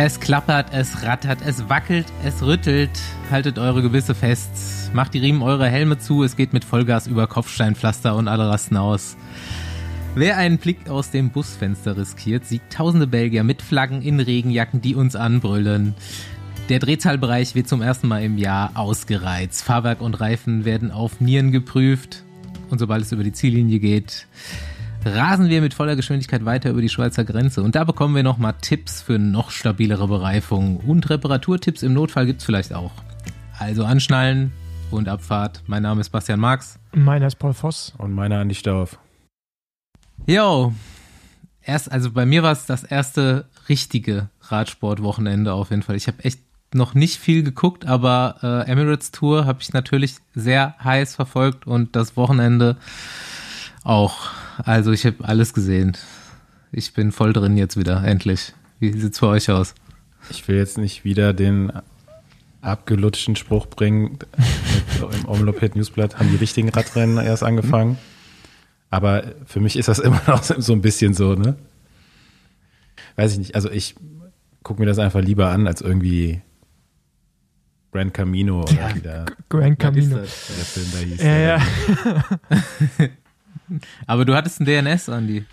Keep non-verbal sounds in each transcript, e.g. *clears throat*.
Es klappert, es rattert, es wackelt, es rüttelt. Haltet eure Gebisse fest. Macht die Riemen eurer Helme zu. Es geht mit Vollgas über Kopfsteinpflaster und alle rasten aus. Wer einen Blick aus dem Busfenster riskiert, sieht tausende Belgier mit Flaggen in Regenjacken, die uns anbrüllen. Der Drehzahlbereich wird zum ersten Mal im Jahr ausgereizt. Fahrwerk und Reifen werden auf Nieren geprüft. Und sobald es über die Ziellinie geht, rasen wir mit voller Geschwindigkeit weiter über die Schweizer Grenze. Und da bekommen wir nochmal Tipps für noch stabilere Bereifung. Und Reparaturtipps im Notfall gibt's vielleicht auch. Also anschnallen und Abfahrt. Mein Name ist Bastian Marx. Meiner ist Paul Voss. Und meiner Andi Stauf. Jo. Erst, also bei mir war es das erste richtige Radsportwochenende auf jeden Fall. Ich habe echt noch nicht viel geguckt, aber äh, Emirates Tour habe ich natürlich sehr heiß verfolgt und das Wochenende auch. Also ich habe alles gesehen. Ich bin voll drin jetzt wieder, endlich. Wie sieht's für euch aus? Ich will jetzt nicht wieder den abgelutschten Spruch bringen. Im Omloped Newsblatt haben die richtigen Radrennen erst angefangen. Aber für mich ist das immer noch so ein bisschen so, ne? Weiß ich nicht. Also ich gucke mir das einfach lieber an, als irgendwie Grand Camino oder Ja, wieder Grand Camino. der Film da hieß. Ja, ja. *laughs* Aber du hattest ein DNS, Andi.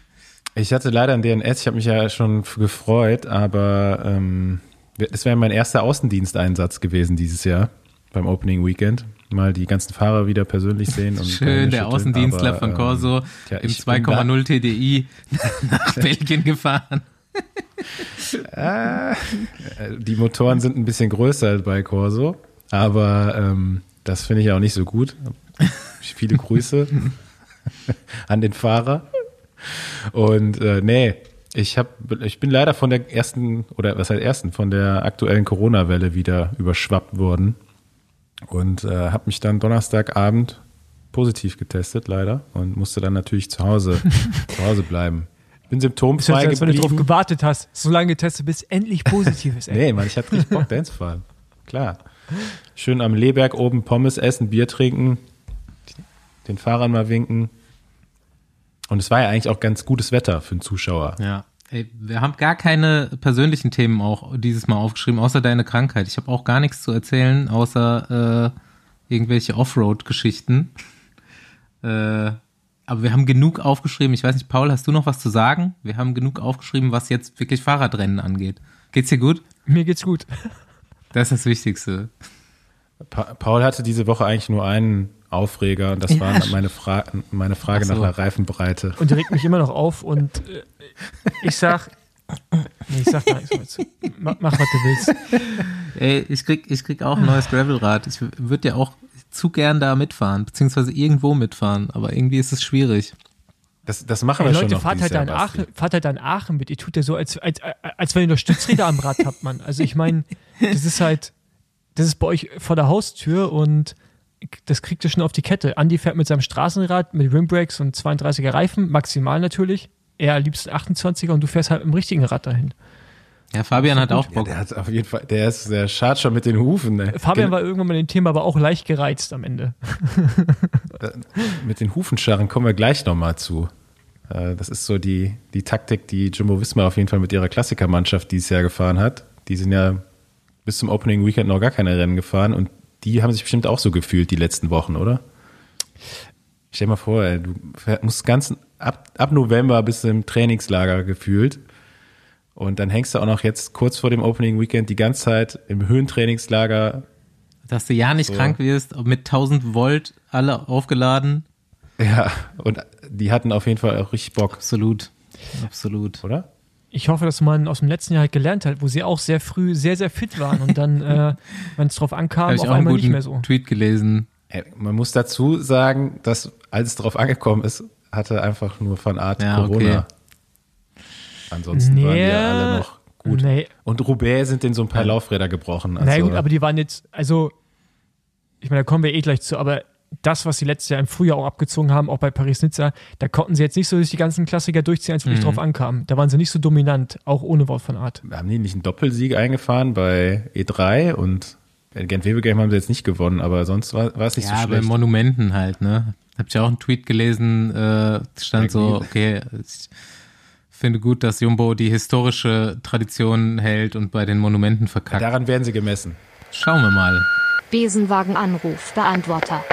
Ich hatte leider ein DNS, ich habe mich ja schon gefreut, aber ähm, es wäre mein erster Außendiensteinsatz gewesen dieses Jahr beim Opening Weekend. Mal die ganzen Fahrer wieder persönlich sehen. Und *laughs* Schön, der Außendienstler aber, von ähm, Corso tja, im ich bin 2,0 TDI *laughs* nach Belgien gefahren. Äh, die Motoren sind ein bisschen größer bei Corso, aber ähm, das finde ich auch nicht so gut. Viele Grüße *laughs* *laughs* an den Fahrer. Und äh, nee, ich hab, ich bin leider von der ersten oder was heißt ersten von der aktuellen Corona-Welle wieder überschwappt worden und äh, habe mich dann Donnerstagabend positiv getestet leider und musste dann natürlich zu Hause *laughs* zu Hause bleiben. Bin symptomfrei als wenn du drauf geblieben. gewartet hast, so lange getestet, bis endlich positiv ist. Nee, Mann, ich hatte richtig Bock, *laughs* Dance fahren. Klar. Schön am Leberg oben Pommes essen, Bier trinken, den Fahrern mal winken. Und es war ja eigentlich auch ganz gutes Wetter für einen Zuschauer. Ja. Ey, wir haben gar keine persönlichen Themen auch dieses Mal aufgeschrieben, außer deine Krankheit. Ich habe auch gar nichts zu erzählen, außer äh, irgendwelche Offroad-Geschichten. Äh, aber wir haben genug aufgeschrieben. Ich weiß nicht, Paul, hast du noch was zu sagen? Wir haben genug aufgeschrieben, was jetzt wirklich Fahrradrennen angeht. Geht's dir gut? Mir geht's gut. Das ist das Wichtigste. Pa Paul hatte diese Woche eigentlich nur einen Aufreger und das Ja, war meine, Fra meine Frage so. nach der Reifenbreite. Und der regt mich immer noch auf und äh, ich sag, nee, ich sag gar nichts mehr. Mach, mach was du willst. Ey, ich krieg, ich krieg auch ein neues Gravelrad. Ich würde ja auch zu gern da mitfahren, beziehungsweise irgendwo mitfahren, aber irgendwie ist es schwierig. Das, das machen Ey, wir Leute, schon noch fahrt halt, Jahr. Aachen, fahrt halt da in Aachen mit. Ihr tut ja so, als, als, als wenn ihr noch Stützräder am Rad habt, Mann. Also ich meine, das ist halt, das ist bei euch vor der Haustür und das kriegt ihr schon auf die Kette. Andi fährt mit seinem Straßenrad mit Rimbrakes und 32er Reifen, maximal natürlich. Er am liebsten 28er und du fährst halt im richtigen Rad dahin. Ja, Fabian hat auch Ja, Bock. der hat auf jeden Fall, der ist, der schart schon mit den Hufen. Ne? Fabian Gen- war irgendwann mal in dem Thema aber auch leicht gereizt am Ende. *laughs* mit den Hufenscharren kommen wir gleich nochmal zu. Äh, Das ist so die, die Taktik, die Jumbo Visma auf jeden Fall mit ihrer Klassikermannschaft dieses Jahr gefahren hat. Die sind ja bis zum Opening Weekend noch gar keine Rennen gefahren und die haben sich bestimmt auch so gefühlt die letzten Wochen, oder? Stell dir mal vor, ey, du musst ganz ab, ab November bis im Trainingslager gefühlt und dann hängst du auch noch jetzt kurz vor dem Opening Weekend die ganze Zeit im Höhentrainingslager Dass du ja nicht So. krank wirst, mit 1000 Volt alle aufgeladen. Ja, und die hatten auf jeden Fall auch richtig Bock, Absolut. Absolut. oder? Ich hoffe, dass man aus dem letzten Jahr halt gelernt hat, wo sie auch sehr früh sehr, sehr fit waren und dann, äh, *laughs* wenn es drauf ankam, Habe ich auf auch einen einmal nicht guten mehr so. Tweet gelesen. Ey, Man muss dazu sagen, dass als es drauf angekommen ist, hatte einfach nur Van Art Ja, Corona. okay. Ansonsten waren die Nee. ja alle noch gut. Nee, Und Roubaix sind denen so ein paar. Laufräder gebrochen. Also, Na gut, aber die waren jetzt, also, ich meine, da kommen wir eh gleich zu, aber das, was sie letztes Jahr im Frühjahr auch abgezogen haben, auch bei Paris-Nizza, da konnten sie jetzt nicht so durch die ganzen Klassiker durchziehen, als wirklich Mhm. drauf ankam. Da waren sie nicht so dominant, auch ohne Wort von Art. haben die nicht einen Doppelsieg eingefahren bei E3 und Gent-Wevelgem haben sie jetzt nicht gewonnen, aber sonst war, war es nicht ja, so bei schlecht. Monumenten halt, ne? Hab ich auch einen Tweet gelesen, äh, stand so, okay, ich Finde gut, dass Jumbo die historische Tradition hält und bei den Monumenten verkackt. Daran werden sie gemessen. Schauen wir mal. Besenwagenanruf, Beantworter.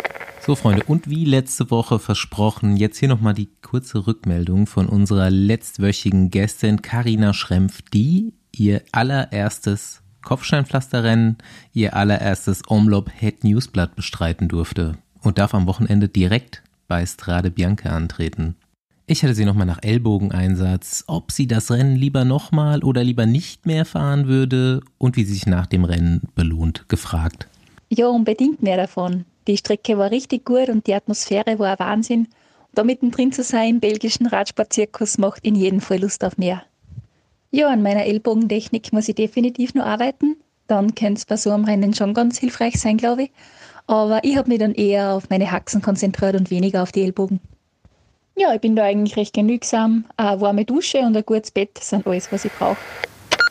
So, Freunde, und wie letzte Woche versprochen, jetzt hier nochmal die kurze Rückmeldung von unserer letztwöchigen Gästin Karina Schrempf, die ihr allererstes Kopfsteinpflasterrennen, ihr allererstes Omlop Head Newsblatt bestreiten durfte und darf am Wochenende direkt bei Strade Bianca antreten. Ich hätte sie nochmal nach Ellbogeneinsatz, ob sie das Rennen lieber nochmal oder lieber nicht mehr fahren würde und wie sie sich nach dem Rennen belohnt, gefragt. Ja, unbedingt mehr davon. Die Strecke war richtig gut und die Atmosphäre war ein Wahnsinn. Da mittendrin zu sein im belgischen Radsportzirkus macht in jedem Fall Lust auf mehr. Ja, an meiner Ellbogentechnik muss ich definitiv noch arbeiten. Dann könnte es bei so einem Rennen schon ganz hilfreich sein, glaube ich. Aber ich habe mich dann eher auf meine Haxen konzentriert und weniger auf die Ellbogen. Ja, ich bin da eigentlich recht genügsam. Eine warme Dusche und ein gutes Bett sind alles, was ich brauche.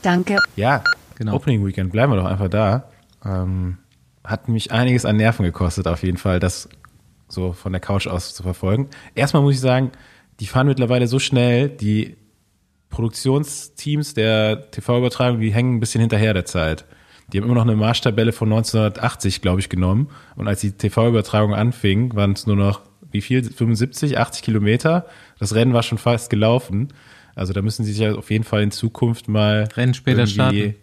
Danke. Ja, Genau. Opening Weekend, bleiben wir doch einfach da. Ähm, hat mich einiges an Nerven gekostet, auf jeden Fall, das so von der Couch aus zu verfolgen. Erstmal muss ich sagen, die fahren mittlerweile so schnell, die Produktionsteams der TV-Übertragung, die hängen ein bisschen hinterher der Zeit. Die haben immer noch eine Marschtabelle von 1980, glaube ich, genommen. Und als die TV-Übertragung anfing, waren es nur noch, wie viel? 75, 80 Kilometer. Das Rennen war schon fast gelaufen. Also da müssen sie sich ja auf jeden Fall in Zukunft mal Rennen später starten.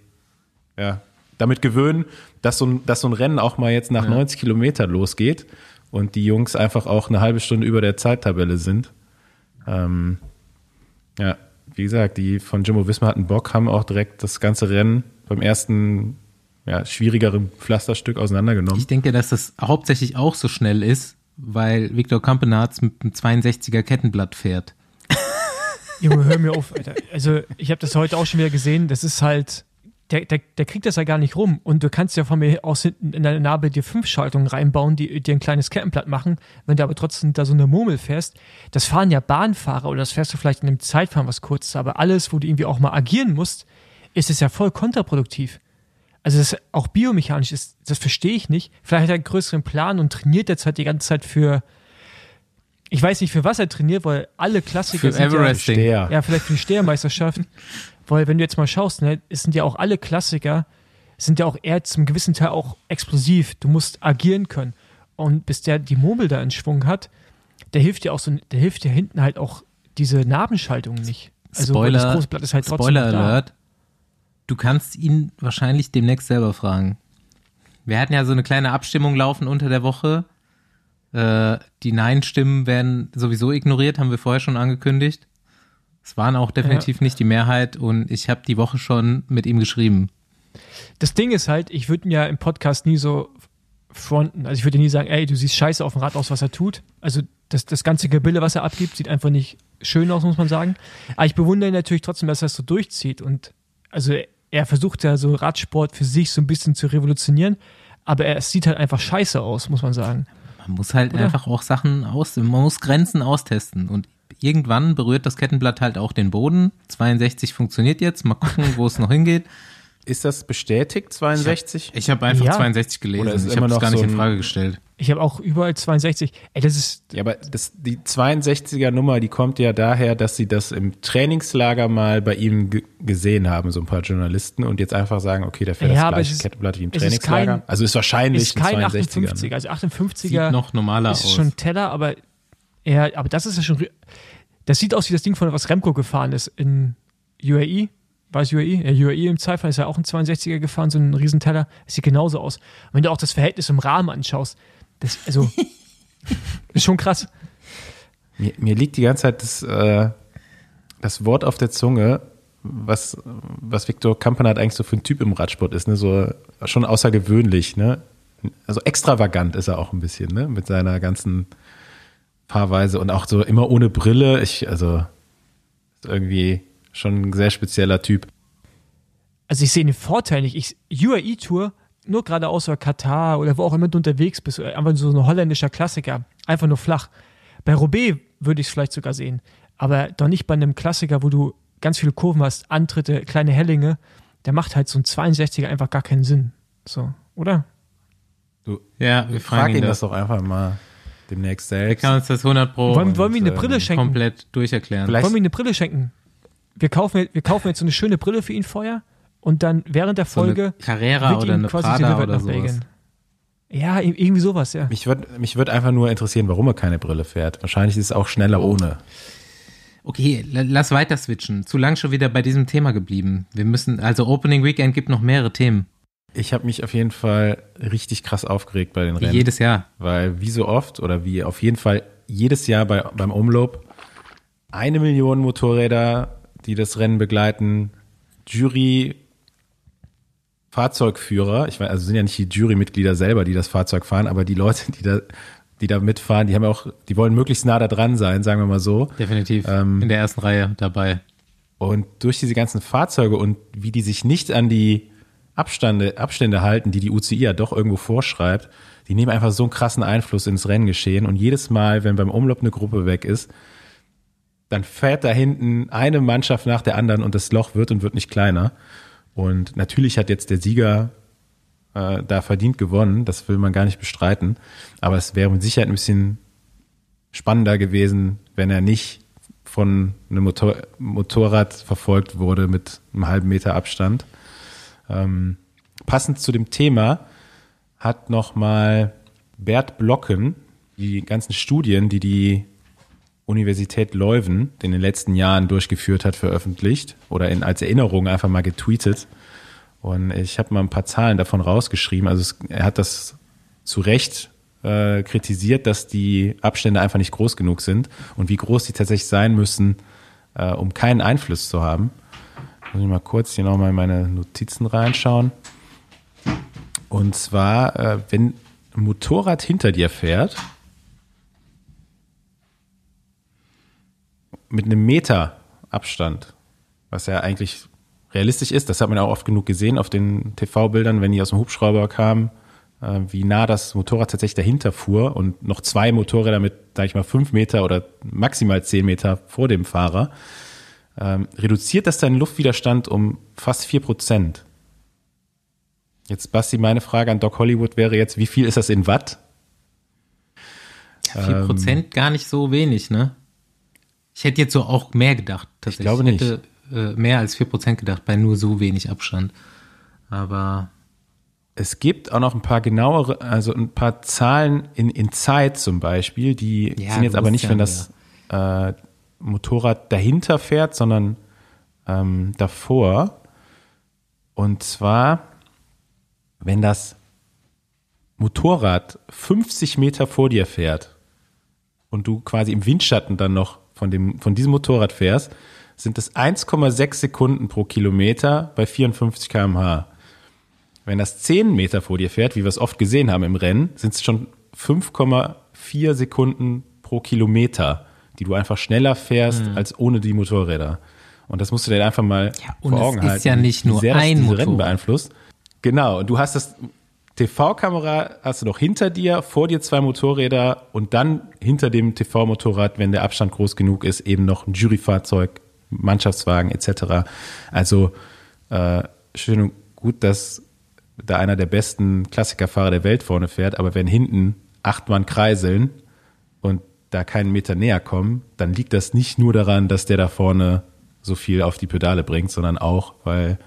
ja, damit gewöhnen, dass so, ein, dass so ein Rennen auch mal jetzt nach Ja. 90 Kilometern losgeht und die Jungs einfach auch eine halbe Stunde über der Zeittabelle sind. Ähm, ja, wie gesagt, die von Jimmo Wismar hatten Bock, haben auch direkt das ganze Rennen beim ersten ja, schwierigeren Pflasterstück auseinandergenommen. Ich denke, dass das hauptsächlich auch so schnell ist, weil Viktor Kampenarz mit einem 62er Kettenblatt fährt. Junge, hör mir auf, Alter. Also, ich habe das heute auch schon wieder gesehen. Das ist halt, der, der, der kriegt das ja gar nicht rum. Und du kannst ja von mir aus hinten in deine Narbe dir fünf Schaltungen reinbauen, die dir ein kleines Kettenblatt machen. Wenn du aber trotzdem da so eine Murmel fährst, das fahren ja Bahnfahrer oder das fährst du vielleicht in einem Zeitfahren was kurzes. Aber alles, wo du irgendwie auch mal agieren musst, ist es ja voll kontraproduktiv. Also das auch biomechanisch ist, das verstehe ich nicht. Vielleicht hat er einen größeren Plan und trainiert jetzt halt die ganze Zeit für, ich weiß nicht für was er trainiert, weil alle Klassiker Für sind ja, Everesting. Der. ja, vielleicht für die Stehermeisterschaft. Weil, wenn du jetzt mal schaust, ne, es sind ja auch alle Klassiker, sind ja auch eher zum gewissen Teil auch explosiv. Du musst agieren können. Und bis der die Mobel da in Schwung hat, der hilft dir auch so, der hilft dir hinten halt auch diese Nabenschaltung nicht. Also, Spoiler, das große Blatt ist halt trotzdem Spoiler da. Alert. Du kannst ihn wahrscheinlich demnächst selber fragen. Wir hatten ja so eine kleine Abstimmung laufen unter der Woche. Äh, die Nein-Stimmen werden sowieso ignoriert, haben wir vorher schon angekündigt. Es waren auch definitiv nicht die Mehrheit und ich habe die Woche schon mit ihm geschrieben. Das Ding ist halt, ich würde ja im Podcast nie so fronten. Also ich würde nie sagen, ey, du siehst scheiße auf dem Rad aus, was er tut. Also das, das ganze Gebilde, was er abgibt, sieht einfach nicht schön aus, muss man sagen. Aber ich bewundere ihn natürlich trotzdem, dass er es so durchzieht. Und also er versucht ja so Radsport für sich so ein bisschen zu revolutionieren, aber er, es sieht halt einfach scheiße aus, muss man sagen. Man muss halt Oder? einfach auch Sachen aus, man muss Grenzen austesten und irgendwann berührt das Kettenblatt halt auch den Boden. 62 funktioniert jetzt, mal gucken, wo es noch hingeht. Ist das bestätigt, 62? Ich habe einfach Ja. 62 gelesen. Ist ich habe noch gar nicht so in Frage gestellt. Ich habe auch überall 62. Ey, das ist, Ja, aber das, die 62er Nummer, die kommt ja daher, dass sie das im Trainingslager mal bei ihm ge- gesehen haben, so ein paar Journalisten, und jetzt einfach sagen, okay, der fährt Ja, das gleiche ist- Kettenblatt wie im es ist Trainingslager. kein- also ist wahrscheinlich ist kein ein 62er. 58er. Ne? Also 58er Sieht noch normaler ist aus. schon Teller, aber ja, aber das ist ja schon. Das sieht aus wie das Ding von was Remco gefahren ist in UAE. War es UAE? Ja, UAE im Zweifel ist ja auch ein 62er gefahren, so ein Riesenteller. Das sieht genauso aus. Und wenn du auch das Verhältnis im Rahmen anschaust, das, also, *laughs* ist schon krass. Mir, mir liegt die ganze Zeit das, äh, das Wort auf der Zunge, was, was Viktor Kampanat eigentlich so für ein Typ im Radsport ist, ne? So schon außergewöhnlich, ne? Also extravagant ist er auch ein bisschen, ne? Mit seiner ganzen Fahrweise und auch so immer ohne Brille. Ich, also ist irgendwie schon ein sehr spezieller Typ. Also ich sehe den Vorteil nicht. Ich, UAE-Tour, nur geradeaus oder Katar oder wo auch immer du unterwegs bist, oder einfach so ein holländischer Klassiker, einfach nur flach. Bei Roubaix würde ich es vielleicht sogar sehen, aber doch nicht bei einem Klassiker, wo du ganz viele Kurven hast, Antritte, kleine Hellinge. Der macht halt so ein 62er einfach gar keinen Sinn. So, oder? Du, Ja, wir frag fragen ihn ihn das das. doch einfach mal demnächst selbst. kann uns das 100 Pro wollen, wollen wir ihm eine Brille schenken? komplett durcherklären. Vielleicht- Wollen wir ihm eine Brille schenken? wir kaufen, wir kaufen jetzt so eine schöne Brille für ihn vorher und dann während der So eine Folge Carrera oder eine quasi Prada oder sowas. Ja, irgendwie sowas, ja. Mich würde mich würd einfach nur interessieren, warum er keine Brille fährt. Wahrscheinlich ist es auch schneller ohne. Okay, la- lass weiter switchen. Zu lang schon wieder bei diesem Thema geblieben. Wir müssen, also Opening Weekend gibt noch mehrere Themen. Ich habe mich auf jeden Fall richtig krass aufgeregt bei den Wie Rennen. jedes Jahr. Weil wie so oft oder wie auf jeden Fall jedes Jahr bei, beim Umlob eine Million Motorräder, die das Rennen begleiten, Jury, Fahrzeugführer, ich weiß, also sind ja nicht die Jurymitglieder selber, die das Fahrzeug fahren, aber die Leute, die da, die da mitfahren, die haben ja auch, die wollen möglichst nah da dran sein, sagen wir mal so. Definitiv. Ähm, In der ersten Reihe dabei. Und durch diese ganzen Fahrzeuge und wie die sich nicht an die Abstände, Abstände halten, die die UCI ja doch irgendwo vorschreibt, die nehmen einfach so einen krassen Einfluss ins Renngeschehen. Und jedes Mal, wenn beim Umlauf eine Gruppe weg ist, dann fährt da hinten eine Mannschaft nach der anderen und das Loch wird und wird nicht kleiner. Und natürlich hat jetzt der Sieger äh, da verdient gewonnen, das will man gar nicht bestreiten. Aber es wäre mit Sicherheit ein bisschen spannender gewesen, wenn er nicht von einem Motor Motorrad verfolgt wurde mit einem halben Meter Abstand. Ähm, passend zu dem Thema hat nochmal Bert Blocken die ganzen Studien, die die Universität Leuven in den letzten Jahren durchgeführt hat, veröffentlicht oder in, als Erinnerung einfach mal getweetet. Und ich habe mal ein paar Zahlen davon rausgeschrieben. Also es, er hat das zu Recht äh, kritisiert, dass die Abstände einfach nicht groß genug sind und wie groß die tatsächlich sein müssen, äh, um keinen Einfluss zu haben. Muss ich mal kurz hier nochmal in meine Notizen reinschauen. Und zwar, äh, wenn ein Motorrad hinter dir fährt, mit einem Meter Abstand, was ja eigentlich realistisch ist, das hat man auch oft genug gesehen auf den TV-Bildern, wenn die aus dem Hubschrauber kamen, äh, wie nah das Motorrad tatsächlich dahinter fuhr und noch zwei Motorräder mit, sag ich mal, fünf Meter oder maximal zehn Meter vor dem Fahrer, ähm, reduziert das deinen Luftwiderstand um fast vier Prozent. Jetzt, Basti, meine Frage an Doc Hollywood wäre jetzt, wie viel ist das in Watt? Vier Prozent gar nicht so wenig, ne? Ich hätte jetzt so auch mehr gedacht. Tatsächlich. glaube nicht. hätte äh, mehr als vier Prozent gedacht bei nur so wenig Abstand. Aber Es gibt auch noch ein paar genauere, also ein paar Zahlen in, in Zeit zum Beispiel, die Ja, sind jetzt aber nicht, ja wenn das äh, Motorrad dahinter fährt, sondern ähm, davor. Und zwar, wenn das Motorrad 50 Meter vor dir fährt und du quasi im Windschatten dann noch von, dem, von diesem Motorrad fährst, sind es 1,6 Sekunden pro Kilometer bei 54 km/h. Wenn das 10 Meter vor dir fährt, wie wir es oft gesehen haben im Rennen, sind es schon 5,4 Sekunden pro Kilometer, die du einfach schneller fährst als ohne die Motorräder. Und das musst du dir einfach mal Ja, und vor Augen ist halten. ja nicht nur sehr das ein Motorrad. Rennen beeinflusst. Genau, und du hast das TV-Kamera hast du noch hinter dir, vor dir zwei Motorräder und dann hinter dem TV-Motorrad, wenn der Abstand groß genug ist, eben noch ein Juryfahrzeug, Mannschaftswagen etc. Also äh, schön und gut, dass da einer der besten Klassikerfahrer der Welt vorne fährt, aber wenn hinten acht Mann kreiseln da keinen Meter näher kommen, dann liegt das nicht nur daran, dass der da vorne so viel auf die Pedale bringt, sondern auch, weil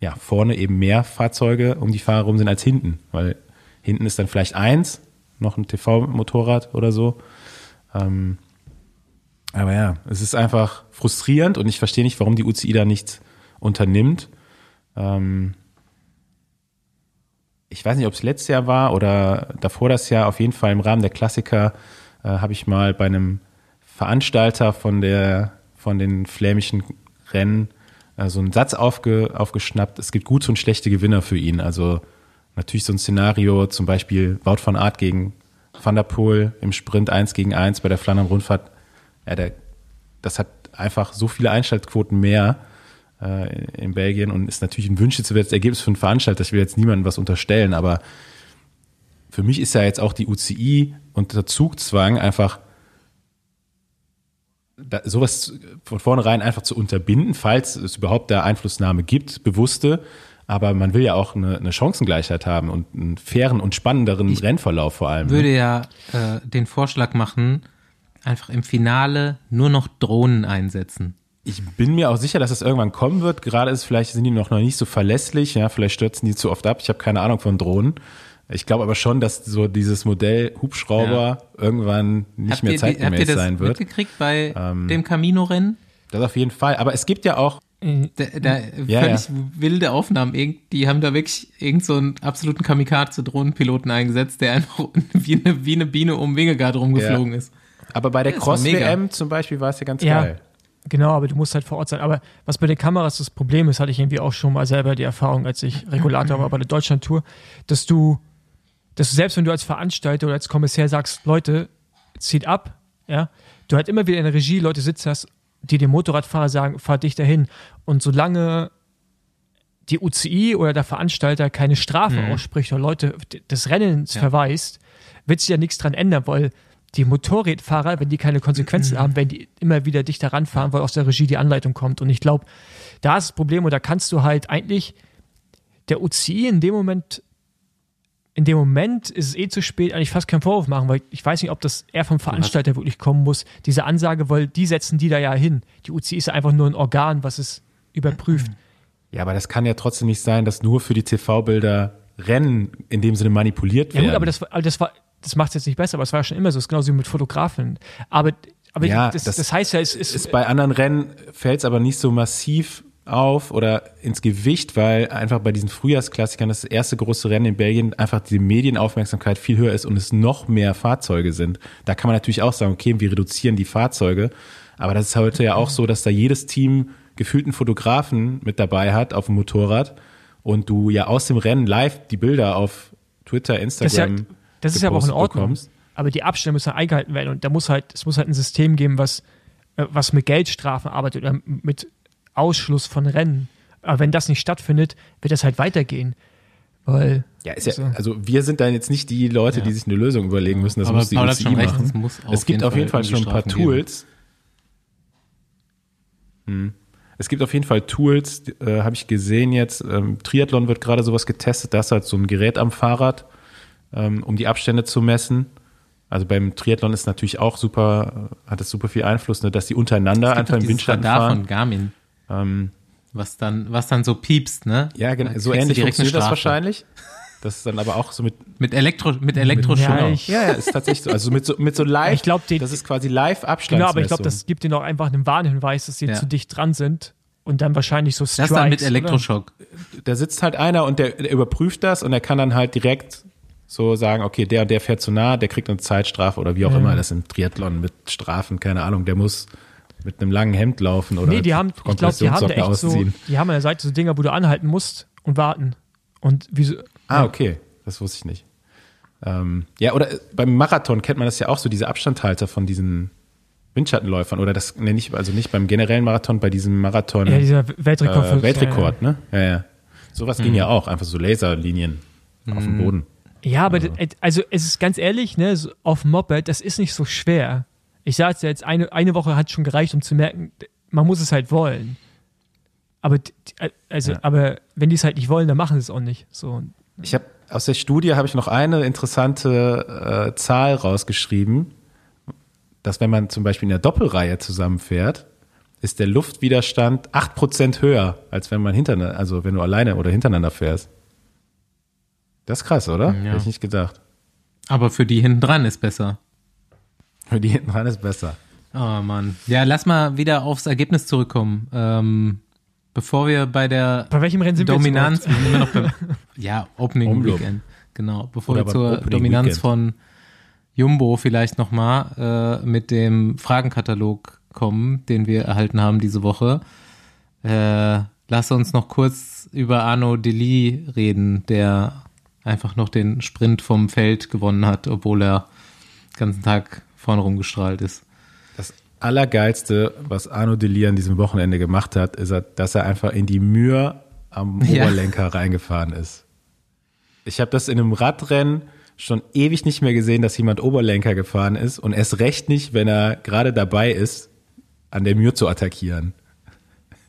ja, vorne eben mehr Fahrzeuge um die Fahrer rum sind als hinten, weil hinten ist dann vielleicht eins, noch ein TV-Motorrad oder so. Ähm, aber ja, es ist einfach frustrierend und ich verstehe nicht, warum die UCI da nichts unternimmt. Ähm, ich weiß nicht, ob es letztes Jahr war oder davor das Jahr, auf jeden Fall im Rahmen der Klassiker äh, habe ich mal bei einem Veranstalter von der von den flämischen Rennen äh, so einen Satz aufge, aufgeschnappt. Es gibt gute und schlechte Gewinner für ihn. Also natürlich so ein Szenario, zum Beispiel Wout van Aert gegen Van der Poel im Sprint 1 gegen 1 bei der Flandern-Rundfahrt. Ja, der, das hat einfach so viele Einschaltquoten mehr äh, in Belgien und ist natürlich ein wünschenswertes Ergebnis für einen Veranstalter. Ich will jetzt niemandem was unterstellen, aber für mich ist ja jetzt auch die UCI unter Zugzwang einfach da, sowas von vornherein einfach zu unterbinden, falls es überhaupt da Einflussnahme gibt, bewusste. Aber man will ja auch eine, eine Chancengleichheit haben und einen fairen und spannenderen Rennverlauf vor allem. ne? würde ja äh, den Vorschlag machen, einfach im Finale nur noch Drohnen einsetzen. Ich bin mir auch sicher, dass es irgendwann kommen wird. Gerade ist vielleicht sind die noch, noch nicht so verlässlich, ja, vielleicht stürzen die zu oft ab. Ich habe keine Ahnung von Drohnen. Ich glaube aber schon, dass so dieses Modell Hubschrauber irgendwann nicht Habt mehr ihr, die- habt ihr zeitgemäß das sein wird. mitgekriegt bei Ähm, dem Camino-Rennen? Das auf jeden Fall. Aber es gibt ja auch, Da, da Ja, völlig wilde Aufnahmen. Irgend, die haben da wirklich irgend so einen absoluten Kamikaze-Drohnenpiloten eingesetzt, der einfach *laughs* wie eine, wie eine Biene um Wingegaard rumgeflogen ist. aber bei der Ja. Cross-WM zum Beispiel war es ja ganz Ja. geil. Genau, aber du musst halt vor Ort sein. Aber was bei den Kameras das Problem ist, hatte ich irgendwie auch schon mal selber die Erfahrung, als ich Regulator war bei der Deutschlandtour, dass du, dass du selbst wenn du als Veranstalter oder als Kommissär sagst, Leute, zieht ab, ja, du halt immer wieder in der Regie Leute sitzen hast, die dem Motorradfahrer sagen, fahr dich dahin. Und solange die UCI oder der Veranstalter keine Strafe ausspricht oder Leute des Rennens Ja. verweist, wird sich ja nichts dran ändern, weil die Motorradfahrer, wenn die keine Konsequenzen haben, werden die immer wieder dichter ranfahren, weil aus der Regie die Anleitung kommt. Und ich glaube, da ist das Problem und da kannst du halt eigentlich der UCI in dem Moment, in dem Moment ist es eh zu spät, eigentlich fast keinen Vorwurf machen, weil ich weiß nicht, ob das eher vom Veranstalter wirklich kommen muss, diese Ansage, weil die setzen die da ja hin. Die UCI ist ja einfach nur ein Organ, was es überprüft. Ja, aber das kann ja trotzdem nicht sein, dass nur für die TV-Bilder Rennen in dem Sinne manipuliert Ja werden. gut, aber das, war- aber das war, das macht es jetzt nicht besser, aber es war ja schon immer so, es ist genauso wie mit Fotografen. Aber, aber Ja, das, das das, heißt ja, es ist, ist bei anderen Rennen fällt es aber nicht so massiv auf oder ins Gewicht, weil einfach bei diesen Frühjahrsklassikern das erste große Rennen in Belgien einfach die Medienaufmerksamkeit viel höher ist und es noch mehr Fahrzeuge sind. Da kann man natürlich auch sagen, okay, wir reduzieren die Fahrzeuge, aber das ist heute ja auch so, dass da jedes Team gefühlten Fotografen mit dabei hat auf dem Motorrad und du ja aus dem Rennen live die Bilder auf Twitter, das ist ja, Instagram das ist ja aber auch in Ordnung. bekommst. Aber die Abstände müssen eingehalten werden und da muss halt, es muss halt ein System geben, was, äh, was mit Geldstrafen arbeitet oder mit Ausschluss von Rennen. Aber wenn das nicht stattfindet, wird das halt weitergehen. Weil, Ja, ist ja, So. also wir sind dann jetzt nicht die Leute, die sich eine Lösung überlegen müssen. Das Aber muss die Paul hat UCI machen. es muss auf es gibt auf jeden Fall Fall schon ein paar geben. Tools. Hm. Es gibt auf jeden Fall Tools, äh, habe ich gesehen jetzt. Ähm, Triathlon wird gerade sowas getestet. Da ist halt so ein Gerät am Fahrrad, ähm, um die Abstände zu messen. Also beim Triathlon ist natürlich auch super, äh, hat es super viel Einfluss, ne, dass die untereinander einfach im Windschatten Radar fahren. von Garmin, Ähm, was dann, was dann so piepst, ne? ja, genau. So ähnlich direkt eine funktioniert das Strafe. wahrscheinlich. Das ist dann aber auch so mit Mit Elektro, mit Elektroschuh. Ja, auch. Ja, ist tatsächlich so. Also mit so, mit so live, Ich glaub, die- das ist quasi live Abstandsmessung. genau, aber ich glaube, das gibt dir noch einfach einen Warnhinweis, dass sie Ja. zu dicht dran sind und dann wahrscheinlich so das Strikes. dann mit oder? Elektroschock. Da sitzt halt einer und der, der überprüft das und er kann dann halt direkt so sagen, okay, der und der fährt zu nah, der kriegt eine Zeitstrafe oder wie auch Ja. immer das im Triathlon mit Strafen, keine Ahnung, der muss mit einem langen Hemd laufen oder Nee, die haben, ich glaube, die haben da echt so, ausziehen. die haben an der Seite so Dinger, wo du anhalten musst und warten. Und wie so, Ah, okay, das wusste ich nicht. Ähm, ja, oder äh, beim Marathon kennt man das ja auch so, diese Abstandhalter von diesen Windschattenläufern oder das nenne ich also nicht beim generellen Marathon, bei diesem Marathon ja, dieser Weltrekord. äh, Weltrekord, ne? Ja, ja. Sowas Mhm. ging ja auch, einfach so Laserlinien auf dem Boden. Ja, aber d- also es ist ganz ehrlich, ne, so auf dem Moped, das ist nicht so schwer. Ich sage jetzt, eine, eine Woche hat schon gereicht, um zu merken, man muss es halt wollen. Aber also, Ja. aber wenn die es halt nicht wollen, dann machen sie es auch nicht. So. Ich habe aus der Studie habe ich noch eine interessante äh, Zahl rausgeschrieben, dass wenn man zum Beispiel in der Doppelreihe zusammenfährt, ist der Luftwiderstand 8% höher, als wenn man hintereinander, also wenn du alleine oder hintereinander fährst. Das ist krass, oder? Ja. Hätte ich nicht gedacht. Aber für die hinten dran ist besser. Für die hinten dran ist besser. Oh Mann. Ja, lass mal wieder aufs Ergebnis zurückkommen. Ähm, bevor wir bei der Bei welchem Rennen sind Dominanz, wir jetzt immer noch beim, *laughs* ja, Opening Umlob. Weekend. Genau. Bevor Oder wir zur Opening Dominanz Weekend. von Jumbo vielleicht nochmal äh, mit dem Fragenkatalog kommen, den wir erhalten haben diese Woche. Äh, lass uns noch kurz über Arno Deli reden, der einfach noch den Sprint vom Feld gewonnen hat, obwohl er den ganzen Tag vorne rumgestrahlt ist. Das Allergeilste, was Arno Delis an diesem Wochenende gemacht hat, ist, dass er einfach in die Mühe am *laughs* Ja. Oberlenker reingefahren ist. Ich habe das in einem Radrennen schon ewig nicht mehr gesehen, dass jemand Oberlenker gefahren ist und erst recht nicht, wenn er gerade dabei ist, an der Mühe zu attackieren.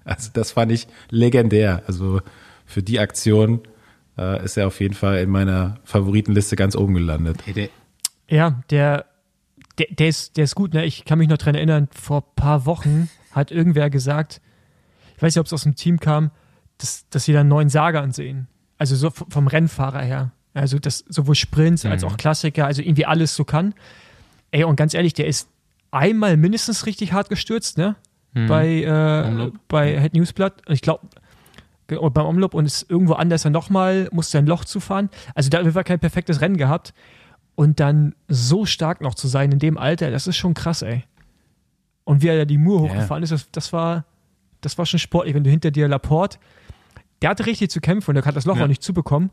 Also das fand ich legendär. Also für die Aktion äh, ist er auf jeden Fall in meiner Favoritenliste ganz oben gelandet. Ja, der, der, der, ist, der ist gut, ne? Ich kann mich noch dran erinnern, vor ein paar Wochen hat irgendwer gesagt, ich weiß nicht, ob es aus dem Team kam, dass, dass sie dann einen neuen Saga ansehen. Also so vom Rennfahrer her. Also das sowohl Sprints als Mhm. auch Klassiker, also irgendwie alles so kann. Ey, und ganz ehrlich, der ist einmal mindestens richtig hart gestürzt, ne? Mhm. Bei, äh, bei Head Newsblatt. Und Ich glaube, beim Omloop und ist irgendwo anders dann nochmal, musste ein Loch zufahren. Also da war kein perfektes Rennen gehabt. Und dann so stark noch zu sein in dem Alter, das ist schon krass, ey. Und wie er da die Mur Ja. hochgefahren ist, das, das war, das war schon sportlich. Wenn du hinter dir Laporte, der hatte richtig zu kämpfen und der hat das Loch Ja. auch nicht zubekommen.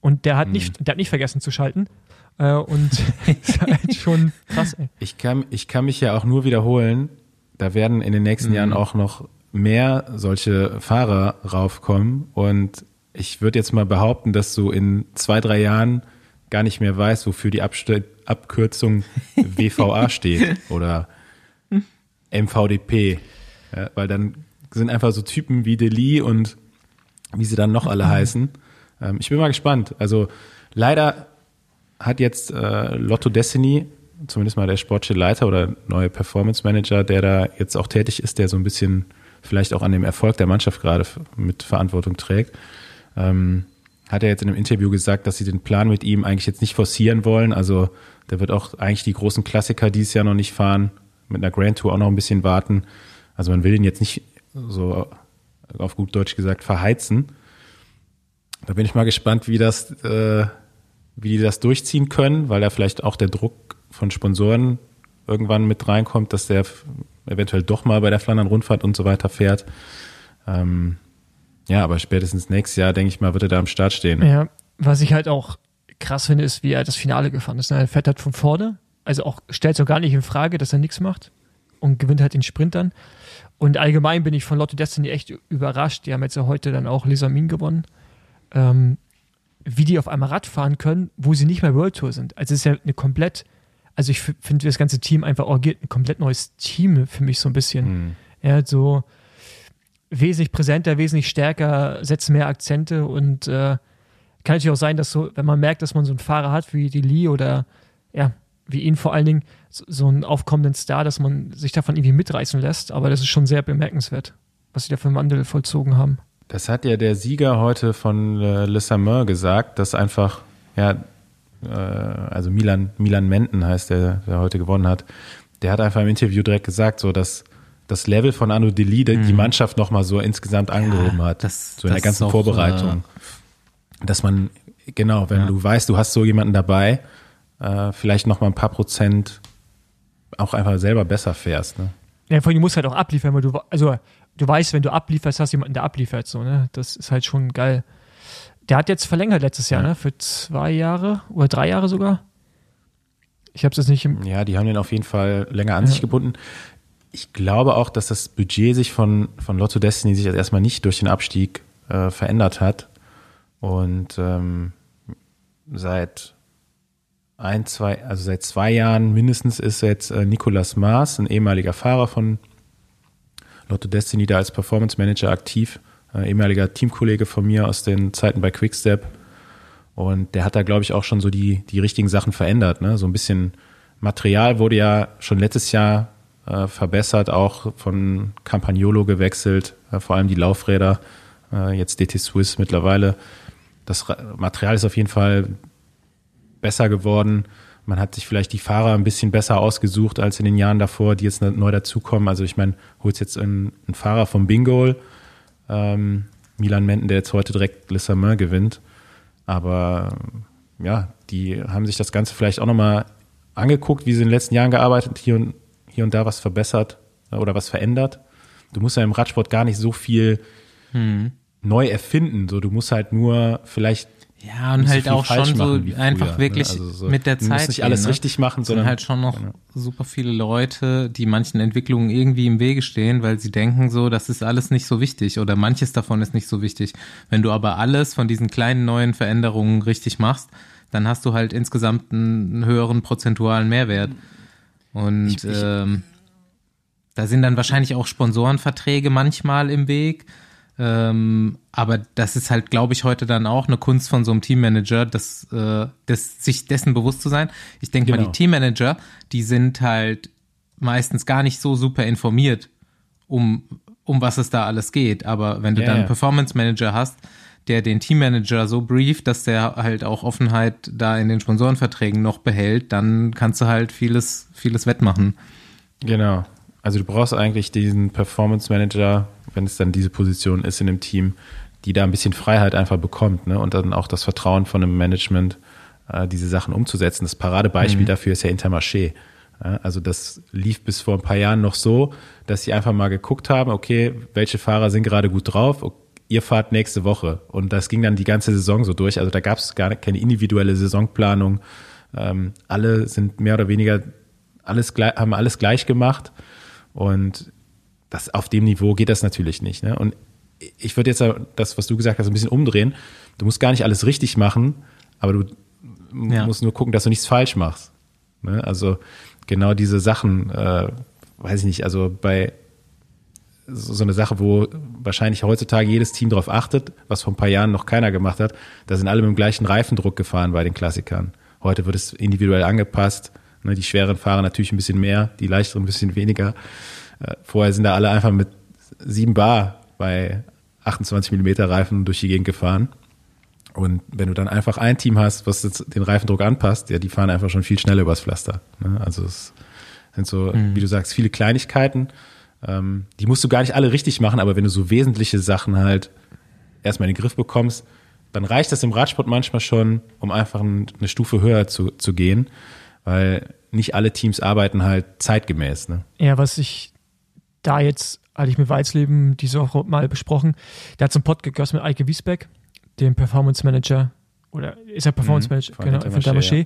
Und der hat nicht, der hat nicht vergessen zu schalten. Äh, und *laughs* das ist halt schon krass, ey. Ich kann, ich kann mich ja auch nur wiederholen, da werden in den nächsten Mhm. Jahren auch noch mehr solche Fahrer raufkommen und ich würde jetzt mal behaupten, dass du in zwei, drei Jahren gar nicht mehr weißt, wofür die Abste Abkürzung *laughs* WVA steht oder MVDP, ja, weil dann sind einfach so Typen wie Deli und wie sie dann noch alle heißen. Ähm, ich bin mal gespannt. Also leider hat jetzt äh, Lotto Destiny, zumindest mal der sportliche Leiter oder neue Performance Manager, der da jetzt auch tätig ist, der so ein bisschen vielleicht auch an dem Erfolg der Mannschaft gerade mit Verantwortung trägt, ähm, hat er jetzt in einem Interview gesagt, dass sie den Plan mit ihm eigentlich jetzt nicht forcieren wollen. Also der wird auch eigentlich die großen Klassiker dieses Jahr noch nicht fahren, mit einer Grand Tour auch noch ein bisschen warten. Also man will ihn jetzt nicht so auf gut Deutsch gesagt verheizen. Da bin ich mal gespannt, wie das, äh, wie die das durchziehen können, weil da vielleicht auch der Druck von Sponsoren irgendwann mit reinkommt, dass der eventuell doch mal bei der Flandern-Rundfahrt und so weiter fährt. Ähm, ja, aber spätestens nächstes Jahr, denke ich mal, wird er da am Start stehen. Ja, was ich halt auch krass finde, ist, wie er das Finale gefahren ist. ne? Er fährt halt von vorne, also auch stellt so gar nicht in Frage, dass er nichts macht und gewinnt halt den Sprint dann. Und allgemein bin ich von Lotto Destiny echt überrascht. Die haben jetzt ja heute dann auch Lesamin gewonnen. Ähm, wie die auf einmal Rad fahren können, wo sie nicht mehr World Tour sind. Also es ist ja eine komplett, also ich finde das ganze Team einfach orgiert, ein komplett neues Team für mich so ein bisschen. Hm. Er hat so wesentlich präsenter, wesentlich stärker, setzt mehr Akzente und äh, kann natürlich auch sein, dass so, wenn man merkt, dass man so einen Fahrer hat wie die Lee oder ja, wie ihn vor allen Dingen, so, einen aufkommenden Star, dass man sich davon irgendwie mitreißen lässt. Aber das ist schon sehr bemerkenswert, was sie da für einen Wandel vollzogen haben. Das hat ja der Sieger heute von äh, Le Sameur gesagt, dass einfach, ja, äh, also Milan, Milan Menten heißt der, der heute gewonnen hat, der hat einfach im Interview direkt gesagt, so dass das Level von Arno Deli die Mannschaft nochmal so insgesamt angehoben hat. Mhm. das- so in der das ganzen ist auch, Vorbereitung. dass man, genau, wenn Ja. du weißt, du hast so jemanden dabei, äh, vielleicht nochmal ein paar Prozent auch einfach selber besser fährst. Ne? Ja, vor allem, du musst halt auch abliefern, weil du, also, du weißt, wenn du ablieferst, hast du jemanden, der abliefert, so, ne? Das ist halt schon geil. Der hat jetzt verlängert letztes Jahr, Ja. ne? Für zwei Jahre oder drei Jahre sogar. Ich hab's jetzt nicht im, Ja, die haben den auf jeden Fall länger an sich gebunden. Ich glaube auch, dass das Budget sich von, von Lotto Destiny sich erstmal nicht durch den Abstieg äh, verändert hat. Und ähm, seit ein, zwei, also seit zwei Jahren mindestens ist jetzt äh, Nicolas Maas, ein ehemaliger Fahrer von Lotto Destiny, da als Performance Manager aktiv, äh, ehemaliger Teamkollege von mir aus den Zeiten bei Quickstep. Und der hat da, glaube ich, auch schon so die, die richtigen Sachen verändert. Ne? So ein bisschen Material wurde ja schon letztes Jahr äh, verbessert, auch von Campagnolo gewechselt, äh, vor allem die Laufräder, äh, jetzt DT Swiss mittlerweile. Das Material ist auf jeden Fall besser geworden. Man hat sich vielleicht die Fahrer ein bisschen besser ausgesucht als in den Jahren davor, die jetzt neu dazukommen. Also ich meine, holst jetzt einen, einen Fahrer vom Bingo, ähm, Milan Menten, der jetzt heute direkt Le Samyn gewinnt. Aber ja, die haben sich das Ganze vielleicht auch nochmal angeguckt, wie sie in den letzten Jahren gearbeitet, hier und, hier und da was verbessert äh, oder was verändert. Du musst ja im Radsport gar nicht so viel neu erfinden. So, du musst halt nur vielleicht Ja, und so halt auch schon so einfach früher, wirklich ne? Also so, mit der du Zeit. musst nicht alles gehen, ne? richtig machen, sondern halt schon noch Genau. super viele Leute, die manchen Entwicklungen irgendwie im Wege stehen, weil sie denken so, das ist alles nicht so wichtig oder manches davon ist nicht so wichtig. Wenn du aber alles von diesen kleinen neuen Veränderungen richtig machst, dann hast du halt insgesamt einen höheren prozentualen Mehrwert. Und Ich- ich- ähm, da sind dann wahrscheinlich auch Sponsorenverträge manchmal im Weg. Ähm, aber das ist halt, glaube ich, heute dann auch eine Kunst von so einem Teammanager, das, äh, das, sich dessen bewusst zu sein. Ich denke mal, Genau. die Teammanager, die sind halt meistens gar nicht so super informiert um, um was es da alles geht. Aber wenn du Ja, dann einen ja. Performance Manager hast, der den Teammanager so brieft, dass der halt auch Offenheit da in den Sponsorenverträgen noch behält, dann kannst du halt vieles, vieles wettmachen. Genau. Also du brauchst eigentlich diesen Performance Manager, wenn es dann diese Position ist in dem Team, die da ein bisschen Freiheit einfach bekommt ne? und dann auch das Vertrauen von einem Management, äh, diese Sachen umzusetzen. Das Paradebeispiel dafür ist ja Intermarché. Ja, also das lief bis vor ein paar Jahren noch so, dass sie einfach mal geguckt haben, okay, welche Fahrer sind gerade gut drauf, Ok, ihr fahrt nächste Woche. Und das ging dann die ganze Saison so durch. Also da gab es gar keine individuelle Saisonplanung. Ähm, alle sind mehr oder weniger alles haben alles gleich gemacht. Und das, auf dem Niveau geht das natürlich nicht. Ne? Und ich würde jetzt das, was du gesagt hast, ein bisschen umdrehen. Du musst gar nicht alles richtig machen, aber du Ja. musst nur gucken, dass du nichts falsch machst. Ne? Also genau diese Sachen, äh, weiß ich nicht, also bei so, eine Sache, wo wahrscheinlich heutzutage jedes Team darauf achtet, was vor ein paar Jahren noch keiner gemacht hat, da sind alle mit dem gleichen Reifendruck gefahren bei den Klassikern. Heute wird es individuell angepasst. Ne? Die schweren Fahrer natürlich ein bisschen mehr, die leichteren ein bisschen weniger. Äh, vorher sind da alle einfach mit 7 Bar bei 28 Millimeter Reifen durch die Gegend gefahren. Und wenn du dann einfach ein Team hast, was jetzt den Reifendruck anpasst, ja, die fahren einfach schon viel schneller übers Pflaster. Ne? Also es sind so, wie du sagst, viele Kleinigkeiten. Ähm, die musst du gar nicht alle richtig machen, aber wenn du so wesentliche Sachen halt erstmal in den Griff bekommst, dann reicht das im Radsport manchmal schon, um einfach ein, eine Stufe höher zu, zu gehen, weil nicht alle Teams arbeiten halt zeitgemäß. Ne? Ja, was ich da jetzt, hatte ich mit Weizleben diese Woche mal besprochen, der hat so einen Pod gegossen mit Eike Wiesbeck, dem Performance Manager, oder ist er Performance Mhm, Manager, von genau, von Intermarché. ja.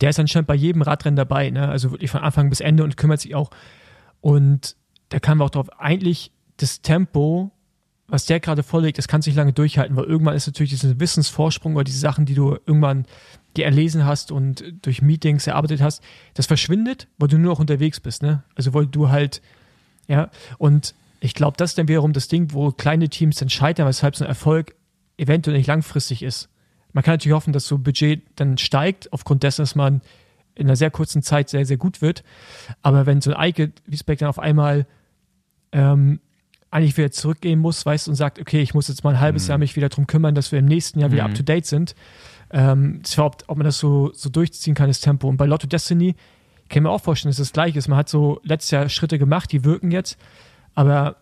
Der ist anscheinend bei jedem Radrennen dabei, ne? also wirklich von Anfang bis Ende und kümmert sich auch. Und da kamen wir auch drauf, eigentlich das Tempo, was der gerade vorlegt, das kannst du nicht lange durchhalten, weil irgendwann ist natürlich dieser Wissensvorsprung oder diese Sachen, die du irgendwann dir erlesen hast und durch Meetings erarbeitet hast, das verschwindet, weil du nur noch unterwegs bist, ne? Also weil du halt, ja, und ich glaube, das ist dann wiederum das Ding, wo kleine Teams dann scheitern, weshalb so ein Erfolg eventuell nicht langfristig ist. Man kann natürlich hoffen, dass so Budget dann steigt, aufgrund dessen, dass man in einer sehr kurzen Zeit sehr, sehr gut wird. Aber wenn so ein Eike Wiesbeck dann auf einmal ähm, eigentlich wieder zurückgehen muss, weißt und sagt, okay, ich muss jetzt mal ein halbes Jahr mich wieder drum kümmern, dass wir im nächsten Jahr wieder up to date sind. Ähm, ich glaube, ob man das so, so durchziehen kann, das Tempo. Und bei Lotto Destiny kann ich mir auch vorstellen, dass es das gleiche ist. Man hat so letztes Jahr Schritte gemacht, die wirken jetzt, aber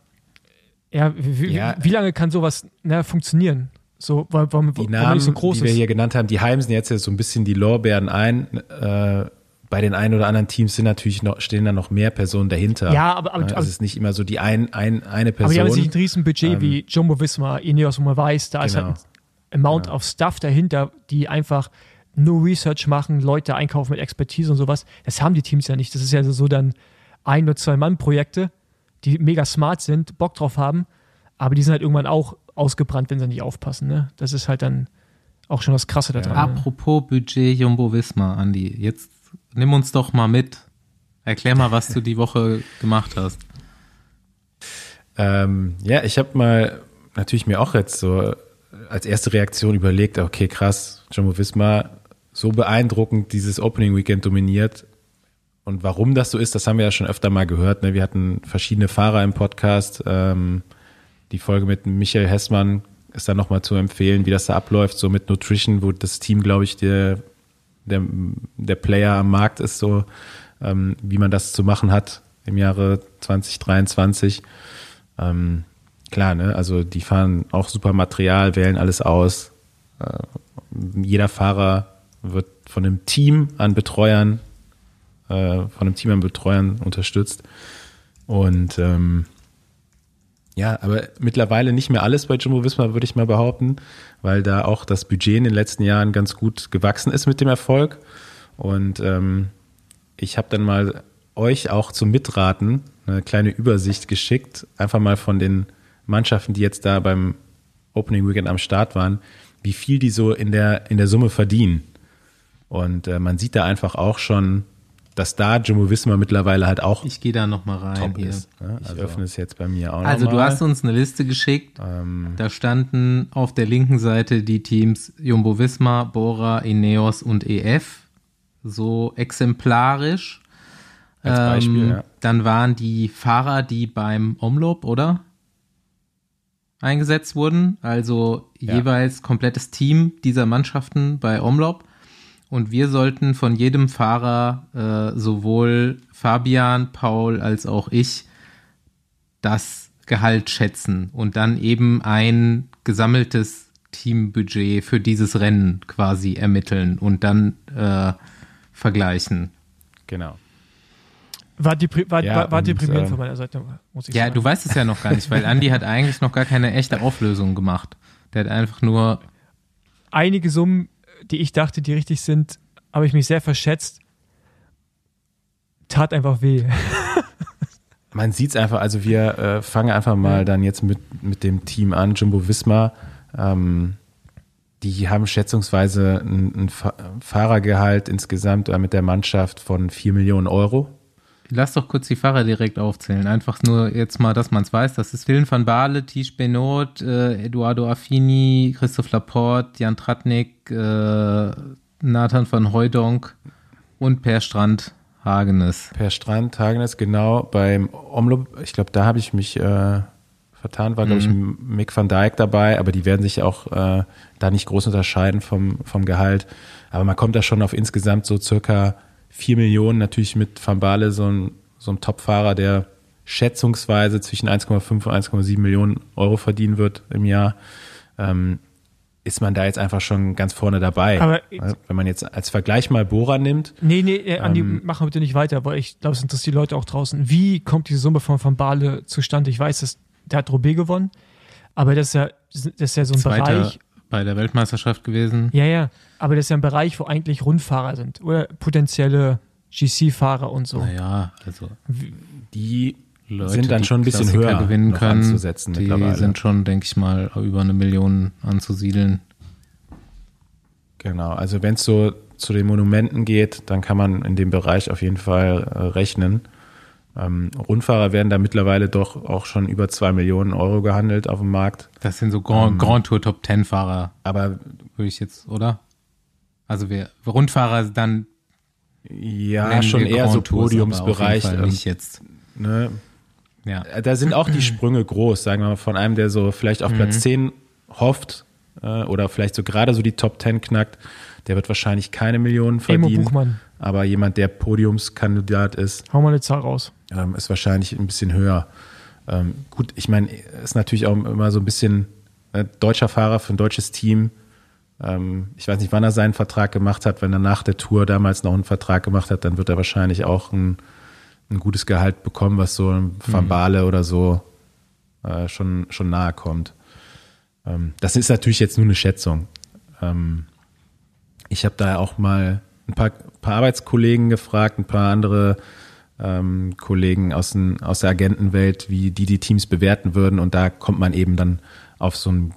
ja, wie, Ja. wie lange kann sowas ne, funktionieren? So, weil, weil, weil Die Namen, so die wir ist. hier genannt haben, die heimsen jetzt so ein bisschen die Lorbeeren ein. Äh, bei den ein oder anderen Teams sind natürlich noch, stehen da noch mehr Personen dahinter. Ja, aber- aber- also aber- es ist nicht immer so die ein, ein, eine Aber Person. die haben jetzt nicht ein riesen Budget Ähm, wie Jumbo Visma, Ineos, wo man weiß, da ist Genau. halt ein Amount of Stuff dahinter, die einfach nur Research machen, Leute einkaufen mit Expertise und sowas. Das haben die Teams ja nicht. Das ist ja so dann ein- oder zwei-Mann-Projekte, die mega smart sind, Bock drauf haben, aber die sind halt irgendwann auch ausgebrannt, wenn sie nicht aufpassen. Ne? Das ist halt dann auch schon das Krasse daran. Ne? Apropos Budget Jumbo Wismar, Andi, jetzt nimm uns doch mal mit. Erklär mal, was du die Woche gemacht hast. Ähm, ja, ich habe mal natürlich mir auch jetzt so als erste Reaktion überlegt, okay, krass, Jumbo Visma so beeindruckend dieses Opening Weekend dominiert. Und warum das so ist, das haben wir ja schon öfter mal gehört. Ne? Wir hatten verschiedene Fahrer im Podcast. Ähm, die Folge mit Michael Hessmann ist dann nochmal zu empfehlen, wie das da abläuft, so mit Nutrition, wo das Team, glaube ich, der, der, der Player am Markt ist, so ähm, wie man das zu machen hat im Jahre 2023. Ähm, klar, ne? Also die fahren auch super Material, wählen alles aus. Äh, jeder Fahrer wird von einem Team an Betreuern, äh, von einem Team an Betreuern unterstützt. Und ähm, ja, aber mittlerweile nicht mehr alles bei Jumbo Visma, würde ich mal behaupten, weil da auch das Budget in den letzten Jahren ganz gut gewachsen ist mit dem Erfolg. Und ähm, ich habe dann mal euch auch zum Mitraten eine kleine Übersicht geschickt, einfach mal von den Mannschaften, die jetzt da beim Opening Weekend am Start waren, wie viel die so in der, in der Summe verdienen. Und äh, man sieht da einfach auch schon, dass da Jumbo Visma mittlerweile halt auch Ich gehe da nochmal rein top hier. ist. Ne? Ich öffne es jetzt bei mir auch Also du hast uns eine Liste geschickt. Ähm. Da standen auf der linken Seite die Teams Jumbo Visma, Bora, Ineos und EF. So exemplarisch. Als Beispiel, Ähm, ja. Dann waren die Fahrer, die beim Omloop, oder? Eingesetzt wurden. Also Ja. jeweils komplettes Team dieser Mannschaften bei Omloop. Und wir sollten von jedem Fahrer, äh, sowohl Fabian, Paul als auch ich, das Gehalt schätzen und dann eben ein gesammeltes Teambudget für dieses Rennen quasi ermitteln und dann äh, vergleichen. Genau. War, depri war, Ja, war, war und, deprimierend ähm, von meiner Seite, muss ich Ja, sagen. du weißt es ja noch gar nicht, weil Andy hat eigentlich noch gar keine echte Auflösung gemacht. Der hat einfach nur, Einige Summen, die ich dachte, die richtig sind, habe ich mich sehr verschätzt. Tat einfach weh. *laughs* Man sieht es einfach, also wir äh, fangen einfach mal dann jetzt mit, mit dem Team an, Jumbo Visma. Ähm, die haben schätzungsweise ein, ein Fa- Fahrergehalt insgesamt äh, mit der Mannschaft von 4 Millionen Euro. Lass doch kurz die Fahrer direkt aufzählen. Einfach nur jetzt mal, dass man es weiß. Das ist Willem van Baarle, Tisch Benot, äh, Eduardo Affini, Christoph Laporte, Jan Tratnik, äh, Nathan van Hooijdonk und Per Strand Hagenes. Per Strand, Hagenes, genau. Beim Omloop, ich glaube, da habe ich mich äh, vertan, war, glaube ich, Mick van Dijk dabei, aber die werden sich auch äh, da nicht groß unterscheiden vom, vom Gehalt. Aber man kommt da schon auf insgesamt so circa 4 Millionen, natürlich mit Van Baale, so ein, so ein Top-Fahrer, der schätzungsweise zwischen 1,5 und 1,7 Millionen Euro verdienen wird im Jahr. Ähm, ist man da jetzt einfach schon ganz vorne dabei. Aber- Wenn man jetzt als Vergleich mal Bora nimmt, Nee, nee, äh, Andi, Ähm, mach mal bitte nicht weiter, weil ich glaube, es interessiert die Leute auch draußen. Wie kommt diese Summe von Van Baale zustande? Ich weiß, dass, der hat Roubaix gewonnen, aber das ist ja, das ist ja so ein Zweiter Bereich. Bei der Weltmeisterschaft gewesen. Ja, ja, aber das ist ja ein Bereich, wo eigentlich Rundfahrer sind oder potenzielle GC-Fahrer und so. Naja, also die Leute, sind dann die schon ein bisschen Klassiker höher gewinnen können. anzusetzen die sind schon, denke ich mal, über eine Million anzusiedeln. Genau, also wenn es so zu den Monumenten geht, dann kann man in dem Bereich auf jeden Fall äh, rechnen. Ähm, Rundfahrer werden da mittlerweile doch auch schon über zwei Millionen Euro gehandelt auf dem Markt. Das sind so Ähm. Grand, Grand Tour Top Ten Fahrer, Aber würde ich jetzt, oder? Also wir Rundfahrer dann ja, schon eher so Grand Tours, Podiumsbereich. ähm, nicht jetzt. ne? Ja. Äh, Da sind auch die *clears throat* Sprünge groß, sagen wir mal, von einem, der so vielleicht auf Mhm. Platz 10 hofft äh, oder vielleicht so gerade so die Top 10 knackt, der wird wahrscheinlich keine Millionen Emo verdienen. Buchmann, Aber jemand, der Podiumskandidat ist, hau mal eine Zahl raus. ähm, ist wahrscheinlich ein bisschen höher. Ähm, gut, ich meine, ist natürlich auch immer so ein bisschen äh, deutscher Fahrer für ein deutsches Team. Ähm, ich weiß nicht, wann er seinen Vertrag gemacht hat. Wenn er nach der Tour damals noch einen Vertrag gemacht hat, dann wird er wahrscheinlich auch ein, ein gutes Gehalt bekommen, was so ein Van Baale oder so äh, schon, schon nahe kommt. Ähm, das ist natürlich jetzt nur eine Schätzung. Ähm, ich habe da auch mal ein paar, paar Arbeitskollegen gefragt, ein paar andere ähm, Kollegen aus, den, aus der Agentenwelt, wie die die Teams bewerten würden. Und da kommt man eben dann auf so ein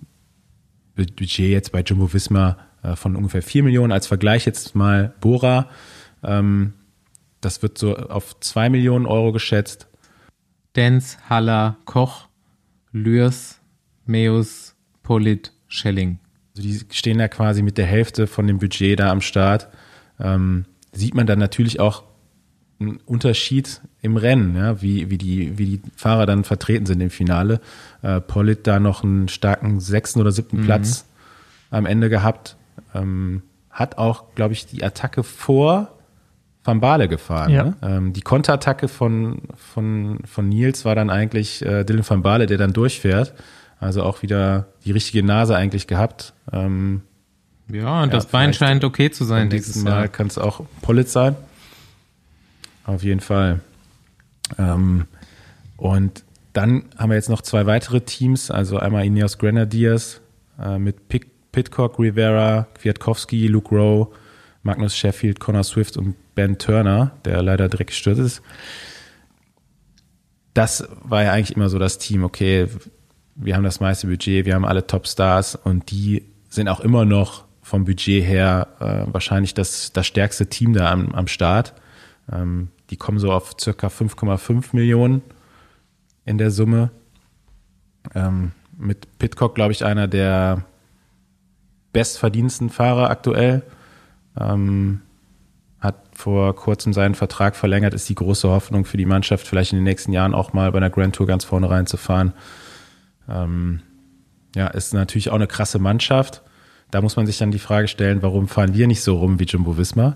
Bu- Budget jetzt bei Jumbo Visma äh, von ungefähr 4 Millionen. Als Vergleich jetzt mal Bora. Ähm, das wird so auf 2 Millionen Euro geschätzt. Denz, Haller, Koch, Lürs, Meus, Polit, Schelling. Also die stehen da quasi mit der Hälfte von dem Budget da am Start. Ähm, sieht man dann natürlich auch einen Unterschied im Rennen, ja, wie, wie, die, wie die Fahrer dann vertreten sind im Finale. Äh, Pollitt da noch einen starken sechsten oder siebten Platz am Ende gehabt. Ähm, hat auch, glaube ich, die Attacke vor Van Baale gefahren. Ja. Ne? Ähm, die Konterattacke von, von, von Nils war dann eigentlich äh, Dylan Van Baale, der dann durchfährt. Also auch wieder die richtige Nase eigentlich gehabt. Ähm, Ja, und Ja, das Bein scheint okay zu sein nächstes dieses Mal Jahr. kann es auch Pollitt sein. Auf jeden Fall. Ähm, und dann haben wir jetzt noch zwei weitere Teams, also einmal Ineos Grenadiers äh, mit Pick, Pitcock, Rivera, Kwiatkowski, Luke Rowe, Magnus Sheffield, Connor Swift und Ben Turner, der leider direkt gestürzt ist. Das war ja eigentlich immer so das Team, okay, wir haben das meiste Budget, wir haben alle Topstars und die sind auch immer noch vom Budget her äh, wahrscheinlich das, das stärkste Team da am, am Start. Ähm, die kommen so auf circa 5,5 Millionen in der Summe. Ähm, mit Pitcock, glaube ich, einer der bestverdiensten Fahrer aktuell. Ähm, hat vor kurzem seinen Vertrag verlängert, ist die große Hoffnung für die Mannschaft, vielleicht in den nächsten Jahren auch mal bei einer Grand Tour ganz vorne reinzufahren. Ähm, ja, ist natürlich auch eine krasse Mannschaft. Da muss man sich dann die Frage stellen, warum fahren wir nicht so rum wie Jumbo Visma?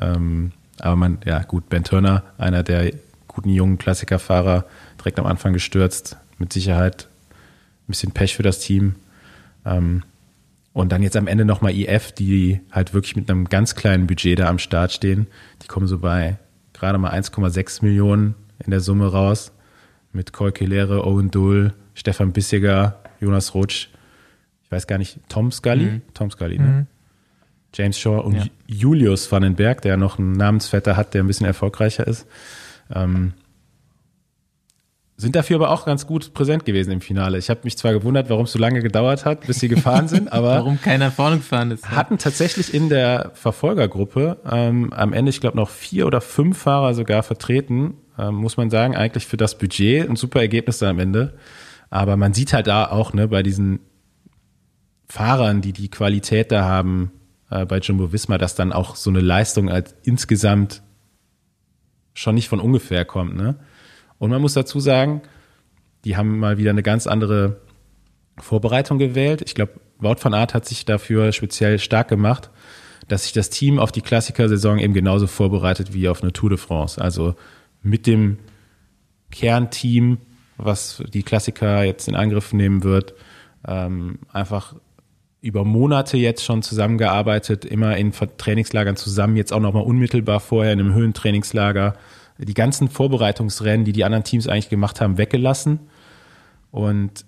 Ähm, aber man, ja gut, Ben Turner, einer der guten jungen Klassikerfahrer, direkt am Anfang gestürzt, mit Sicherheit ein bisschen Pech für das Team. Ähm, und dann jetzt am Ende nochmal IF, die halt wirklich mit einem ganz kleinen Budget da am Start stehen. Die kommen so bei gerade mal 1,6 Millionen in der Summe raus. Mit Koi Kelere, Owen Dull, Stefan Bissiger, Jonas Rutsch, ich weiß gar nicht, Tom Scully? Mhm. Tom Scully, ne? James Shaw und Julius Vandenberg, der noch einen Namensvetter hat, der ein bisschen erfolgreicher ist. Ähm, sind dafür aber auch ganz gut präsent gewesen im Finale. Ich habe mich zwar gewundert, warum es so lange gedauert hat, bis sie gefahren sind, *laughs* aber Warum keiner vorne gefahren ist. hatten tatsächlich in der Verfolgergruppe ähm, am Ende, ich glaube, noch vier oder fünf Fahrer sogar vertreten. Ähm, muss man sagen, eigentlich für das Budget ein super Ergebnis da am Ende. Aber man sieht halt da auch ne, bei diesen Fahrern, die die Qualität da haben äh, bei Jumbo Visma, dass dann auch so eine Leistung als insgesamt schon nicht von ungefähr kommt. Ne? Und man muss dazu sagen, die haben mal wieder eine ganz andere Vorbereitung gewählt. Ich glaube, Wout van Aert hat sich dafür speziell stark gemacht, dass sich das Team auf die Klassiker-Saison eben genauso vorbereitet wie auf eine Tour de France. Also mit dem Kernteam, was die Klassiker jetzt in Angriff nehmen wird, ähm, einfach über Monate jetzt schon zusammengearbeitet, immer in Trainingslagern zusammen, jetzt auch nochmal unmittelbar vorher in einem Höhentrainingslager. Die ganzen Vorbereitungsrennen, die die anderen Teams eigentlich gemacht haben, weggelassen und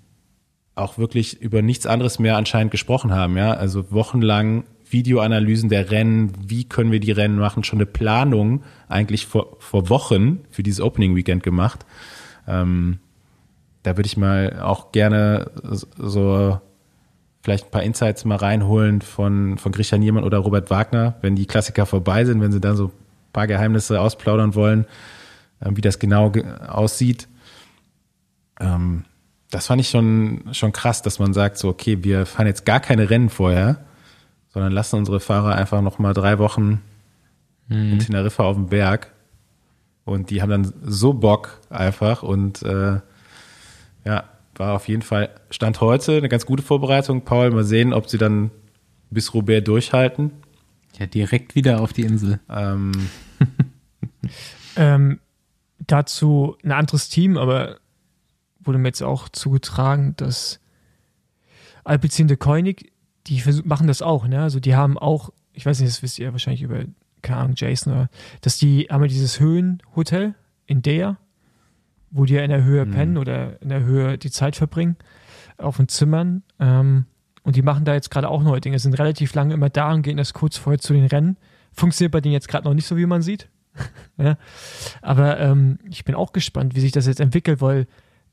auch wirklich über nichts anderes mehr anscheinend gesprochen haben. Ja, also wochenlang Videoanalysen der Rennen, wie können wir die Rennen machen, schon eine Planung eigentlich vor, vor Wochen für dieses Opening Weekend gemacht. Ähm, da würde ich mal auch gerne so vielleicht ein paar Insights mal reinholen von, von Christian Niemann oder Robert Wagner, wenn die Klassiker vorbei sind, wenn sie dann so ein paar Geheimnisse ausplaudern wollen, äh, wie das genau ge- aussieht. Ähm, das fand ich schon, schon krass, dass man sagt, so, okay, wir fahren jetzt gar keine Rennen vorher, sondern lassen unsere Fahrer einfach noch mal drei Wochen in Teneriffa auf dem Berg. Und die haben dann so Bock einfach und äh, ja, war auf jeden Fall Stand heute eine ganz gute Vorbereitung. Paul, mal sehen, ob sie dann bis Roubaix durchhalten. Ja, direkt wieder auf die Insel. Ähm, *laughs* Ähm, dazu ein anderes Team, aber wurde mir jetzt auch zugetragen, dass Alpecin de Koenig, die machen das auch, ne? Also die haben auch, ich weiß nicht, das wisst ihr wahrscheinlich über, keine Ahnung, Jason oder, dass die haben ja dieses Höhenhotel in Dea, wo die ja in der Höhe pennen oder in der Höhe die Zeit verbringen, auf den Zimmern. Ähm, und die machen da jetzt gerade auch neue Dinge, sind relativ lange immer da und gehen erst kurz vorher zu den Rennen. Funktioniert bei denen jetzt gerade noch nicht so, wie man sieht. *laughs* ja. Aber ähm, ich bin auch gespannt, wie sich das jetzt entwickelt, weil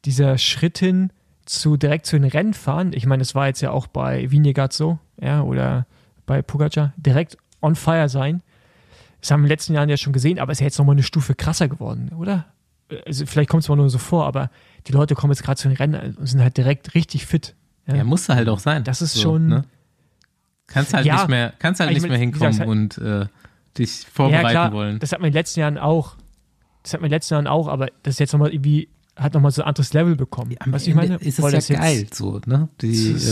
dieser Schritt hin zu direkt zu den Rennen fahren, ich meine, es war jetzt ja auch bei Vinegat so, ja, oder bei Pogacar, direkt on fire sein. Das haben wir in den letzten Jahren ja schon gesehen, aber es ist ja jetzt nochmal eine Stufe krasser geworden, oder? Also vielleicht kommt es mal nur so vor, aber die Leute kommen jetzt gerade zu den Rennen und sind halt direkt richtig fit. Ja, musste halt auch sein. Das ist schon- Ne? Kannst halt Ja. nicht mehr, kannst halt Ich nicht mein, mehr hinkommen und äh, dich vorbereiten ja, klar, wollen. Das hat man in den letzten Jahren auch. Das hat man in den letzten Jahren auch, aber das ist jetzt nochmal irgendwie, hat nochmal so ein anderes Level bekommen. Am du, Ende ich meine? ist es das ja jetzt- geil, so, ne? Die, äh, es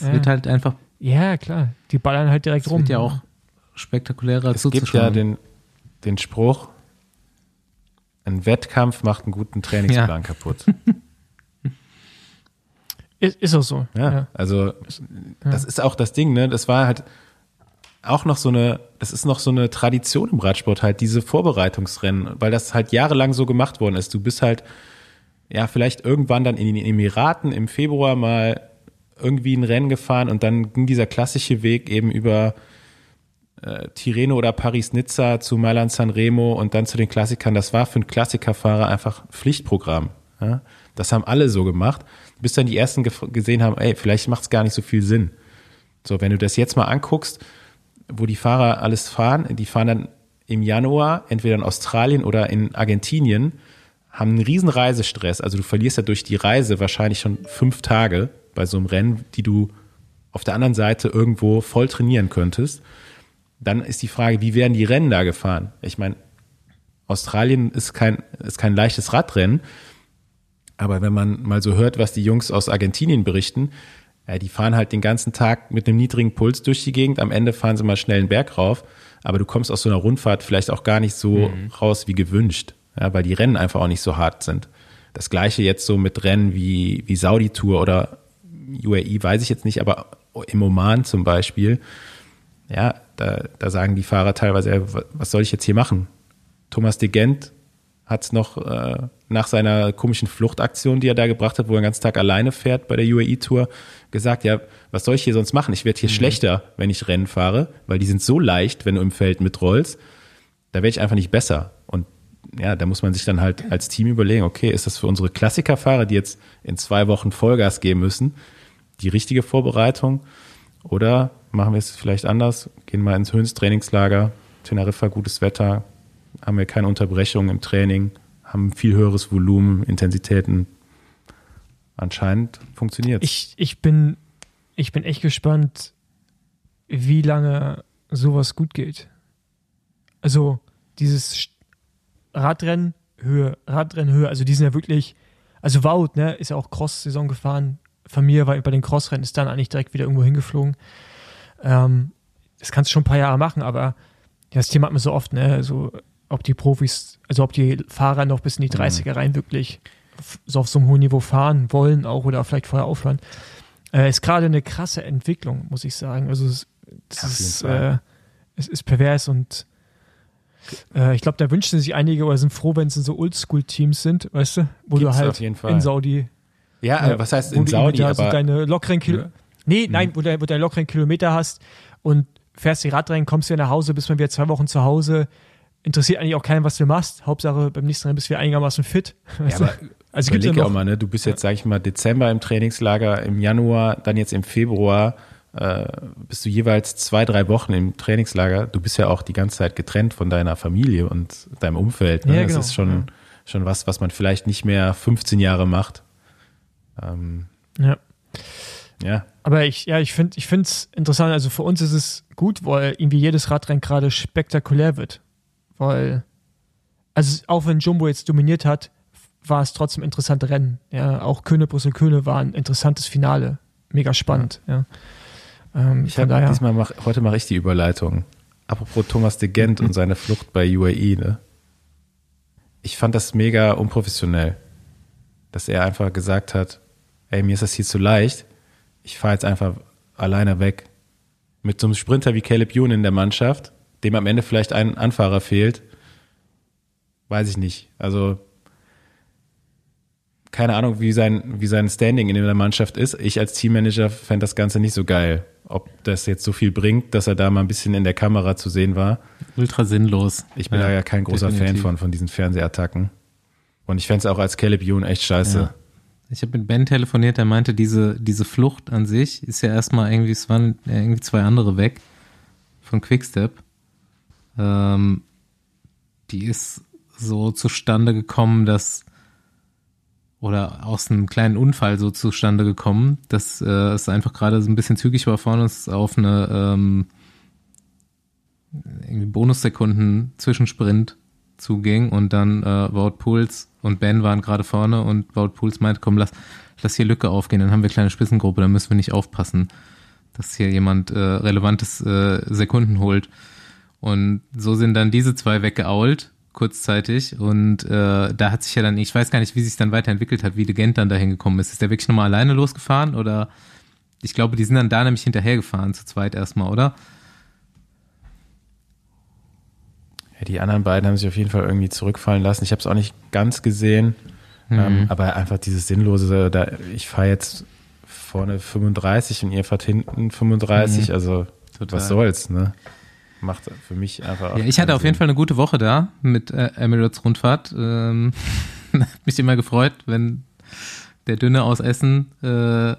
ja. wird halt einfach, Ja, klar. Die ballern halt direkt es rum. wird ja auch spektakulärer es gibt ja den, den Spruch, ein Wettkampf macht einen guten Trainingsplan kaputt. *laughs* Ist, ist auch so. Ja, Ja. also das ist auch das Ding, ne? Das war halt auch noch so eine, das ist noch so eine Tradition im Radsport halt, diese Vorbereitungsrennen, weil das halt jahrelang so gemacht worden ist. Du bist halt, ja, vielleicht irgendwann dann in den Emiraten im Februar mal irgendwie ein Rennen gefahren und dann ging dieser klassische Weg eben über äh, Tirreno oder Paris-Nizza zu Mailand Sanremo und dann zu den Klassikern. Das war für einen Klassikerfahrer einfach Pflichtprogramm. Ja? Das haben alle so gemacht, bis dann die ersten gesehen haben, ey, vielleicht macht es gar nicht so viel Sinn. So, wenn du das jetzt mal anguckst, wo die Fahrer alles fahren, die fahren dann im Januar entweder in Australien oder in Argentinien, haben einen riesen Reisestress. Also du verlierst ja durch die Reise wahrscheinlich schon fünf Tage bei so einem Rennen, die du auf der anderen Seite irgendwo voll trainieren könntest. Dann ist die Frage, wie werden die Rennen da gefahren? Ich meine, Australien ist kein, ist kein leichtes Radrennen, aber wenn man mal so hört, was die Jungs aus Argentinien berichten, ja, die fahren halt den ganzen Tag mit einem niedrigen Puls durch die Gegend. Am Ende fahren sie mal schnell einen Berg rauf, aber du kommst aus so einer Rundfahrt vielleicht auch gar nicht so mhm. raus wie gewünscht, ja, weil die Rennen einfach auch nicht so hart sind. Das gleiche jetzt so mit Rennen wie, wie Saudi Tour oder UAE, weiß ich jetzt nicht, aber im Oman zum Beispiel, ja, da, da sagen die Fahrer teilweise, was soll ich jetzt hier machen? Thomas de Gent hat es noch äh, nach seiner komischen Fluchtaktion, die er da gebracht hat, wo er den ganzen Tag alleine fährt bei der UAE-Tour, gesagt, ja, was soll ich hier sonst machen? Ich werde hier mhm. schlechter, wenn ich Rennen fahre, weil die sind so leicht, wenn du im Feld mitrollst. Da werde ich einfach nicht besser. Und ja, da muss man sich dann halt als Team überlegen, okay, ist das für unsere Klassikerfahrer, die jetzt in zwei Wochen Vollgas geben müssen, die richtige Vorbereitung? Oder machen wir es vielleicht anders, gehen mal ins Höhenstrainingslager, Teneriffa, gutes Wetter, haben wir keine Unterbrechung im Training, haben viel höheres Volumen, Intensitäten. Anscheinend funktioniert Ich, ich, bin, ich bin echt gespannt, wie lange sowas gut geht. Also dieses Radrennen, Höhe, Radrennen, Höhe, also die sind ja wirklich, also Wout, ne, ist ja auch Cross-Saison gefahren. Familie war bei den Crossrennen, ist dann eigentlich direkt wieder irgendwo hingeflogen. Ähm, das kannst du schon ein paar Jahre machen, aber das Thema hat man so oft, ne, so ob die Profis, also ob die Fahrer noch bis in die 30er mhm. rein wirklich so auf so einem hohen Niveau fahren wollen auch oder vielleicht vorher aufhören. Äh, ist gerade eine krasse Entwicklung, muss ich sagen. Also es, ist, äh, es ist pervers und äh, ich glaube, da wünschen sich einige oder sind froh, wenn es so Oldschool-Teams sind, weißt du, wo Gibt's du halt in Saudi. Ja, äh, was heißt in Saudi? Aber, deine lockeren Kilo ja. Nee, nein, mhm. wo du, wo du deine lockeren Kilometer hast und fährst die Radrennen, kommst wieder nach Hause, bist mal wieder zwei Wochen zu Hause, interessiert eigentlich auch keinen, was du machst. Hauptsache beim nächsten Rennen bist du einigermaßen fit. Ja, aber also gibt ja auch mal, ne? Du bist jetzt, sag ich mal, Dezember im Trainingslager, im Januar, dann jetzt im Februar äh, bist du jeweils zwei, drei Wochen im Trainingslager. Du bist ja auch die ganze Zeit getrennt von deiner Familie und deinem Umfeld. Ne? Ja, genau. Das ist schon, ja. schon was, was man vielleicht nicht mehr 15 Jahre macht. Ähm, ja. Ja. Aber ich, ja, ich finde, ich finde es interessant. Also für uns ist es gut, weil irgendwie jedes Radrennen gerade spektakulär wird. Weil, also auch wenn Jumbo jetzt dominiert hat, war es trotzdem interessante Rennen. Ja, auch Köne, Brüssel, Köne war ein interessantes Finale. Mega spannend, ja. ja. Ähm, ich habe diesmal mach, heute mache ich die Überleitung. Apropos Thomas de Gent und seine Flucht bei UAE, ne? Ich fand das mega unprofessionell, dass er einfach gesagt hat, ey, mir ist das hier zu leicht, ich fahre jetzt einfach alleine weg. Mit so einem Sprinter wie Caleb Youn in der Mannschaft, dem am Ende vielleicht ein Anfahrer fehlt, weiß ich nicht. Also keine Ahnung, wie sein, wie sein Standing in der Mannschaft ist. Ich als Teammanager fände das Ganze nicht so geil. Ob das jetzt so viel bringt, dass er da mal ein bisschen in der Kamera zu sehen war. Ultra sinnlos. Ich bin ja, da ja kein großer definitiv. Fan von, von diesen Fernsehattacken. Und ich fände es auch als Caleb Youn echt scheiße. Ja. Ich habe mit Ben telefoniert, der meinte, diese, diese Flucht an sich ist ja erstmal irgendwie, es waren irgendwie zwei andere weg von Quickstep. Ähm, die ist so zustande gekommen, dass oder aus einem kleinen Unfall so zustande gekommen, dass äh, es einfach gerade so ein bisschen zügig war vorne es auf eine ähm, Bonussekunden Zwischensprint zuging und dann äh, Wout Puls und Ben waren gerade vorne und Wout Puls meinte, komm, lass, lass hier Lücke aufgehen, dann haben wir eine kleine Spitzengruppe, dann müssen wir nicht aufpassen, dass hier jemand äh, relevantes äh, Sekunden holt. Und so sind dann diese zwei weggeault, kurzzeitig. Und äh, da hat sich ja dann, ich weiß gar nicht, wie sich dann weiterentwickelt hat, wie De Gent dann dahin gekommen ist. Ist der wirklich nochmal alleine losgefahren oder ich glaube, die sind dann da nämlich hinterhergefahren, zu zweit erstmal, oder? Ja, die anderen beiden haben sich auf jeden Fall irgendwie zurückfallen lassen. Ich habe es auch nicht ganz gesehen, mhm. ähm, aber einfach dieses Sinnlose, da, ich fahre jetzt vorne 35 und ihr fahrt hinten 35, mhm. also Total. was soll's, ne? macht für mich einfach. Ja, ich hatte auf jeden Fall eine gute Woche da mit äh, Emirates Rundfahrt. Ähm, *laughs* hat mich immer gefreut, wenn der Dünne aus Essen äh,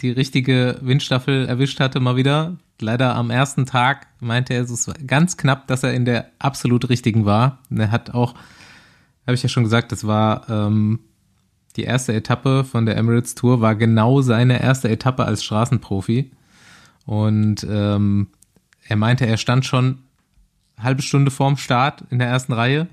die richtige Windstaffel erwischt hatte, mal wieder. Leider am ersten Tag meinte er, es war ganz knapp, dass er in der absolut richtigen war. er hat auch, habe ich ja schon gesagt, das war ähm, die erste Etappe von der Emirates Tour, war genau seine erste Etappe als Straßenprofi. Und ähm, er meinte, er stand schon halbe Stunde vorm Start in der ersten Reihe,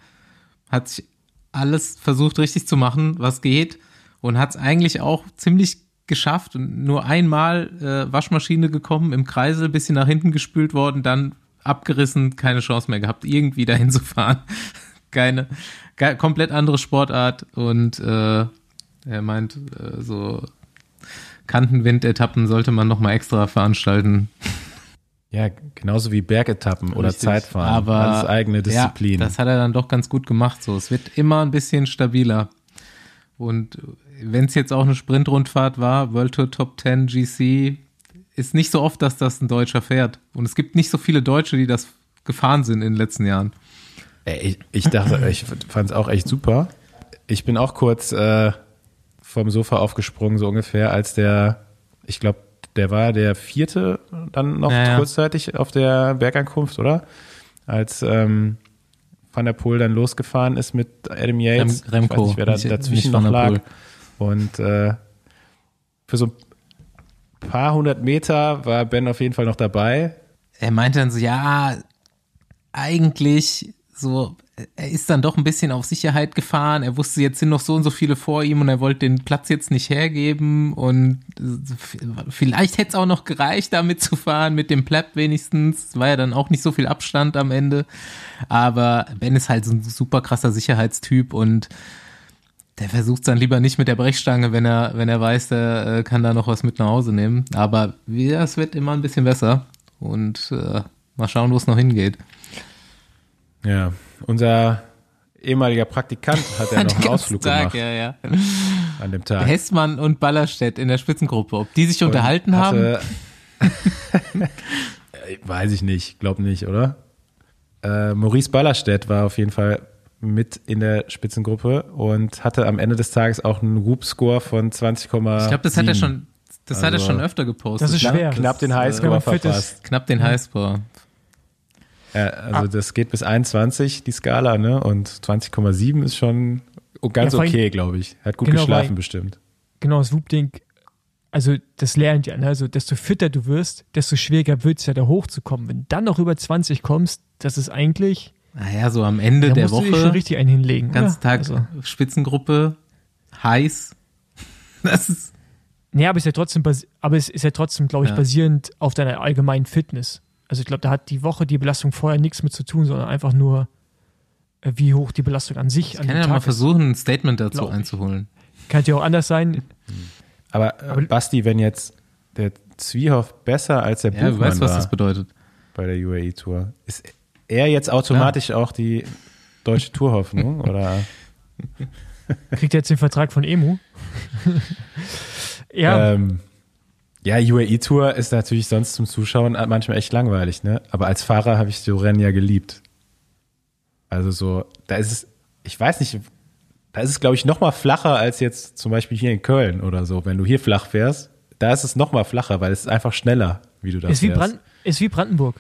hat sich alles versucht richtig zu machen, was geht und hat es eigentlich auch ziemlich geschafft und nur einmal äh, Waschmaschine gekommen, im Kreisel, bisschen nach hinten gespült worden, dann abgerissen, keine Chance mehr gehabt, irgendwie dahin zu fahren. *laughs* keine, ge komplett andere Sportart und äh, er meint, äh, so Kantenwind-Etappen sollte man nochmal extra veranstalten. Ja, genauso wie Bergetappen oder Richtig. Zeitfahren. Aber Alles eigene Disziplin. Ja, das hat er dann doch ganz gut gemacht. So, es wird immer ein bisschen stabiler. Und wenn es jetzt auch eine Sprintrundfahrt war, World Tour Top 10 GC, ist nicht so oft, dass das ein Deutscher fährt. Und es gibt nicht so viele Deutsche, die das gefahren sind in den letzten Jahren. Ich, ich dachte, ich fand es auch echt super. Ich bin auch kurz äh, vom Sofa aufgesprungen, so ungefähr, als der, ich glaube, der war der vierte dann noch Ja, ja. kurzzeitig auf der Bergankunft, oder? Als ähm, Van der Poel dann losgefahren ist mit Adam Yates. Rem- Remco, Ich weiß nicht, wer da dazwischen noch lag. Und äh, für so ein paar hundert Meter war Ben auf jeden Fall noch dabei. Er meinte dann so, ja, eigentlich so, er ist dann doch ein bisschen auf Sicherheit gefahren. Er wusste, jetzt sind noch so und so viele vor ihm und er wollte den Platz jetzt nicht hergeben und vielleicht hätte es auch noch gereicht, damit zu fahren, mit dem Pleb wenigstens. War ja dann auch nicht so viel Abstand am Ende. Aber Ben ist halt so ein super krasser Sicherheitstyp und der versucht dann lieber nicht mit der Brechstange, wenn er, wenn er weiß, der äh, kann da noch was mit nach Hause nehmen. Aber ja, es wird immer ein bisschen besser. Und äh, mal schauen, wo es noch hingeht. Ja, unser ehemaliger Praktikant hat ja *laughs* noch einen Ausflug Tag, gemacht Ja, ja. an dem Tag. Hessmann und Ballerstedt in der Spitzengruppe. Ob die sich unterhalten Und haben? hatte- *laughs* Äh, Weiß ich nicht, glaub nicht, oder? Äh, Maurice Ballerstedt war auf jeden Fall mit in der Spitzengruppe und hatte am Ende des Tages auch einen Whoop-Score von 20,7. Ich glaube, das hat er schon, das hat er Also- schon öfter gepostet. Das ist knapp, schwer. knapp den Highscore verpasst. Knapp den Highscore. Ja, also das geht bis 21, die Skala, ne? Und 20,7 ist schon ganz Ja, okay, glaube ich. Hat gut Genau, geschlafen weil- bestimmt. Genau, das Whoop-Ding, also das lernt ja, ne? also desto fitter du wirst, desto schwieriger wird es ja da hochzukommen. Wenn du dann noch über 20 kommst, das ist eigentlich, Naja, so am Ende da der musst du dich schon Woche, richtig einen hinlegen. ganzen oder? Tag Also, Spitzengruppe, heiß. *laughs* Das ist, nee, aber es ist ja trotzdem, aber es ist ja trotzdem, glaube ich, Ja. basierend auf deiner allgemeinen Fitness. Also ich glaube, da hat die Woche die Belastung vorher nichts mit zu tun, sondern einfach nur, äh, wie hoch die Belastung an sich ich an kann ja mal Tag ist. versuchen, ein Statement dazu Glaub ich. einzuholen. Kann ja auch anders sein. Aber, äh, Aber- Basti, wenn jetzt der Zwiehoff besser als der Ja, du Buchmann weißt, was das bedeutet. bei der UAE Tour, ist er jetzt automatisch auch die deutsche Tourhoffnung *laughs* oder? Kriegt er jetzt den Vertrag von Emu? *laughs* ja, Ähm, ja, UAE Tour ist natürlich sonst zum Zuschauen manchmal echt langweilig, ne? Aber als Fahrer habe ich so Rennen ja geliebt. Also so, da ist es, ich weiß nicht, da ist es glaube ich noch mal flacher als jetzt zum Beispiel hier in Köln oder so. Wenn du hier flach fährst, da ist es noch mal flacher, weil es ist einfach schneller, wie du das ist, wie fährst. Brand, ist wie Brandenburg.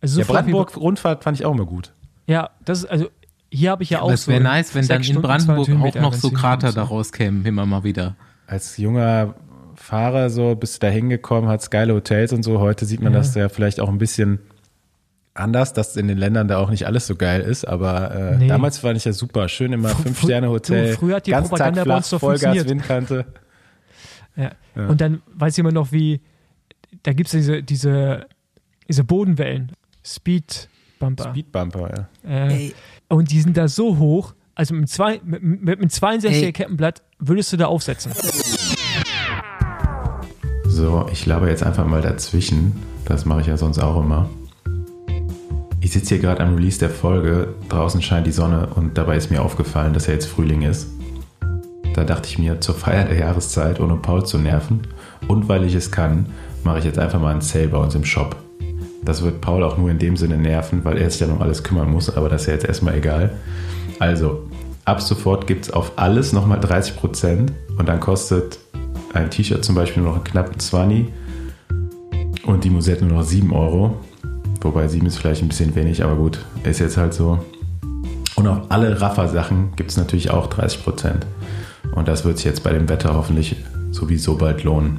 Also so ja, Brandenburg-Rundfahrt fand ich auch immer gut. Ja, das ist, also hier habe ich ja auch Aber es so. wäre nice, wenn dann in Stunden, Brandenburg 200 auch noch so Krater daraus kämen, immer mal wieder. Als junger Fahrer so bist du da hingekommen, hat's geile Hotels und so. Heute sieht man Ja. das ja vielleicht auch ein bisschen anders, dass in den Ländern da auch nicht alles so geil ist. Aber äh, Nee. damals fand ich ja super. Schön immer Fünf-Sterne-Hotel, früher hat die ganz Propaganda bei flach, uns doch Vollgas, funktioniert. Windkante. Ja. Ja. Und dann weiß ich immer noch, wie, da gibt es diese, diese, diese Bodenwellen, Speed Bumper. Speedbumper, ja. Äh, und die sind da so hoch, also mit, zwei, mit, mit einem 62er Ey. Kettenblatt würdest du da aufsetzen. So, ich laber jetzt einfach mal dazwischen. Das mache ich ja sonst auch immer. Ich sitze hier gerade am Release der Folge. Draußen scheint die Sonne und dabei ist mir aufgefallen, dass ja jetzt Frühling ist. Da dachte ich mir, zur Feier der Jahreszeit, ohne Paul zu nerven und weil ich es kann, mache ich jetzt einfach mal einen Sale bei uns im Shop. Das wird Paul auch nur in dem Sinne nerven, weil er sich ja um alles kümmern muss, aber das ist ja jetzt erstmal egal. Also, ab sofort gibt es auf alles nochmal 30% und dann kostet ein T-Shirt zum Beispiel nur noch knapp 20 und die Musette nur noch 7 Euro. Wobei 7 ist vielleicht ein bisschen wenig, aber gut, ist jetzt halt so. Und auf alle Raffer-Sachen gibt es natürlich auch 30%. Und das wird sich jetzt bei dem Wetter hoffentlich sowieso bald lohnen.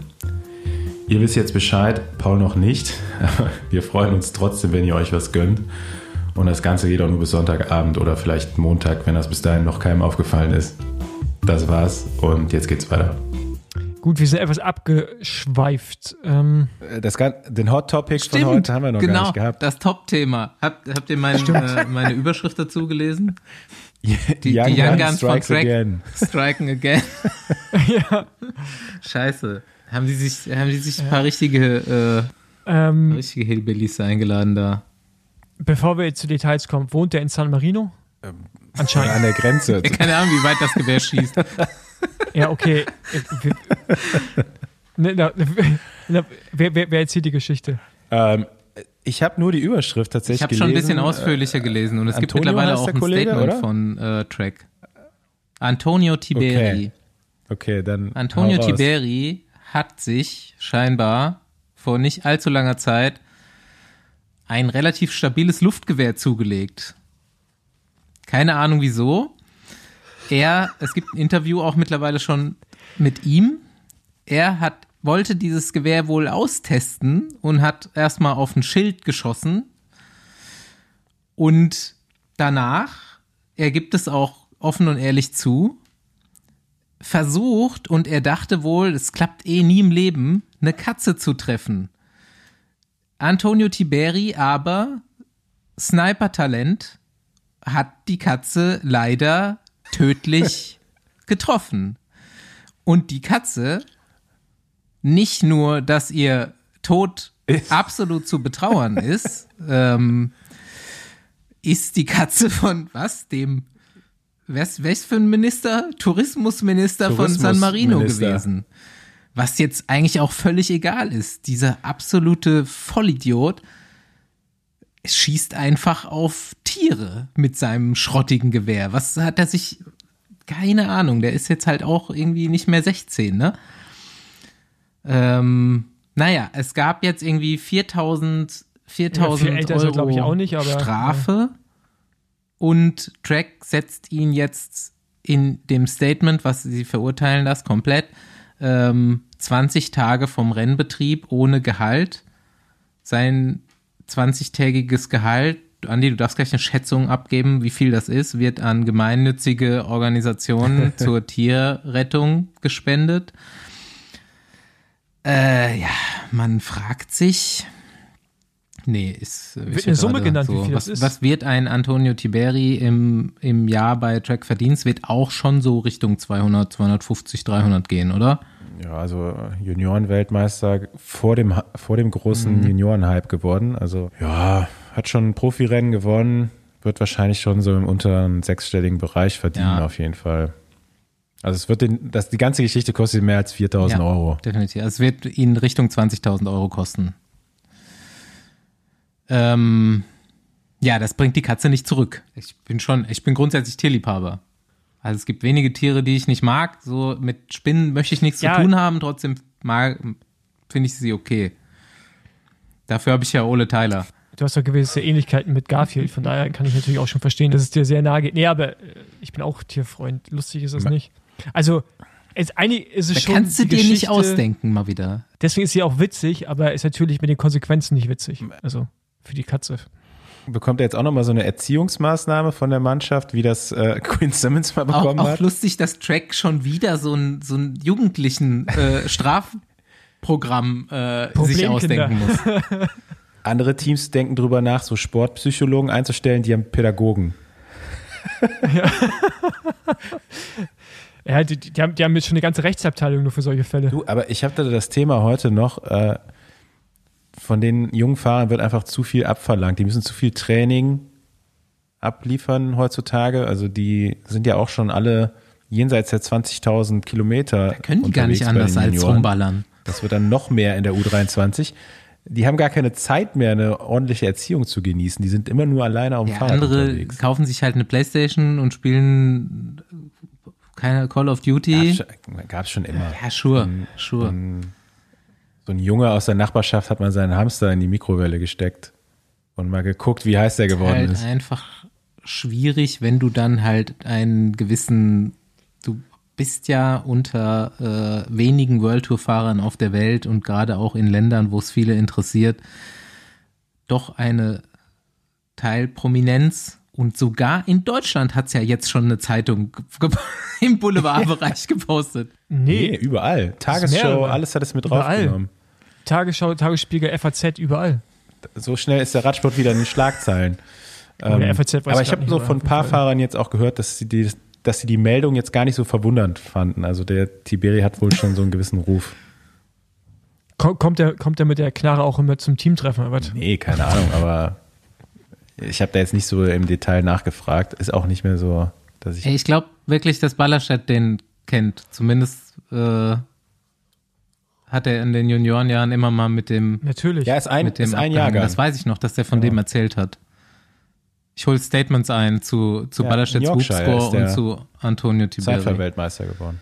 Ihr wisst jetzt Bescheid, Paul noch nicht. Aber *laughs* wir freuen uns trotzdem, wenn ihr euch was gönnt. Und das Ganze geht auch nur bis Sonntagabend oder vielleicht Montag, wenn das bis dahin noch keinem aufgefallen ist. Das war's und jetzt geht's weiter. Gut, wir sind etwas abgeschweift. Ähm, Das, Gan- den Hot Topic von heute haben wir noch genau, gar nicht gehabt. das Top-Thema. Habt, habt ihr mein, äh, meine Überschrift dazu gelesen? *laughs* Die, Young die Young Guns Guns von strikes Track again. striken again. *laughs* ja. Scheiße. Haben die sich, haben die sich ein paar richtige, ähm, äh, richtige Hillbillies eingeladen da? bevor wir jetzt zu Details kommen, wohnt er in San Marino? Anscheinend. An der Grenze. *laughs* Keine Ahnung, wie weit das Gewehr schießt. *laughs* Ja, okay. Äh, Ne, *laughs* wer, wer, wer erzählt die Geschichte? ähm, ich habe nur die Überschrift Ich tatsächlich habe gelesen. schon ein bisschen ausführlicher gelesen und es gibt Antonio mittlerweile heißt auch der ein Kollege, Statement oder? von äh, Track. Antonio Tiberi. Okay. Okay, dann. Antonio hau raus. Tiberi hat sich scheinbar vor nicht allzu langer Zeit ein relativ stabiles Luftgewehr zugelegt. Keine Ahnung wieso. Er, es gibt ein Interview auch mittlerweile schon mit ihm. Er hat, wollte dieses Gewehr wohl austesten und hat erstmal auf ein Schild geschossen. Und danach, er gibt es auch offen und ehrlich zu, versucht und er dachte wohl, es klappt eh nie im Leben, eine Katze zu treffen. Antonio Tiberi aber, Sniper-Talent, hat die Katze leider tödlich *laughs* getroffen. Und die Katze, nicht nur, dass ihr Tod absolut zu betrauern ist, *laughs* ähm, ist die Katze von was? Dem was, was für ein Minister? Tourismusminister von San Marino Tourismusminister. gewesen. Was jetzt eigentlich auch völlig egal ist. Dieser absolute Vollidiot schießt einfach auf Tiere mit seinem schrottigen Gewehr. Was hat er sich, keine Ahnung, der ist jetzt halt auch irgendwie nicht mehr 16, ne? Ähm, naja, es gab jetzt irgendwie 4000, 4000 viel älter ist er, Euro ich, auch nicht, aber- Strafe und Track setzt ihn jetzt in dem Statement, was sie verurteilen das komplett, ähm, 20 Tage vom Rennbetrieb ohne Gehalt. Sein 20-tägiges Gehalt, Andi, du darfst gleich eine Schätzung abgeben, wie viel das ist, wird an gemeinnützige Organisationen *laughs* zur Tierrettung gespendet. Äh, ja, man fragt sich. Nee, ist. äh, Wird ist eine Summe genannt, wie viel was, das ist? Was wird ein Antonio Tiberi im, im Jahr bei Track Verdienst? Wird auch schon so Richtung 200, 250, 300 gehen, oder? Ja, also Junioren-Weltmeister vor dem, vor dem großen Mhm. Junioren-Hype geworden. Also ja, hat schon ein Profirennen gewonnen, wird wahrscheinlich schon so im unteren sechsstelligen Bereich verdienen Ja. auf jeden Fall. Also es wird den, das, die ganze Geschichte kostet mehr als 4000 Ja. Euro. Definitiv. Also es wird ihn Richtung 20.000 Euro kosten. Ähm, ja, das bringt die Katze nicht zurück. Ich bin schon, ich bin grundsätzlich Tierliebhaber. Also es gibt wenige Tiere, die ich nicht mag. So mit Spinnen möchte ich nichts Ja. zu tun haben. Trotzdem finde ich sie okay. Dafür habe ich ja Ole Tyler. Du hast doch gewisse Ähnlichkeiten mit Garfield, von daher kann ich natürlich auch schon verstehen, dass es dir sehr nahe geht. Nee, aber äh, ich bin auch Tierfreund. Lustig ist es nicht. Also, es, einig, ist es Da schon. kannst du dir nicht ausdenken, mal wieder. Deswegen ist sie auch witzig, aber ist natürlich mit den Konsequenzen nicht witzig. Also, für die Katze. Bekommt er jetzt auch nochmal so eine Erziehungsmaßnahme von der Mannschaft, wie das äh, *laughs* Quinn Simmons mal Auch, bekommen auch hat? lustig, dass Track schon wieder so ein, so ein jugendlichen äh, *laughs* Strafprogramm äh, sich ausdenken muss. *laughs* Andere Teams denken drüber nach, so Sportpsychologen einzustellen, die haben Pädagogen. Ja, die, die, haben, die haben jetzt schon eine ganze Rechtsabteilung nur für solche Fälle. Du, aber ich habe da das Thema heute noch, äh, von den jungen Fahrern wird einfach zu viel abverlangt. Die müssen zu viel Training abliefern heutzutage. Also die sind ja auch schon alle jenseits der 20.000 Kilometer. Können die gar nicht anders als rumballern. Das wird dann noch mehr in der U23. Die haben gar keine Zeit mehr, eine ordentliche Erziehung zu genießen. Die sind immer nur alleine auf dem Ja, Fahrrad andere unterwegs. kaufen sich halt eine Playstation und spielen keine Call of Duty. Gab es schon immer. Ja, sure, sure. So ein Junge aus der Nachbarschaft hat mal seinen Hamster in die Mikrowelle gesteckt und mal geguckt, wie heiß der geworden halt ist. einfach schwierig, wenn du dann halt einen gewissen, du bist ja unter äh, wenigen World Tour Fahrern auf der Welt und gerade auch in Ländern, wo es viele interessiert, doch eine Teilprominenz. Und sogar in Deutschland hat es ja jetzt schon eine Zeitung *laughs* im Boulevardbereich *laughs* gepostet. Nee, Nee, überall. Tagesschau, alles hat es mit Überall. draufgenommen. Tagesschau, Tagesspiegel, FAZ, überall. So schnell ist der Radsport wieder in den Schlagzeilen. Der FAZ weiß aber ich habe so von ein paar. Fahrern jetzt auch gehört, dass sie die, dass sie die Meldung jetzt gar nicht so verwundernd fanden. Also der Tiberi hat wohl schon so einen gewissen Ruf. Ko- Kommt der, kommt der mit der Knarre auch immer zum Teamtreffen? oder? Nee, keine Ahnung, aber ich habe da jetzt nicht so im Detail nachgefragt. Ist auch nicht mehr so, dass ich. Ich glaube wirklich, dass Ballerstedt den kennt. Zumindest äh, hat er in den Juniorenjahren immer mal mit dem Natürlich. Ja, ist ein, mit dem ist ein. Jahrgang. Das weiß ich noch, dass der von dem erzählt hat. Ich hole Statements ein zu, zu Ja, Ballerstedts Hoopscore und zu Antonio Tiberi. Zeitfahrweltmeister geworden.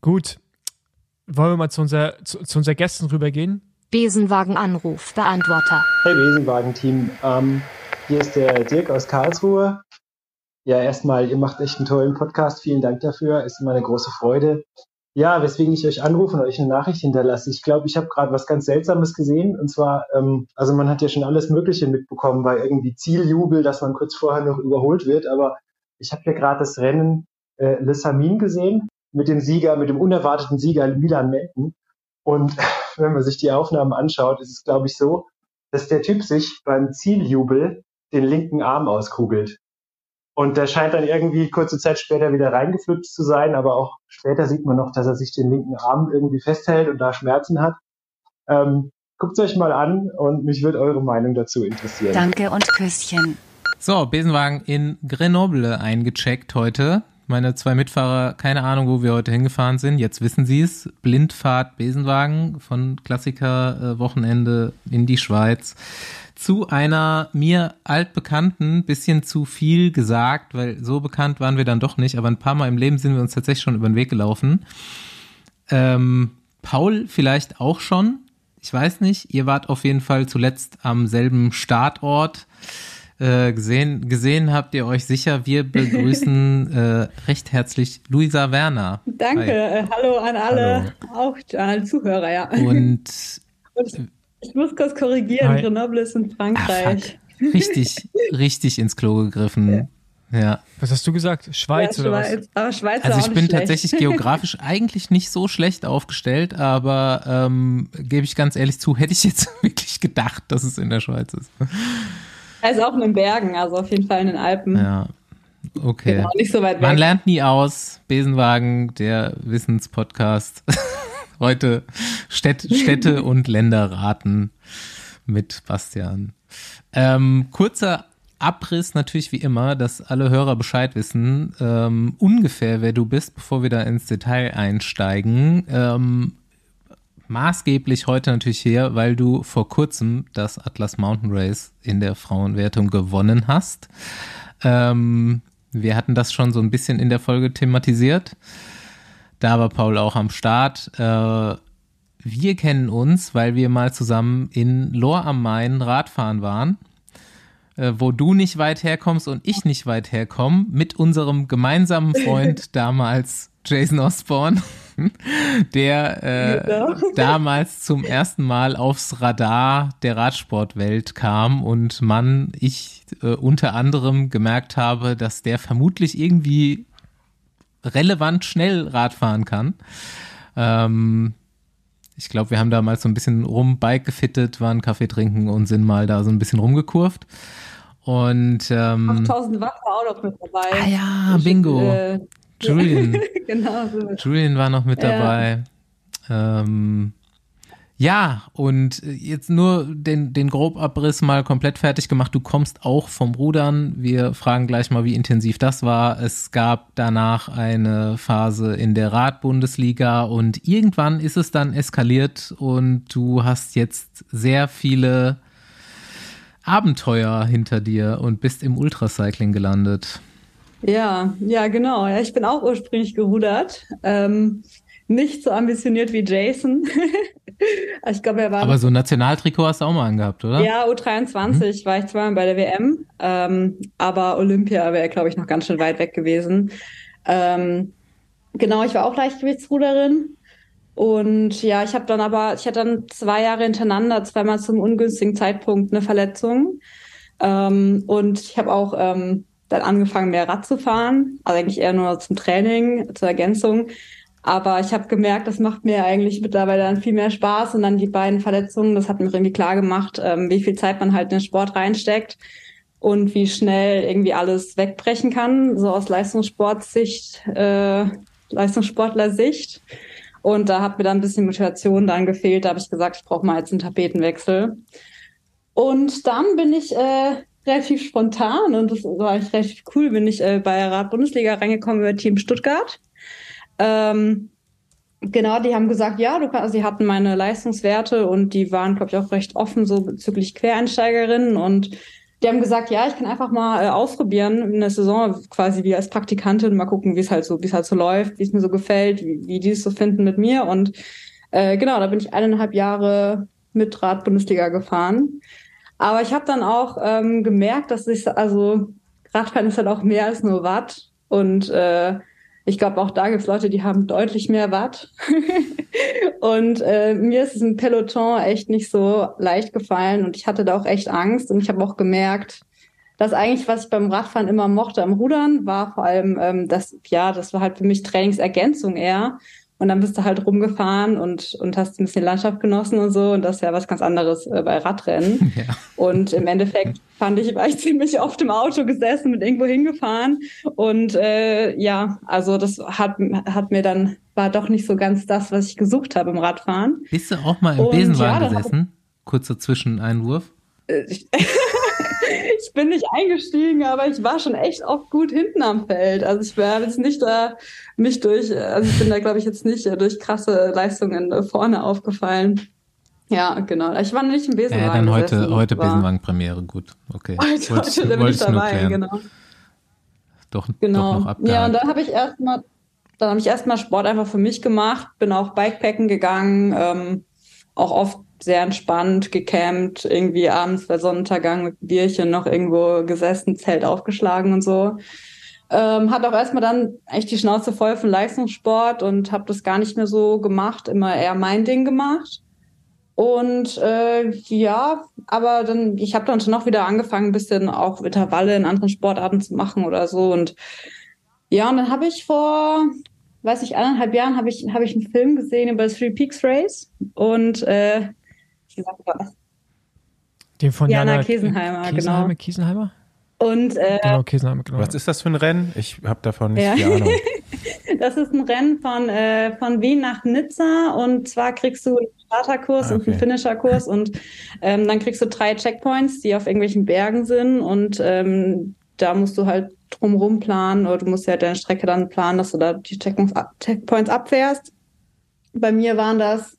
Gut. Wollen wir mal zu, unser, zu, zu unseren Gästen rübergehen? Besenwagen-Anruf, Beantworter. Hey Besenwagen-Team, ähm, hier ist der Dirk aus Karlsruhe. Ja, erstmal, ihr macht echt einen tollen Podcast. Vielen Dank dafür. Ist immer eine große Freude. Ja, weswegen ich euch anrufe und euch eine Nachricht hinterlasse. Ich glaube, ich habe gerade was ganz Seltsames gesehen. Und zwar, ähm, also man hat ja schon alles Mögliche mitbekommen bei irgendwie Zieljubel, dass man kurz vorher noch überholt wird. Aber ich habe ja gerade das Rennen äh, Le Samin gesehen mit dem Sieger, mit dem unerwarteten Sieger Milan Melken. Und wenn man sich die Aufnahmen anschaut, ist es, glaube ich, so, dass der Typ sich beim Zieljubel den linken Arm auskugelt. Und der scheint dann irgendwie kurze Zeit später wieder reingeflüpft zu sein, aber auch später sieht man noch, dass er sich den linken Arm irgendwie festhält und da Schmerzen hat. Ähm, Guckt euch mal an und mich würde eure Meinung dazu interessieren. Danke und Küsschen. So, Besenwagen in Grenoble eingecheckt heute. Meine zwei Mitfahrer, keine Ahnung, wo wir heute hingefahren sind. Jetzt wissen sie es. Blindfahrt Besenwagen von Klassiker äh, in die Schweiz zu einer mir altbekannten, bisschen zu viel gesagt, weil so bekannt waren wir dann doch nicht, aber ein paar Mal im Leben sind wir uns tatsächlich schon über den Weg gelaufen. Ähm, Paul vielleicht auch schon. Ich weiß nicht. Ihr wart auf jeden Fall zuletzt am selben Startort. Äh, gesehen, gesehen habt ihr euch sicher. Wir begrüßen *laughs* äh, recht herzlich Luisa Werner. Danke, Hi. äh, hallo an alle, auch an alle Zuhörer, ja. Und *laughs* Und ich muss kurz korrigieren, Hi. Grenoble ist in ah, Frankreich. fuck, richtig, *laughs* richtig ins Klo gegriffen. Ja. Was hast du gesagt? Schweiz ja, oder was? Aber Schweiz Also ich auch bin schlecht. tatsächlich geografisch eigentlich nicht so schlecht aufgestellt, aber ähm, gebe ich ganz ehrlich zu, hätte ich jetzt wirklich gedacht, dass es in der Schweiz ist. Ist auch in den Bergen, also auf jeden Fall in den Alpen. Ja, okay. Genau, nicht so weit Man weg. lernt nie aus. Besenwagen, der Wissenspodcast. *laughs* Heute Städt, Städte *laughs* und Länder raten mit Bastian. Ähm, kurzer Abriss natürlich wie immer, dass alle Hörer Bescheid wissen, ähm, ungefähr wer du bist, bevor wir da ins Detail einsteigen. Ähm, maßgeblich heute natürlich hier, weil du vor kurzem das Atlas Mountain Race in der Frauenwertung gewonnen hast. Ähm, wir hatten das schon so ein bisschen in der Folge thematisiert. Da war Paul auch am Start. Äh, wir kennen uns, weil wir mal zusammen in Lohr am Main Radfahren waren, äh, wo du nicht weit herkommst und ich nicht weit herkomme, mit unserem gemeinsamen Freund *laughs* damals Jason Osborne, *laughs* der äh, Genau. damals zum ersten Mal aufs Radar der Radsportwelt kam und man, ich äh, unter anderem gemerkt habe, dass der vermutlich irgendwie relevant schnell Radfahren kann. Ähm, ich glaube, wir haben damals so ein bisschen rum Bike gefittet, waren Kaffee trinken und sind mal da so ein bisschen rumgekurvt. Und ähm, 8000 Watt war auch noch mit dabei. ah ja, Bingo. Äh, Julian. *laughs* genau so. Julian war noch mit Ja. dabei. Ähm, ja, und jetzt nur den, den Grobabriss mal komplett fertig gemacht. Du kommst auch vom Rudern. Wir fragen gleich mal, wie intensiv das war. Es gab danach eine Phase in der Radbundesliga und irgendwann ist es dann eskaliert und du hast jetzt sehr viele Abenteuer hinter dir und bist im Ultracycling gelandet. Ja, ja, genau. Ja, ich bin auch ursprünglich gerudert. Ähm, nicht so ambitioniert wie Jason. *laughs* ich glaube, er war. Aber so ein Nationaltrikot hast du auch mal angehabt, oder? Ja, U23 mhm. war ich zweimal bei der WM, ähm, aber Olympia wäre, glaube ich, noch ganz schön weit weg gewesen. Ähm, genau, ich war auch Leichtgewichtsruderin. Und ja, ich habe dann aber, ich hatte dann zwei Jahre hintereinander, zweimal zum ungünstigen Zeitpunkt eine Verletzung. Ähm, und ich habe auch ähm, dann angefangen, mehr Rad zu fahren. Also eigentlich eher nur zum Training, zur Ergänzung. Aber ich habe gemerkt, das macht mir eigentlich mittlerweile dann viel mehr Spaß. Und dann die beiden Verletzungen, das hat mir irgendwie klar gemacht, ähm, wie viel Zeit man halt in den Sport reinsteckt und wie schnell irgendwie alles wegbrechen kann, so aus Leistungssportsicht, äh, Leistungssportler-Sicht. Und da hat mir dann ein bisschen Motivation dann gefehlt. Da habe ich gesagt, ich brauche mal jetzt einen Tapetenwechsel. Und dann bin ich äh, relativ spontan und das war eigentlich relativ cool, bin ich äh, bei Rad Bundesliga reingekommen über Team Stuttgart. Ähm, genau, die haben gesagt, ja, du kannst, sie hatten meine Leistungswerte und die waren, glaube ich, auch recht offen so bezüglich Quereinsteigerinnen und die haben gesagt, ja, ich kann einfach mal äh, ausprobieren in der Saison quasi wie als Praktikantin mal gucken, wie es halt so, wie es halt so läuft, wie es mir so gefällt, wie, wie die es so finden mit mir und äh, genau, da bin ich eineinhalb Jahre mit Rad Bundesliga gefahren. Aber ich habe dann auch ähm, gemerkt, dass ich also Radfahren ist halt auch mehr als nur Watt und äh, ich glaube, auch da gibt es Leute, die haben deutlich mehr Watt. *laughs* und äh, mir ist es im Peloton echt nicht so leicht gefallen und ich hatte da auch echt Angst und ich habe auch gemerkt, dass eigentlich, was ich beim Radfahren immer mochte am Rudern, war vor allem ähm, das, ja, das war halt für mich Trainingsergänzung eher. Und dann bist du halt rumgefahren und, und hast ein bisschen Landschaft genossen und so. Und das ist ja was ganz anderes äh, bei Radrennen. *laughs* Ja. Und im Endeffekt fand ich, war ich *laughs* ziemlich oft im Auto gesessen und irgendwo hingefahren. Und äh, ja, also das hat, hat mir dann, war doch nicht so ganz das, was ich gesucht habe im Radfahren. Bist du auch mal im und, Besenwagen ja, gesessen? Kurzer Zwischeneinwurf. *laughs* Äh, ich bin nicht eingestiegen, aber ich war schon echt oft gut hinten am Feld. Also ich wäre jetzt nicht da mich durch, also ich bin da glaube ich jetzt nicht durch krasse Leistungen vorne aufgefallen. Ja, genau. Ich war nicht im Besenwagen. Ja, dann heute, heute Besenwagen-Premiere, gut. Okay. Heute, heute bin ich dabei, genau. Doch, genau. doch noch abgehakt. Ja, und dann habe ich erstmal, dann habe ich erstmal Sport einfach für mich gemacht, bin auch Bikepacken gegangen, ähm, auch oft sehr entspannt gecampt, irgendwie abends bei Sonnenuntergang mit Bierchen noch irgendwo gesessen, Zelt aufgeschlagen und so. Ähm, hat auch erstmal dann echt die Schnauze voll von Leistungssport und habe das gar nicht mehr so gemacht, immer eher mein Ding gemacht. Und äh, ja, aber dann, ich habe dann schon noch wieder angefangen, ein bisschen auch Intervalle in anderen Sportarten zu machen oder so. Und ja, und dann habe ich vor, weiß ich, eineinhalb Jahren habe ich, hab ich einen Film gesehen über das Three Peaks Race. Und äh, gesagt was. Den von Jana, Jana Kesenheimer, Kesenheimer, genau. Kesenheimer? Und, äh, genau, Kesenheimer, genau. Was ist das für ein Rennen? Ich habe davon nicht ja. viel Ahnung. *laughs* das ist ein Rennen von, äh, von Wien nach Nizza und zwar kriegst du einen Starterkurs ah, okay. und einen Finisherkurs *laughs* und ähm, dann kriegst du drei Checkpoints, die auf irgendwelchen Bergen sind und ähm, da musst du halt drumrum planen oder du musst ja deine Strecke dann planen, dass du da die Checkpoints abfährst. Bei mir waren das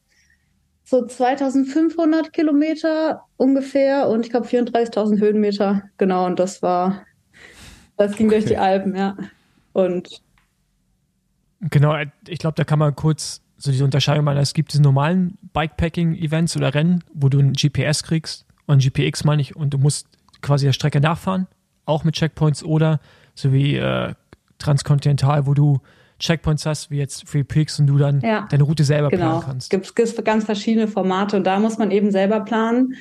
so 2500 Kilometer ungefähr und ich glaube 34.000 Höhenmeter. Genau, und das war, das ging okay. durch die Alpen, ja. Und genau, ich glaube, da kann man kurz so diese Unterscheidung machen. Es gibt diese normalen Bikepacking-Events oder Rennen, wo du ein GPS kriegst und ein GPX meine ich und du musst quasi der Strecke nachfahren, auch mit Checkpoints oder so wie äh, Transkontinental, wo du Checkpoints hast, wie jetzt Free Peaks und du dann ja, deine Route selber genau. planen kannst. Gibt es ganz verschiedene Formate und da muss man eben selber planen.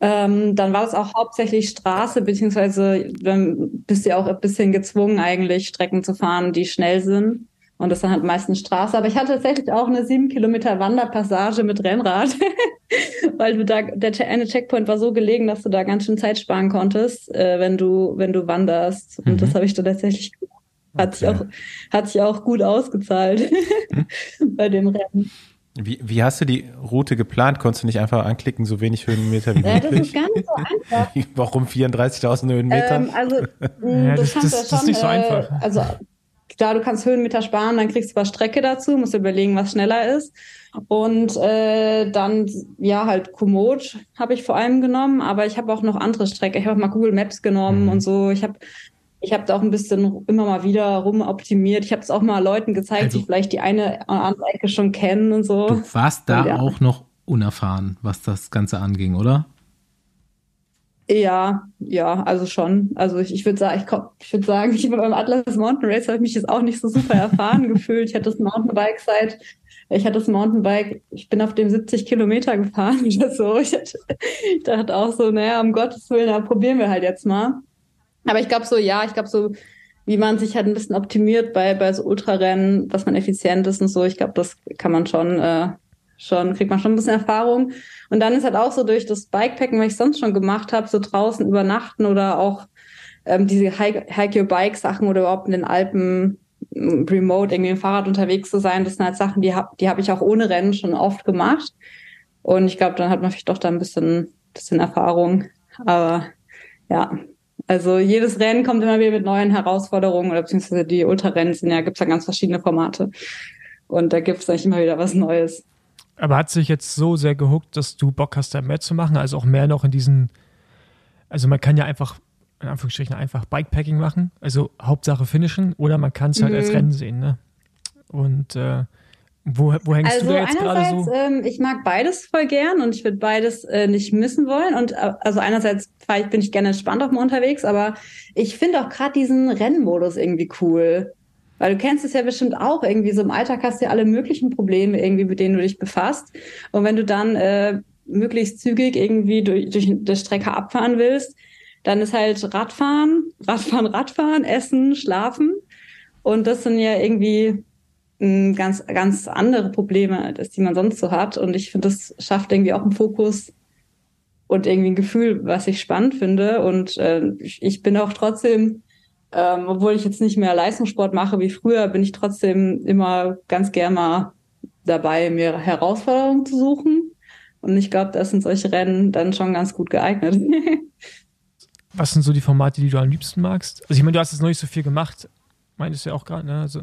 Ähm, dann war das auch hauptsächlich Straße, beziehungsweise dann bist du ja auch ein bisschen gezwungen, eigentlich Strecken zu fahren, die schnell sind. Und das ist dann halt meistens Straße. Aber ich hatte tatsächlich auch eine sieben Kilometer Wanderpassage mit Rennrad, *laughs* weil du da, der eine Checkpoint war so gelegen, dass du da ganz schön Zeit sparen konntest, äh, wenn du, wenn du wanderst. Und mhm. das habe ich dann tatsächlich gemacht. Hat, okay. sich auch, hat sich auch gut ausgezahlt hm? *laughs* bei dem Rennen. Wie, wie hast du die Route geplant? Konntest du nicht einfach anklicken, so wenig Höhenmeter wie möglich? Ja, das ist gar nicht so einfach. *laughs* Warum 34.000 Höhenmeter? Ähm, also, *laughs* ja, das, das, das, das, ist nicht so einfach. Äh, also, klar, du kannst Höhenmeter sparen, dann kriegst du was Strecke dazu, musst überlegen, was schneller ist. Und äh, dann, ja, halt Komoot habe ich vor allem genommen, aber ich habe auch noch andere Strecke. Ich habe auch mal Google Maps genommen mhm. und so. Ich habe Ich habe da auch ein bisschen immer mal wieder rumoptimiert. Ich habe es auch mal Leuten gezeigt, Also- die vielleicht die eine oder andere Ecke schon kennen und so. Du warst da Ja. auch noch unerfahren, was das Ganze anging, oder? Ja, ja, also schon. Also ich, ich würde sagen, ich, komm- ich würde sagen, ich beim Atlas Mountain Race habe ich mich jetzt auch nicht so super erfahren *laughs* gefühlt. Ich hatte das Mountainbike seit, ich hatte das Mountainbike, ich bin auf dem 70 Kilometer gefahren *laughs* oder so. Ich, hatte, ich dachte auch so, naja, um Gottes Willen, da probieren wir halt jetzt mal. Aber ich glaube so, ja, ich glaube so, wie man sich halt ein bisschen optimiert bei, bei so Ultrarennen, dass man effizient ist und so, ich glaube, das kann man schon, äh, schon, kriegt man schon ein bisschen Erfahrung. Und dann ist halt auch so durch das Bikepacken, was ich sonst schon gemacht habe, so draußen übernachten oder auch ähm, diese Hike, Hike Your Bike Sachen oder überhaupt in den Alpen remote irgendwie im Fahrrad unterwegs zu sein, das sind halt Sachen, die habe die hab ich auch ohne Rennen schon oft gemacht. Und ich glaube, dann hat man vielleicht doch da ein bisschen, bisschen Erfahrung. Aber ja, also jedes Rennen kommt immer wieder mit neuen Herausforderungen oder beziehungsweise die Ultrarennen sind ja, gibt's ja ganz verschiedene Formate. Und da gibt's eigentlich immer wieder was Neues. Aber hat sich jetzt so sehr gehuckt, dass du Bock hast, da mehr zu machen? Also auch mehr noch in diesen. Also man kann ja einfach, in Anführungsstrichen, einfach Bikepacking machen. Also Hauptsache finishen. Oder man kann es halt Mhm. als Rennen sehen, ne? Und äh, wo, wo hängst Also du da jetzt gerade einerseits, so? ähm, ich mag beides voll gern und ich würde beides äh, nicht missen wollen. Und äh, also einerseits ich, bin ich gerne entspannt auch mal unterwegs, aber ich finde auch gerade diesen Rennmodus irgendwie cool. Weil du kennst es ja bestimmt auch irgendwie, so im Alltag hast du ja alle möglichen Probleme irgendwie, mit denen du dich befasst. Und wenn du dann äh, möglichst zügig irgendwie durch, durch die Strecke abfahren willst, dann ist halt Radfahren, Radfahren, Radfahren, Essen, Schlafen. Und das sind ja irgendwie ganz, ganz andere Probleme, als die man sonst so hat. Und ich finde, das schafft irgendwie auch einen Fokus und irgendwie ein Gefühl, was ich spannend finde. Und äh, ich, bin auch trotzdem, ähm, obwohl ich jetzt nicht mehr Leistungssport mache wie früher, bin ich trotzdem immer ganz gern mal dabei, mir Herausforderungen zu suchen. Und ich glaube, da sind solche Rennen dann schon ganz gut geeignet. *laughs* Was sind so die Formate, die du am liebsten magst? Also ich meine, du hast jetzt noch nicht so viel gemacht. Meintest du ja auch gerade, ne? Also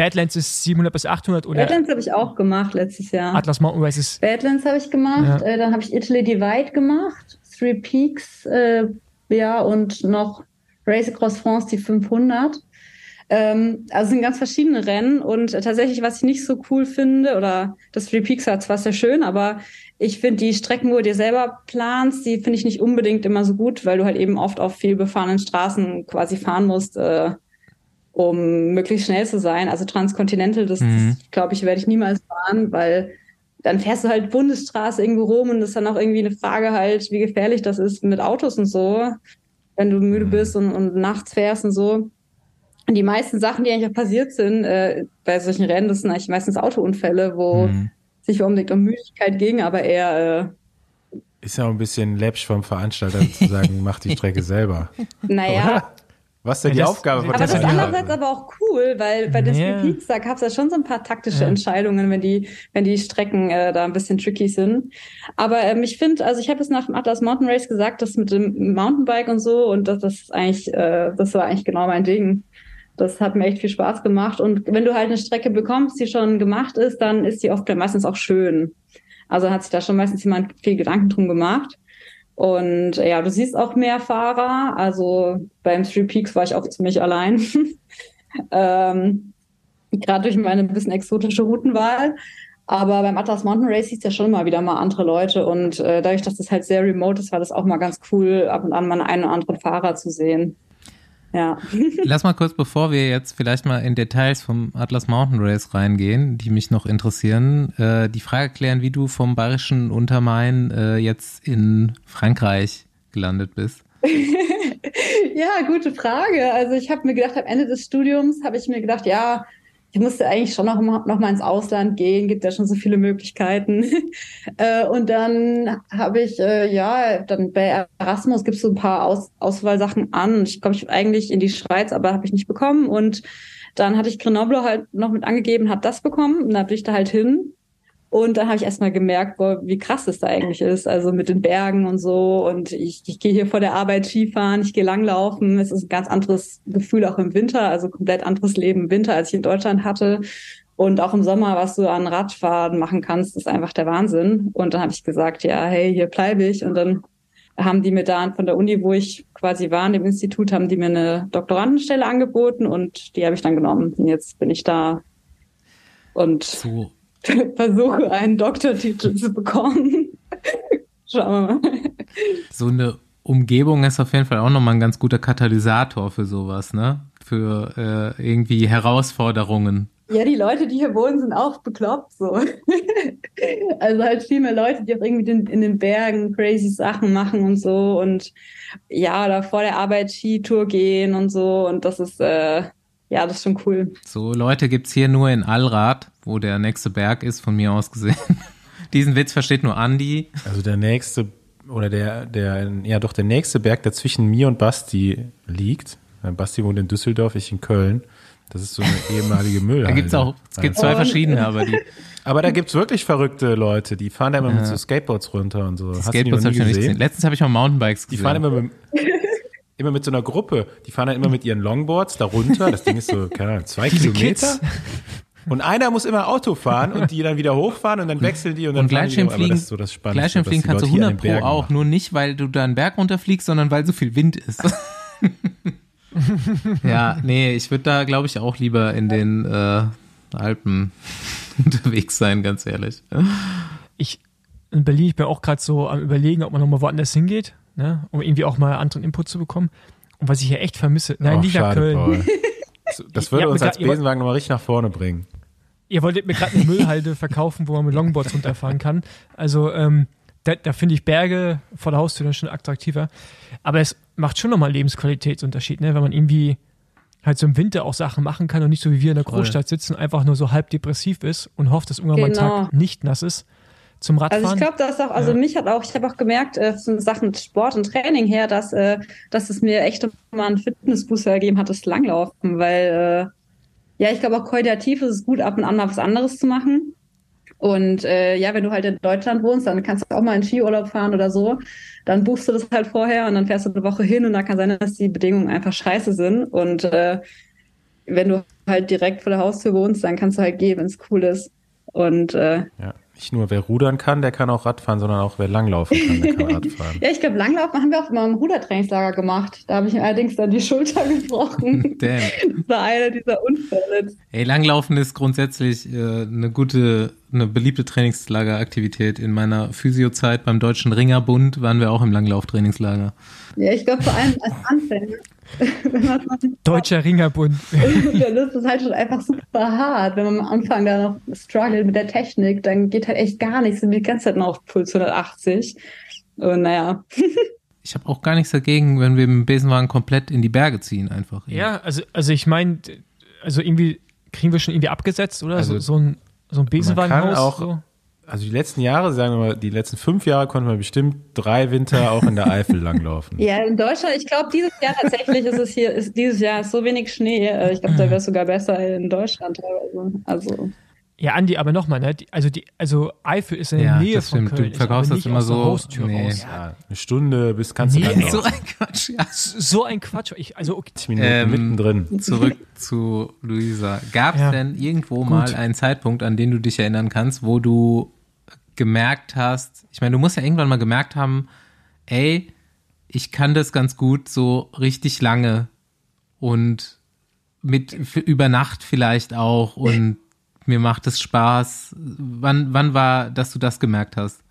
Badlands ist 700 bis 800 oder Badlands habe ich auch gemacht letztes Jahr. Atlas Mountain Race ist Badlands habe ich gemacht, Ja. äh, dann habe ich Italy Divide gemacht, Three Peaks, äh, ja, und noch Race Across France, die 500. Ähm, also sind ganz verschiedene Rennen und tatsächlich, was ich nicht so cool finde, oder das Three Peaks war zwar sehr schön, aber ich finde die Strecken, wo du dir selber planst, die finde ich nicht unbedingt immer so gut, weil du halt eben oft auf viel befahrenen Straßen quasi fahren musst, äh, um möglichst schnell zu sein. Also Transcontinental, das, Mhm. das glaube ich, werde ich niemals fahren, weil dann fährst du halt Bundesstraße irgendwo rum und das ist dann auch irgendwie eine Frage halt, wie gefährlich das ist mit Autos und so, wenn du müde bist und, und nachts fährst und so. Und die meisten Sachen, die eigentlich auch passiert sind äh, bei solchen Rennen, das sind eigentlich meistens Autounfälle, wo Mhm. es nicht unbedingt um Müdigkeit ging, aber eher, äh, Ist ja auch ein bisschen läppsch vom Veranstalter zu sagen, mach die Strecke selber. *laughs* naja, Was ist denn Ja, die das- Aufgabe von Aber Das ist ja- andererseits aber auch cool, weil bei. Three Peaks, da gab es ja schon so ein paar taktische Ja. Entscheidungen, wenn die, wenn die Strecken äh, da ein bisschen tricky sind. Aber ähm, ich finde, also ich habe es nach dem Atlas Mountain Race gesagt, das mit dem Mountainbike und so, und das, das ist eigentlich, äh, das war eigentlich genau mein Ding. Das hat mir echt viel Spaß gemacht. Und wenn du halt eine Strecke bekommst, die schon gemacht ist, dann ist die oft meistens auch schön. Also hat sich da schon meistens jemand viel Gedanken drum gemacht. Und ja, du siehst auch mehr Fahrer. Also beim Three Peaks war ich auch ziemlich allein. *laughs* ähm, Gerade durch meine ein bisschen exotische Routenwahl. Aber beim Atlas Mountain Race siehst du ja schon mal wieder mal andere Leute. Und äh, dadurch, dass das halt sehr remote ist, war das auch mal ganz cool, ab und an mal einen oder anderen Fahrer zu sehen. Ja. Lass mal kurz, bevor wir jetzt vielleicht mal in Details vom Atlas Mountain Race reingehen, die mich noch interessieren, äh, die Frage klären, wie du vom bayerischen Untermain äh, jetzt in Frankreich gelandet bist. *laughs* ja, gute Frage. Also ich habe mir gedacht, am Ende des Studiums habe ich mir gedacht, ja, ich musste eigentlich schon noch, noch mal ins Ausland gehen, gibt ja schon so viele Möglichkeiten. *laughs* äh, und dann habe ich, äh, ja, dann bei Erasmus gibt es so ein paar Aus Auswahlsachen an. Ich komme ich eigentlich in die Schweiz, aber habe ich nicht bekommen. Und dann hatte ich Grenoble halt noch mit angegeben, habe das bekommen. Und dann bin ich da halt hin. Und dann habe ich erstmal gemerkt, boah, wie krass es da eigentlich ist. Also mit den Bergen und so. Und ich, ich gehe hier vor der Arbeit Skifahren, ich gehe langlaufen. Es ist ein ganz anderes Gefühl auch im Winter, also komplett anderes Leben im Winter, als ich in Deutschland hatte. Und auch im Sommer, was du an Radfahren machen kannst, ist einfach der Wahnsinn. Und dann habe ich gesagt, ja, hey, hier bleibe ich. Und dann haben die mir da von der Uni, wo ich quasi war, in dem Institut, haben die mir eine Doktorandenstelle angeboten und die habe ich dann genommen. Und jetzt bin ich da und So, *laughs* versuche einen Doktortitel zu bekommen. *laughs* Schauen wir mal. so eine Umgebung ist auf jeden Fall auch nochmal ein ganz guter Katalysator für sowas, ne? Für äh, irgendwie Herausforderungen. Ja, die Leute, die hier wohnen, sind auch bekloppt so. *laughs* Also halt viel mehr Leute, die auch irgendwie in, in den Bergen crazy Sachen machen und so und ja, oder vor der Arbeit Skitour gehen und so und das ist äh, ja, das ist schon cool. So Leute gibt's hier nur in Allrad, wo der nächste Berg ist, von mir aus gesehen. *laughs* Diesen Witz versteht nur Andi. Also der nächste, oder der, der, ja doch, der nächste Berg, der zwischen mir und Basti liegt. Basti wohnt in Düsseldorf, ich in Köln. Das ist so eine ehemalige *laughs* Müllhalde. Da gibt's auch, es gibt zwei verschiedene, aber die *laughs* Aber da gibt's wirklich verrückte Leute, die fahren da immer mit so Skateboards runter und so. Die Skateboards habe ich noch nicht gesehen. Letztens habe ich mal Mountainbikes Die gesehen. fahren immer mit, immer mit so einer Gruppe. Die fahren dann immer mit ihren Longboards da runter. Das Ding ist so, keine Ahnung, zwei Diese Kilometer. Kids. Und einer muss immer Auto fahren und die dann wieder hochfahren und dann wechseln die und dann Und fahren die Gleitschirmfliegen, das ist so das Spannendste, Gleitschirmfliegen kannst du Leute hier an 100 den pro auch, machen. nur nicht, weil du da einen Berg runterfliegst, sondern weil so viel Wind ist. *laughs* ja, nee, ich würde da, glaube ich, auch lieber in den äh, Alpen *laughs* unterwegs sein, ganz ehrlich. ich in Berlin, ich bin auch gerade so am überlegen, ob man nochmal woanders hingeht, ne, um irgendwie auch mal anderen Input zu bekommen. Und was ich hier echt vermisse, nein, Och, nicht nach schade, Köln. Paul. *laughs* Das- Das würde Ja, uns als Besenwagen nochmal richtig nach vorne bringen. Ihr wolltet mir gerade eine Müllhalde verkaufen, wo man mit Longboards runterfahren kann. Also ähm, da, da finde ich Berge vor der Haustür dann schon attraktiver. Aber es macht schon nochmal einen Lebensqualitätsunterschied, ne? wenn man irgendwie halt so im Winter auch Sachen machen kann und nicht so wie wir in der. Großstadt sitzen, einfach nur so halb depressiv ist und hofft, dass irgendwann mal ein Genau. Tag nicht nass ist. Zum Radfahren. Also ich glaube, dass auch, also Ja. mich hat auch, ich habe auch gemerkt, äh, von Sachen Sport und Training her, dass, äh, dass es mir echt mal einen Fitnessbooster gegeben hat, das Langlaufen, weil äh, ja, ich glaube auch qualitativ ist es gut, ab und an mal was anderes zu machen. Und äh, ja, wenn du halt in Deutschland wohnst, dann kannst du auch mal in Skiurlaub fahren oder so. Dann buchst du das halt vorher und dann fährst du eine Woche hin und da kann sein, dass die Bedingungen einfach scheiße sind. Und äh, wenn du halt direkt vor der Haustür wohnst, dann kannst du halt gehen, wenn es cool ist. Und äh, Ja. Nicht nur wer rudern kann, der kann auch Radfahren, sondern auch wer langlaufen kann, der kann *laughs* Radfahren. Ja, ich glaube, Langlaufen haben wir auch mal im Rudertrainingslager gemacht. Da habe ich mir allerdings dann die *laughs* Schulter gebrochen. *laughs* Damn. Das war einer dieser Unfälle. Ey, Langlaufen ist grundsätzlich äh, eine gute, eine beliebte Trainingslageraktivität. In meiner Physiozeit beim Deutschen Ringerbund waren wir auch im Langlauftrainingslager. Ja, ich glaube vor allem als Anfänger. *laughs* Deutscher Ringerbund. dann ist es halt schon einfach super hart. Wenn man am Anfang da noch struggelt mit der Technik, dann geht halt echt gar nichts. Sind die ganze Zeit noch auf Puls 180. Und naja. *laughs* Ich habe auch gar nichts dagegen, wenn wir mit dem Besenwagen komplett in die Berge ziehen, einfach. Ja, also, also ich meine, also irgendwie kriegen wir schon irgendwie abgesetzt, oder? Also so, so ein, so ein Besenwagenhaus. auch- so. Also die letzten Jahre, sagen wir mal, die letzten fünf Jahre konnten wir bestimmt drei Winter auch in der Eifel *laughs* langlaufen. Ja, in Deutschland, ich glaube, dieses Jahr tatsächlich ist es hier, ist dieses Jahr ist so wenig Schnee. Äh, Ich glaube, da wäre es sogar besser in Deutschland teilweise. Also, Ja, Andi, aber nochmal, ne? Die, also, die, also Eifel ist in der Ja, Nähe das von stimmt. Köln. Du verkaufst das immer der so. Nee. raus. Ja, eine Stunde bis kannst du Nee, langlaufen. So ein Quatsch, ja. So ein Quatsch. Ich, also, okay. 20 Minuten Ähm, mittendrin. Zurück zu Luisa. Gab es Ja. denn irgendwo mal einen Zeitpunkt, an den du dich erinnern kannst, wo du gemerkt hast, ich meine, du musst ja irgendwann mal gemerkt haben, ey, ich kann das ganz gut so richtig lange und mit für, über Nacht vielleicht auch und mir macht es Spaß. Wann, wann war, dass du das gemerkt hast?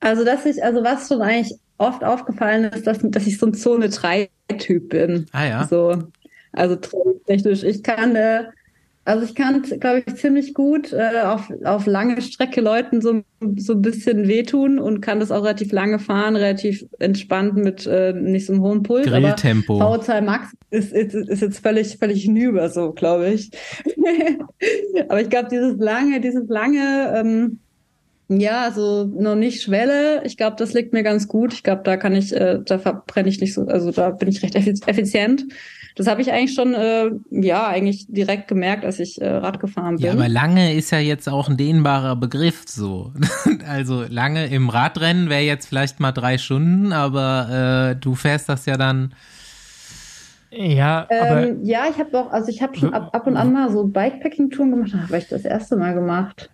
also dass ich, also was schon eigentlich oft aufgefallen ist, dass, dass ich so ein Zone 3-Typ bin. Ah ja. So, also technisch. Ich kann, äh, also ich kann, glaube ich, ziemlich gut äh, auf, auf lange Strecke Leuten so, so ein bisschen wehtun und kann das auch relativ lange fahren, relativ entspannt mit äh, nicht so einem hohen Puls. Grilltempo. Aber VO2 Max ist, ist, ist jetzt völlig, völlig hinüber, so, glaube ich. *laughs* aber ich glaube, dieses lange, dieses lange, ähm, ja, so noch nicht Schwelle. Ich glaube, das liegt mir ganz gut. Ich glaube, da kann ich, äh, da verbrenne ich nicht so, also da bin ich recht effiz- effizient. Das habe ich eigentlich schon, äh, ja, eigentlich direkt gemerkt, als ich äh, Rad gefahren bin. Ja, aber lange ist ja jetzt auch ein dehnbarer Begriff so. *laughs* Also lange im Radrennen wäre jetzt vielleicht mal drei Stunden, aber äh, du fährst das ja dann. Ja, aber ähm, ja, ich habe auch, also ich habe schon ab, ab und an mal so Bikepacking-Touren gemacht, das habe ich das erste Mal gemacht.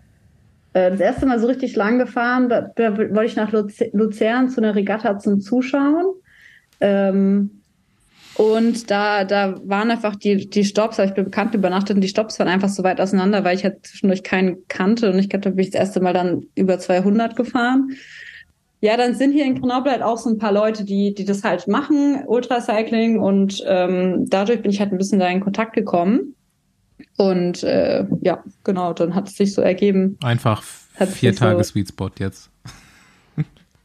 äh, das erste Mal so richtig lang gefahren. Da, da wollte ich nach Luzern zu einer Regatta zum Zuschauen. Ähm, und da, da waren einfach die, die Stops, habe ich bin bekannt übernachtet und die Stops waren einfach so weit auseinander, weil ich halt zwischendurch keinen kannte und ich glaube, da bin ich das erste Mal dann über 200 gefahren. Ja, dann sind hier in Grenoble halt auch so ein paar Leute, die, die das halt machen, Ultracycling und ähm, dadurch bin ich halt ein bisschen da in Kontakt gekommen. Und äh, ja, genau, dann hat es sich so ergeben. Einfach vier Tage so Sweet Spot jetzt.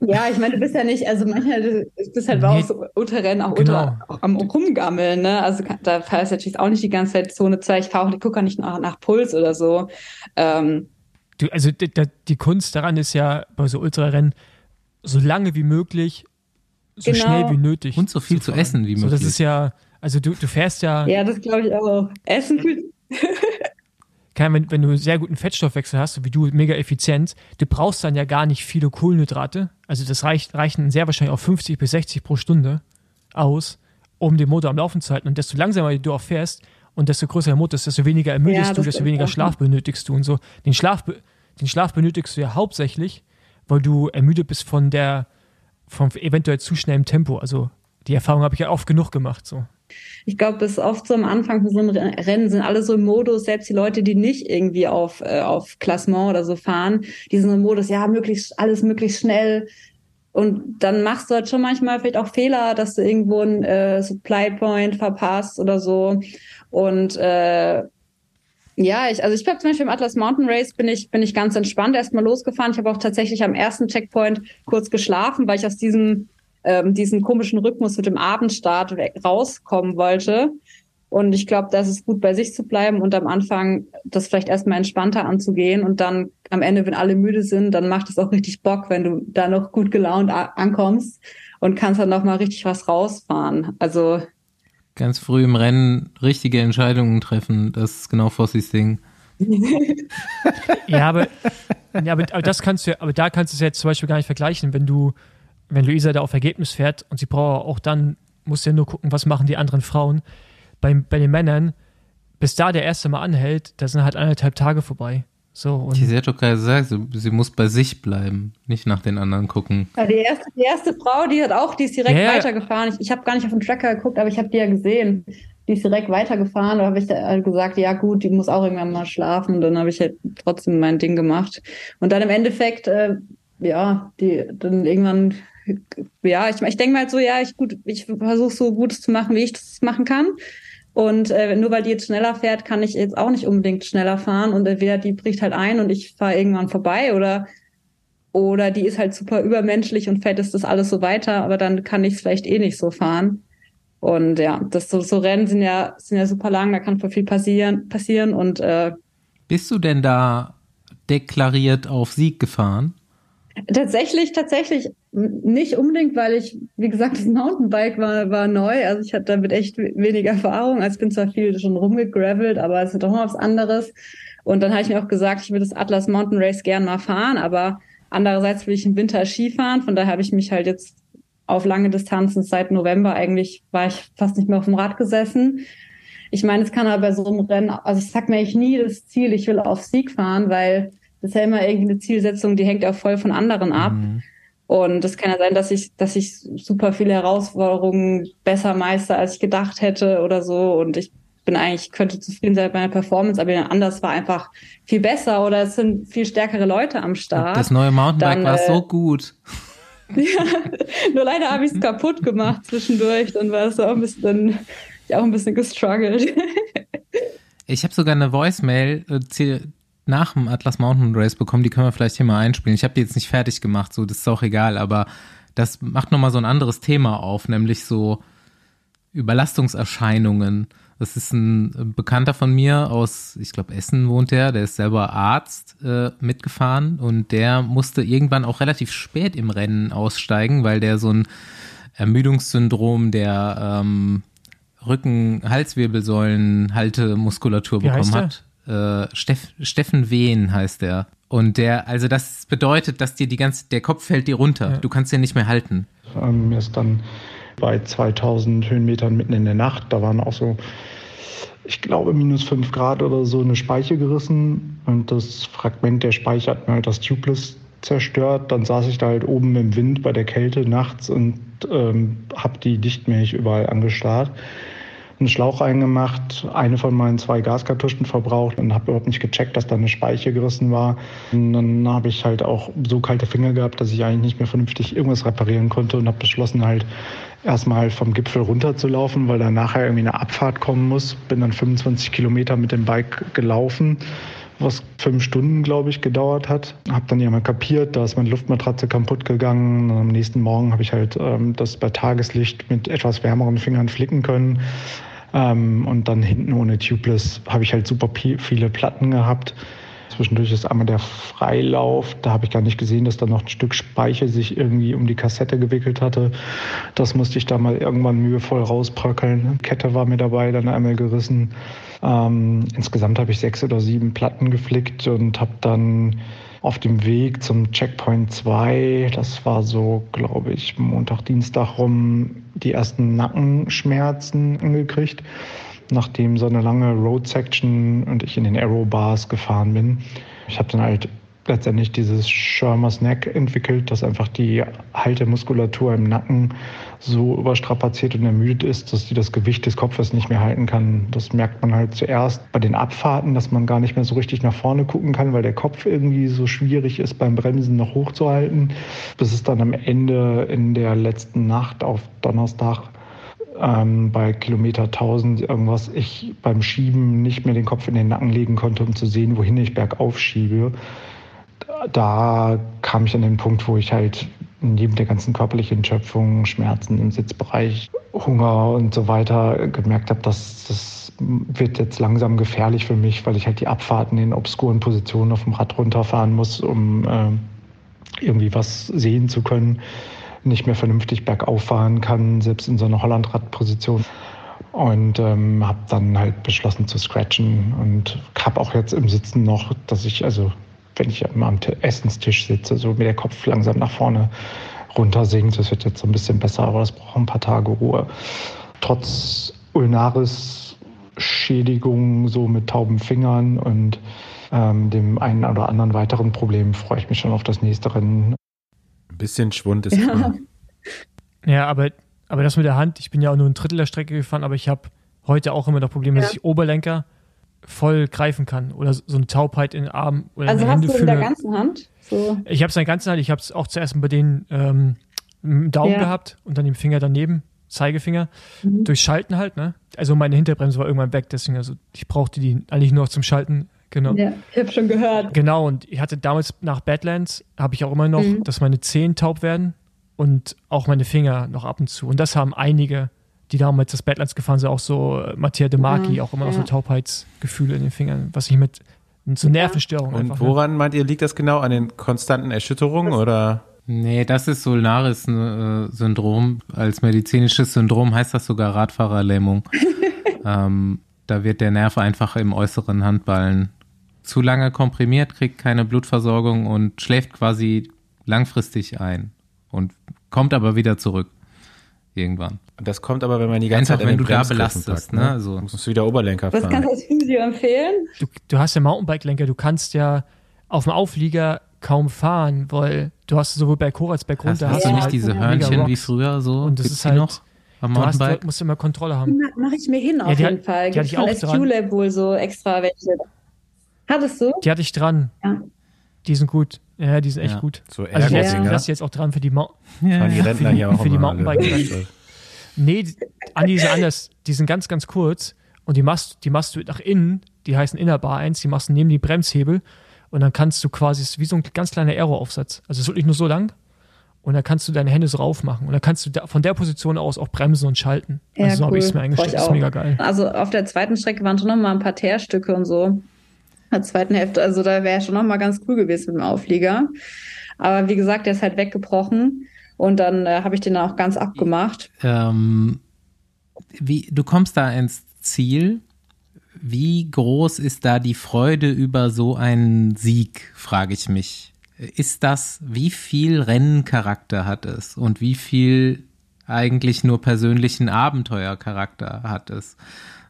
Ja, ich meine, du bist ja nicht, also manchmal du bist halt nee. auch so Unterrennen, auch, genau. unter, auch am Rumgammeln, ne? Also da fährst du natürlich auch nicht die ganze Zeit Zone 2. Ich fahre auch, ich gucke auch nicht nach, nach Puls oder so. Ähm, du, also die, die, Kunst daran ist ja bei so Ultrarennen, so lange wie möglich, so genau. schnell wie nötig. Und so viel zu, zu essen wie möglich. So, das ist ja, also du, du fährst ja. Ja, das glaube ich auch. Essen fühlt kann, wenn, wenn du einen sehr guten Fettstoffwechsel hast, so wie du, mega effizient, du brauchst dann ja gar nicht viele Kohlenhydrate. Also das reicht, reichen sehr wahrscheinlich auch 50 bis 60 pro Stunde aus, um den Motor am Laufen zu halten. Und desto langsamer du auch fährst und desto größer der Motor ist, desto weniger ermüdest ja, du, desto weniger Schlaf benötigst du und so. Den Schlaf, den Schlaf benötigst du ja hauptsächlich, weil du ermüdet bist von der, vom eventuell zu schnellen Tempo. Also die Erfahrung habe ich ja oft genug gemacht. So. Ich glaube, das ist oft so am Anfang von so einem Rennen sind alle so im Modus, selbst die Leute, die nicht irgendwie auf, äh, auf Klassement oder so fahren, die sind im Modus, ja, möglichst, alles möglichst schnell. Und dann machst du halt schon manchmal vielleicht auch Fehler, dass du irgendwo einen äh, Supply Point verpasst oder so. Und äh, ja, ich, also ich glaube zum Beispiel im Atlas Mountain Race bin ich, bin ich ganz entspannt erstmal losgefahren. Ich habe auch tatsächlich am ersten Checkpoint kurz geschlafen, weil ich aus diesem ähm, diesen komischen Rhythmus mit dem Abendstart rauskommen wollte. Und ich glaube, das ist gut, bei sich zu bleiben und am Anfang das vielleicht erstmal entspannter anzugehen und dann am Ende, wenn alle müde sind, dann macht es auch richtig Bock, wenn du da noch gut gelaunt ankommst und kannst dann noch mal richtig was rausfahren. Also ganz früh im Rennen richtige Entscheidungen treffen, das ist genau Fossis Ding. *laughs* ja, aber, ja, aber, aber das kannst du, aber da kannst du es jetzt zum Beispiel gar nicht vergleichen, wenn du wenn Luisa da auf Ergebnis fährt und sie braucht auch dann, muss ja nur gucken, was machen die anderen Frauen. Bei, bei den Männern, bis da der erste Mal anhält, da sind halt anderthalb Tage vorbei. So, und sie hat doch gerade gesagt, sie, sie, muss bei sich bleiben, nicht nach den anderen gucken. Ja, die, erste, die erste Frau, die hat auch, die ist direkt yeah. weitergefahren. Ich, ich habe gar nicht auf den Tracker geguckt, aber ich habe die ja gesehen. Die ist direkt weitergefahren. Da habe ich halt gesagt, ja gut, die muss auch irgendwann mal schlafen. Und dann habe ich halt trotzdem mein Ding gemacht. Und dann im Endeffekt, äh, ja, die dann irgendwann ja, ich, ich denke mal so, ja, ich ich versuche so Gutes zu machen, wie ich das machen kann. Und äh, nur weil die jetzt schneller fährt, kann ich jetzt auch nicht unbedingt schneller fahren. Und entweder die bricht halt ein und ich fahre irgendwann vorbei oder oder die ist halt super übermenschlich und fährt das alles so weiter, aber dann kann ich es vielleicht eh nicht so fahren. Und ja, das so, so Rennen sind ja sind ja super lang, da kann voll viel passieren passieren und äh, bist du denn da deklariert auf Sieg gefahren? Tatsächlich, tatsächlich nicht unbedingt, weil ich, wie gesagt, das Mountainbike war, war neu. Also ich hatte damit echt wenig Erfahrung. Also ich bin zwar viel schon rumgegravelt, aber es ist doch noch was anderes. Und dann habe ich mir auch gesagt, ich würde das Atlas Mountain Race gern mal fahren, aber andererseits will ich im Winter Skifahren. Von daher habe ich mich halt jetzt auf lange Distanzen seit November eigentlich war ich fast nicht mehr auf dem Rad gesessen. Ich meine, es kann aber bei so einem Rennen, also ich sag mir eigentlich nie das Ziel, ich will auf Sieg fahren, weil das ist ja immer irgendwie eine Zielsetzung, die hängt auch voll von anderen ab. Mhm. Und es kann ja sein, dass ich, dass ich super viele Herausforderungen besser meister, als ich gedacht hätte oder so. Und ich bin eigentlich, könnte zufrieden sein mit meiner Performance, aber anders war einfach viel besser oder es sind viel stärkere Leute am Start. Das neue Mountainbike dann, war äh, so gut. ja, *laughs* nur leider habe ich es kaputt gemacht zwischendurch. Dann war es auch ein bisschen, ich auch ein bisschen gestruggelt. *laughs* ich habe sogar eine Voicemail, äh, nach dem Atlas Mountain Race bekommen, die können wir vielleicht hier mal einspielen. Ich habe die jetzt nicht fertig gemacht, so das ist auch egal, aber das macht nochmal so ein anderes Thema auf, nämlich so Überlastungserscheinungen. Das ist ein Bekannter von mir aus, ich glaube, Essen wohnt der, der ist selber Arzt äh, mitgefahren und der musste irgendwann auch relativ spät im Rennen aussteigen, weil der so ein Ermüdungssyndrom der ähm, Rücken-Halswirbelsäulen-Haltemuskulatur bekommen hat äh, Steff, Steffen Wehn heißt der. Und der, also das bedeutet, dass dir die ganze, der Kopf fällt dir runter. Ja. Du kannst den nicht mehr halten. Ähm, ist dann bei 2000 Höhenmetern mitten in der Nacht, da waren auch so ich glaube, minus 5 Grad oder so eine Speiche gerissen und das Fragment der Speiche hat mir halt das Tubeless zerstört. Dann saß ich da halt oben im Wind bei der Kälte nachts und ähm, habe die Dichtmilch überall angestarrt. Einen Schlauch eingemacht, eine von meinen zwei Gaskartuschen verbraucht und habe überhaupt nicht gecheckt, dass da eine Speiche gerissen war. Und dann habe ich halt auch so kalte Finger gehabt, dass ich eigentlich nicht mehr vernünftig irgendwas reparieren konnte und habe beschlossen halt erstmal vom Gipfel runterzulaufen, weil da nachher irgendwie eine Abfahrt kommen muss. Bin dann 25 Kilometer mit dem Bike gelaufen was fünf Stunden, glaube ich, gedauert hat. Habe dann ja mal kapiert, da ist meine Luftmatratze kaputt gegangen. Und am nächsten Morgen habe ich halt ähm, das bei Tageslicht mit etwas wärmeren Fingern flicken können. Ähm, und dann hinten ohne Tubeless habe ich halt super viele Platten gehabt. Zwischendurch ist einmal der Freilauf. Da habe ich gar nicht gesehen, dass da noch ein Stück Speiche sich irgendwie um die Kassette gewickelt hatte. Das musste ich da mal irgendwann mühevoll rausbröckeln. Kette war mir dabei, dann einmal gerissen. Ähm, insgesamt habe ich sechs oder sieben Platten geflickt und habe dann auf dem Weg zum Checkpoint 2, das war so, glaube ich, Montag, Dienstag rum, die ersten Nackenschmerzen angekriegt, nachdem so eine lange Road Section und ich in den Aero Bars gefahren bin. Ich habe dann halt letztendlich dieses Schirmers Neck entwickelt, dass einfach die Haltemuskulatur im Nacken so überstrapaziert und ermüdet ist, dass sie das Gewicht des Kopfes nicht mehr halten kann. Das merkt man halt zuerst bei den Abfahrten, dass man gar nicht mehr so richtig nach vorne gucken kann, weil der Kopf irgendwie so schwierig ist beim Bremsen noch hochzuhalten, bis es dann am Ende in der letzten Nacht auf Donnerstag ähm, bei Kilometer 1000 irgendwas ich beim Schieben nicht mehr den Kopf in den Nacken legen konnte, um zu sehen, wohin ich bergauf schiebe da kam ich an den Punkt, wo ich halt neben der ganzen körperlichen Schöpfung, Schmerzen im Sitzbereich, Hunger und so weiter gemerkt habe, dass das wird jetzt langsam gefährlich für mich, weil ich halt die Abfahrten in obskuren Positionen auf dem Rad runterfahren muss, um äh, irgendwie was sehen zu können, nicht mehr vernünftig bergauf fahren kann, selbst in so einer Hollandradposition. Und ähm, habe dann halt beschlossen zu scratchen und habe auch jetzt im Sitzen noch, dass ich also wenn ich am Essenstisch sitze, so mit der Kopf langsam nach vorne runter sinkt. Das wird jetzt so ein bisschen besser, aber das braucht ein paar Tage Ruhe. Trotz Ulnaris-Schädigung, so mit tauben Fingern und ähm, dem einen oder anderen weiteren Problem freue ich mich schon auf das nächste Rennen. Ein bisschen Schwund ist ja. *laughs* Ja, aber, aber das mit der Hand, ich bin ja auch nur ein Drittel der Strecke gefahren, aber ich habe heute auch immer noch Probleme, ja. dass ich Oberlenker voll greifen kann oder so eine Taubheit in den Arm oder also in hast Hände du in der ganzen Hand? So. Ich habe es in der ganzen Hand. Ich habe es auch zuerst bei den ähm, Daumen ja. gehabt und dann den Finger daneben, Zeigefinger, mhm. durch Schalten halt. Ne? Also meine Hinterbremse war irgendwann weg, deswegen also ich brauchte die eigentlich nur noch zum Schalten. Genau. Ja, ich habe schon gehört. Genau und ich hatte damals nach Badlands habe ich auch immer noch, mhm. dass meine Zehen taub werden und auch meine Finger noch ab und zu. Und das haben einige die damals das Badlands gefahren sind, auch so äh, Mattia De Marchi, ja, auch immer noch so Taubheitsgefühle in den Fingern, was ich mit so Nervenstörungen Und einfach, ne? woran ne? meint ihr, liegt das genau? An den konstanten Erschütterungen das oder? Nee, das ist Solaris-Syndrom. Als medizinisches Syndrom heißt das sogar Radfahrerlähmung. *laughs* ähm, da wird der Nerv einfach im äußeren Handballen zu lange komprimiert, kriegt keine Blutversorgung und schläft quasi langfristig ein und kommt aber wieder zurück irgendwann. Das kommt aber, wenn man die ganze Einfach, Zeit wenn du da belastest, ne? ne? So. Musst du wieder Oberlenker fahren. Was kannst du als Physio empfehlen? Du, du hast ja Mountainbike-Lenker, du kannst ja auf dem Auflieger kaum fahren, weil du hast sowohl berghoch als bergunter. Hast, hast ja. du nicht diese Hörnchen wie früher so? Und das Gibt's ist halt, noch am du hast, du musst immer Kontrolle haben. Mache ich mir hin auf ja, jeden hat, Fall. Die hatte ich auch dran. SQ-Lab wohl so extra welche. Hattest du? Die hatte ich dran. Ja. Die sind gut. Ja, die sind echt ja. gut. So also ich lasse jetzt auch dran für die, Ma ja. die auch für die Mountainbike. Nee, Andi ist anders. Die sind ganz, ganz kurz und die machst, die machst du nach innen, die heißen Innerbar 1, die machst du neben die Bremshebel und dann kannst du quasi, es ist wie so ein ganz kleiner Aero-Aufsatz. Also es ist wirklich nur so lang und dann kannst du deine Hände so rauf machen und dann kannst du da, von der Position aus auch bremsen und schalten. Ja, also so cool. habe ich es mir eingestellt. Das ist mega geil. Also auf der zweiten Strecke waren schon noch mal ein paar Teerstücke und so. In der zweiten Hälfte, also da wäre schon noch mal ganz cool gewesen mit dem Auflieger. Aber wie gesagt, der ist halt weggebrochen und dann äh, habe ich den auch ganz abgemacht. Ähm, wie, du kommst da ins Ziel. Wie groß ist da die Freude über so einen Sieg, frage ich mich. Ist das, wie viel Rennencharakter hat es und wie viel eigentlich nur persönlichen Abenteuercharakter hat es?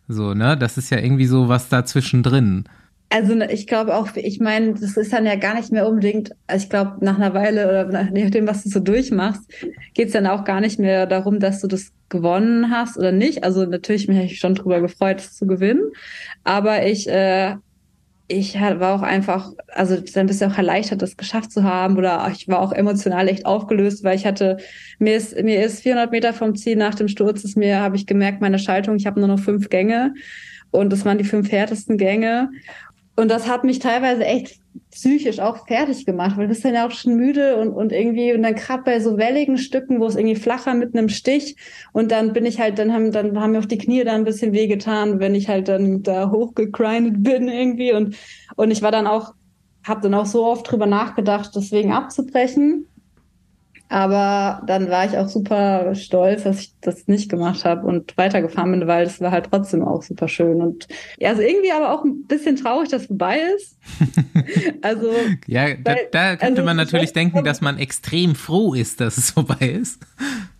So, ne? Das ist ja irgendwie so was dazwischen drin. Also ne, ich glaube auch, ich meine, das ist dann ja gar nicht mehr unbedingt, also ich glaube, nach einer Weile oder nach dem, was du so durchmachst, geht's dann auch gar nicht mehr darum, dass du das gewonnen hast oder nicht. Also natürlich mich ich schon drüber gefreut, das zu gewinnen. Aber ich, äh, ich war auch einfach, also dann bist du auch erleichtert, das geschafft zu haben. Oder ich war auch emotional echt aufgelöst, weil ich hatte, mir ist, mir ist 400 Meter vom Ziel nach dem Sturz, ist mir, habe ich gemerkt, meine Schaltung, ich habe nur noch fünf Gänge. Und das waren die fünf härtesten Gänge. Und das hat mich teilweise echt psychisch auch fertig gemacht, weil du bist dann ja auch schon müde und, und irgendwie, und dann gerade bei so welligen Stücken, wo es irgendwie flacher mit einem Stich und dann bin ich halt, dann haben, dann haben mir auch die Knie da ein bisschen wehgetan, wenn ich halt dann da hochgegrindet *laughs* bin irgendwie und, und ich war dann auch, habe dann auch so oft drüber nachgedacht, deswegen abzubrechen. Aber dann war ich auch super stolz, dass ich das nicht gemacht habe und weitergefahren bin, weil es war halt trotzdem auch super schön. Und ja, also irgendwie aber auch ein bisschen traurig, dass es vorbei ist. *laughs* also ja, da, da könnte also, man natürlich denken, dass man extrem froh ist, dass es *laughs* vorbei ist.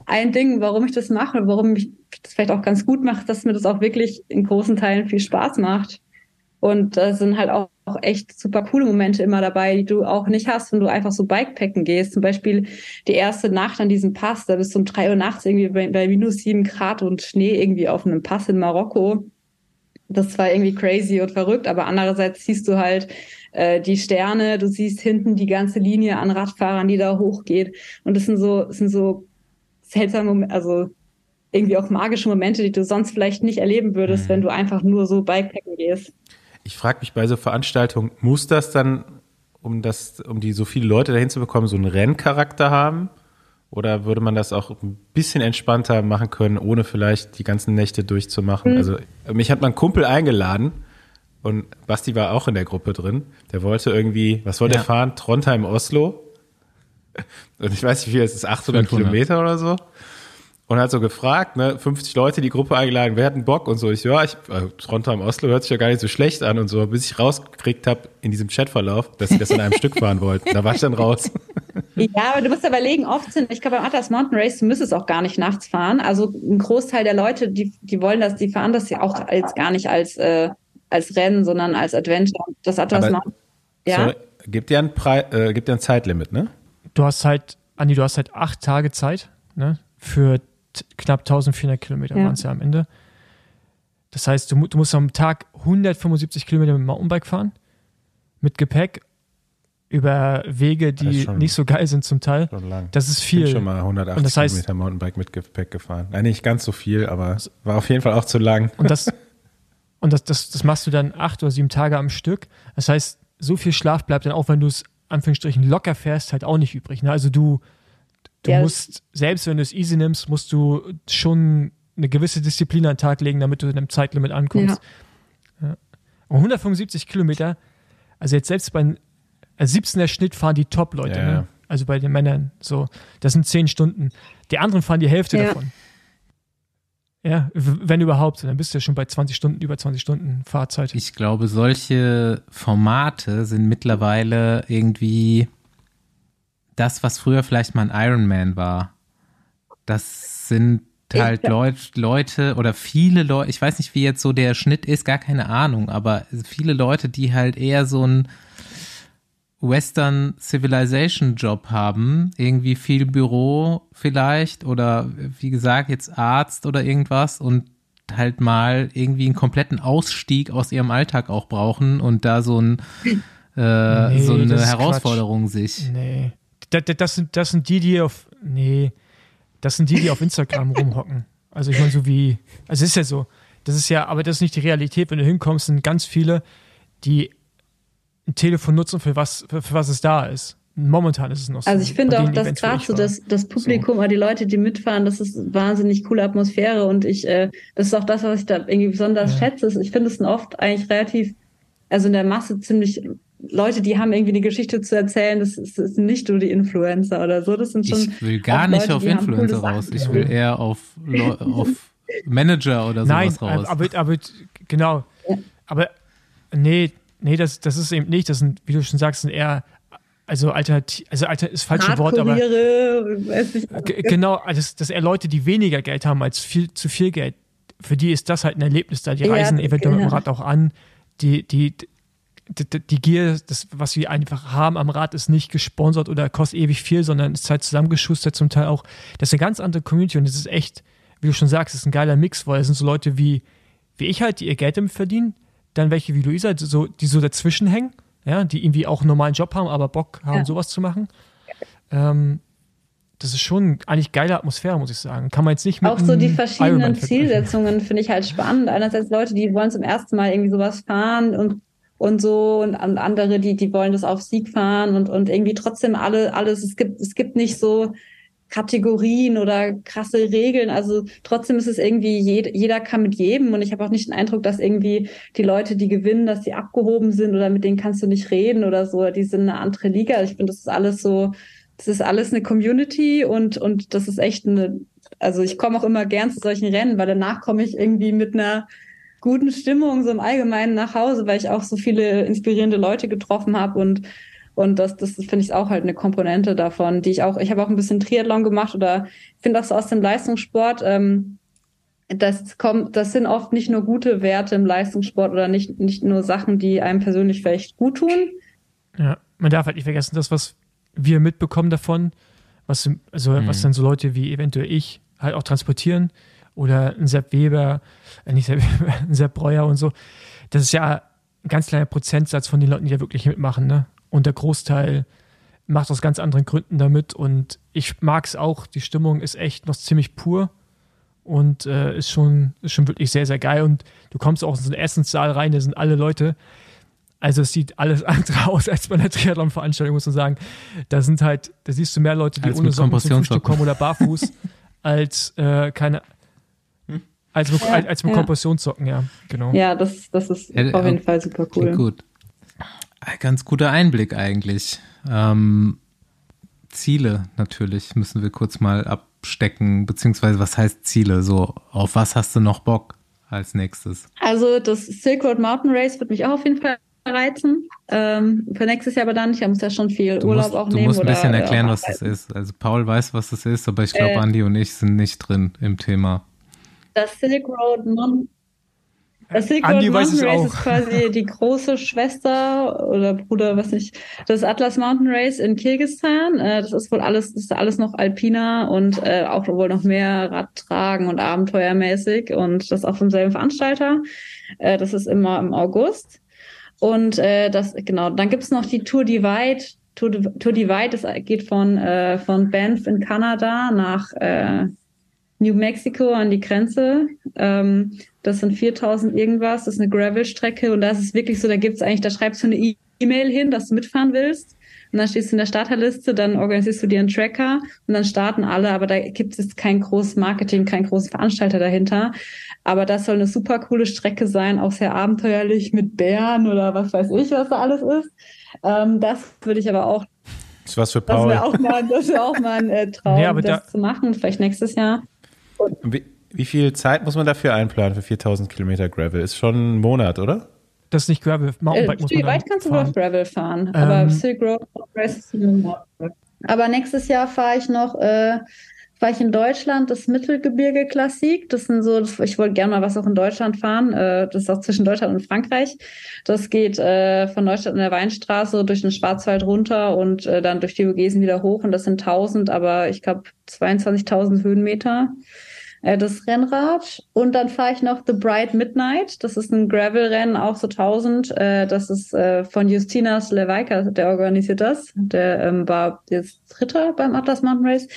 Ein Ding, warum ich das mache, warum ich das vielleicht auch ganz gut mache, dass mir das auch wirklich in großen Teilen viel Spaß macht. Und da sind halt auch, auch echt super coole Momente immer dabei, die du auch nicht hast, wenn du einfach so Bikepacken gehst. Zum Beispiel die erste Nacht an diesem Pass, da bist du um drei Uhr nachts irgendwie bei, bei minus sieben Grad und Schnee irgendwie auf einem Pass in Marokko. Das war irgendwie crazy und verrückt, aber andererseits siehst du halt äh, die Sterne, du siehst hinten die ganze Linie an Radfahrern, die da hochgeht. Und das sind so, das sind so seltsame, also irgendwie auch magische Momente, die du sonst vielleicht nicht erleben würdest, mhm. wenn du einfach nur so Bikepacken gehst. Ich frage mich bei so Veranstaltungen, muss das dann, um das, um die so viele Leute dahin zu bekommen, so einen Renncharakter haben? Oder würde man das auch ein bisschen entspannter machen können, ohne vielleicht die ganzen Nächte durchzumachen? Mhm. Also mich hat mein Kumpel eingeladen und Basti war auch in der Gruppe drin. Der wollte irgendwie, was wollte ja. er fahren? Trondheim, Oslo. Und ich weiß nicht, wie es ist, 800 500. Kilometer oder so und hat so gefragt, ne, 50 Leute die Gruppe eingeladen, wer hat einen Bock und so. Ich, ja, ich, äh, Trondheim Oslo hört sich ja gar nicht so schlecht an und so, bis ich rausgekriegt habe in diesem Chatverlauf, dass sie das in einem *laughs* Stück fahren wollten. Da war ich dann raus. *laughs* Ja, aber du musst überlegen, oft sind, ich glaube beim Atlas Mountain Race, du müsstest auch gar nicht nachts fahren. Also ein Großteil der Leute, die, die wollen das, die fahren das ja auch als gar nicht als, äh, als Rennen, sondern als Adventure. Das Atlas aber, Mountain. Ja. Sorry, gibt ja ein, Pre äh, gibt ja ein Zeitlimit, ne? Du hast halt, Andi, du hast halt acht Tage Zeit, ne? Für knapp 1400 Kilometer ja. waren es ja am Ende. Das heißt, du, du, musst am Tag 175 Kilometer mit dem Mountainbike fahren, mit Gepäck, über Wege, die nicht so geil sind zum Teil. Das ist viel. Ich bin schon mal 180 das heißt, Kilometer Mountainbike mit Gepäck gefahren. Nein, nicht ganz so viel, aber war auf jeden Fall auch zu lang. Und das, und das, das, das machst du dann acht oder sieben Tage am Stück. Das heißt, so viel Schlaf bleibt dann auch, wenn du es Anführungsstrichen locker fährst, halt auch nicht übrig. Ne? Also du, Du ja. musst, selbst wenn du es easy nimmst, musst du schon eine gewisse Disziplin an den Tag legen, damit du in einem Zeitlimit ankommst. Ja. Ja. Und 175 Kilometer, also jetzt selbst bei also 17er Schnitt fahren die Top-Leute, ne? also bei den Männern so, das sind 10 Stunden. Die anderen fahren die Hälfte davon. Ja, wenn überhaupt, dann bist du ja schon bei 20 Stunden, über 20 Stunden Fahrzeit. Ich glaube, solche Formate sind mittlerweile irgendwie das, was früher vielleicht mal ein Ironman war. Das sind halt Leut, Leute oder viele Leute, ich weiß nicht, wie jetzt so der Schnitt ist, gar keine Ahnung, aber viele Leute, die halt eher so ein Western Civilization Job haben, irgendwie viel Büro vielleicht oder wie gesagt jetzt Arzt oder irgendwas und halt mal irgendwie einen kompletten Ausstieg aus ihrem Alltag auch brauchen und da so ein äh, nee, so eine Herausforderung Quatsch. sich. Nee das, das, sind, das sind die, die auf. Nee, das sind die, die auf Instagram *laughs* rumhocken. Also ich meine, so wie. Also es ist ja so. Das ist ja, aber das ist nicht die Realität. Wenn du hinkommst, sind ganz viele, die ein Telefon nutzen, für was, für, für was es da ist. Momentan ist es noch so. Also ich finde auch, dass gerade so das, das Publikum so. oder die Leute, die mitfahren, das ist wahnsinnig coole Atmosphäre und ich, äh, das ist auch das, was ich da irgendwie besonders ja. schätze. Ich finde es oft eigentlich relativ, also in der Masse ziemlich Leute, die haben irgendwie eine Geschichte zu erzählen, das, ist, das sind nicht nur die Influencer oder so, das sind schon. Ich will gar nicht Leute, auf Influencer raus, ich will eher auf, auf Manager oder sowas Nein, raus. Aber, aber genau. Aber nee, nee, das, das ist eben nicht, das sind, wie du schon sagst, sind eher also alternativ, also alter ist falsche Wort, aber weiß nicht, genau, das, das eher Leute, die weniger Geld haben als viel zu viel Geld. für die ist das halt ein Erlebnis da. Die Ja, reisen eventuell mit dem genau. Rad auch an. Die, die, die, Gier, das, was sie einfach haben am Rad, ist nicht gesponsert oder kostet ewig viel, sondern ist halt zusammengeschustert zum Teil auch. Das ist eine ganz andere Community und das ist echt, wie du schon sagst, ist ein geiler Mix, weil es sind so Leute wie, wie ich halt, die ihr Geld damit verdienen, dann welche wie Luisa, die so, die so dazwischen hängen, ja, die irgendwie auch einen normalen Job haben, aber Bock haben, Ja. sowas zu machen. Ähm, das ist schon eigentlich geile Atmosphäre, muss ich sagen. Kann man jetzt nicht mit Auch so die verschiedenen. Zielsetzungen finde ich halt spannend. Einerseits Leute, die wollen zum ersten Mal irgendwie sowas fahren und, und so und an- andere, die, die wollen das auf Sieg fahren und, und irgendwie trotzdem alle, alles, es gibt, es gibt nicht so Kategorien oder krasse Regeln. Also trotzdem ist es irgendwie, jed, jeder kann mit jedem und ich habe auch nicht den Eindruck, dass irgendwie die Leute, die gewinnen, dass die abgehoben sind oder mit denen kannst du nicht reden oder so. Die sind eine andere Liga. Ich finde, das ist alles so, das ist alles eine Community und, und das ist echt eine, also ich komme auch immer gern zu solchen Rennen, weil danach komme ich irgendwie mit einer guten Stimmung so im Allgemeinen nach Hause, weil ich auch so viele inspirierende Leute getroffen habe und und das, das finde ich auch halt eine Komponente davon, die ich auch, ich habe auch ein bisschen Triathlon gemacht oder finde auch so aus dem Leistungssport, ähm, das kommt, das sind oft nicht nur gute Werte im Leistungssport oder nicht, nicht nur Sachen, die einem persönlich vielleicht gut tun. Ja, man darf halt nicht vergessen, das, was wir mitbekommen davon, was, also, Mhm. was dann so Leute wie eventuell ich halt auch transportieren oder ein Sepp Weber, äh, nicht Sepp Weber, *laughs* ein Sepp Breuer und so, das ist ja ein ganz kleiner Prozentsatz von den Leuten, die da wirklich mitmachen, ne? Und der Großteil macht aus ganz anderen Gründen damit. Und ich mag es auch, die Stimmung ist echt noch ziemlich pur und äh, ist, schon, ist schon wirklich sehr, sehr geil. Und du kommst auch in so einen Essenssaal rein, da sind alle Leute, also es sieht alles *laughs* andere aus als bei einer Triathlon-Veranstaltung, muss man sagen. Da sind halt, da siehst du mehr Leute, die Als ohne Socken zum Frühstück kommen oder barfuß, *laughs* als äh, keine, als mit, Ja, als, als mit ja. Kompressionssocken, ja, genau. Ja, das, das ist Ja, auf jeden Fall super cool. gut. Ein Ganz guter Einblick eigentlich. Ähm, Ziele natürlich müssen wir kurz mal abstecken, beziehungsweise was heißt Ziele? So, auf was hast du noch Bock als nächstes? Also das Silk Road Mountain Race wird mich auch auf jeden Fall reizen. Ähm, für nächstes Jahr aber dann, ich muss ja schon viel Du Urlaub musst, auch du nehmen. musst ein oder, bisschen erklären, äh, was das ist. Also Paul weiß, was das ist, aber ich glaube, Äh. Andi und ich sind nicht drin im Thema. Das Silk Road Mon das Silk Road Mountain Race ist quasi *laughs* die große Schwester oder Bruder, was nicht, das Atlas Mountain Race in Kirgisistan. Äh, das ist wohl alles, ist alles noch alpiner und äh, auch wohl noch mehr Radtragen und abenteuermäßig und das auch vom selben Veranstalter. Äh, das ist immer im August. Und das, genau, dann gibt's noch die Tour Divide. Tour, Tour Divide, das geht von, von Banff in Kanada nach New Mexico an die Grenze. Ähm, das sind 4000 irgendwas, das ist eine Gravel-Strecke und da ist es wirklich so, da gibt's eigentlich, da schreibst du eine E-Mail hin, dass du mitfahren willst. Und dann stehst du in der Starterliste, dann organisierst du dir einen Tracker und dann starten alle, aber da gibt es kein großes Marketing, kein großen Veranstalter dahinter. Aber das soll eine super coole Strecke sein, auch sehr abenteuerlich mit Bären oder was weiß ich, was da alles ist. Ähm, das würde ich aber auch, Das ist was für das Paul. wäre auch mal, das wäre auch mal ein äh, *laughs* Traum, Nee, das da- zu machen, vielleicht nächstes Jahr. Wie, wie viel Zeit muss man dafür einplanen für 4000 Kilometer Gravel? Ist schon ein Monat, oder? Das ist nicht Gravel, Äh, Mountainbike muss man wie weit kannst du wohl fahren. auf Gravel fahren? Aber Ähm, Silk Road Race ist. Aber nächstes Jahr fahre ich noch, äh, fahre ich in Deutschland das Mittelgebirge Klassik. Das sind so, ich wollte gerne mal was auch in Deutschland fahren. Äh, das ist auch zwischen Deutschland und Frankreich. Das geht äh, von Neustadt in der Weinstraße durch den Schwarzwald runter und äh, dann durch die Vogesen wieder hoch. Und das sind 1000, aber ich glaube 22.000 Höhenmeter äh, das Rennrad. Und dann fahre ich noch The Bright Midnight. Das ist ein Gravel-Rennen, auch so 1000. Äh, das ist äh, von Justina Sleweika, der organisiert das. Der ähm, war jetzt Dritter beim Atlas Mountain Race.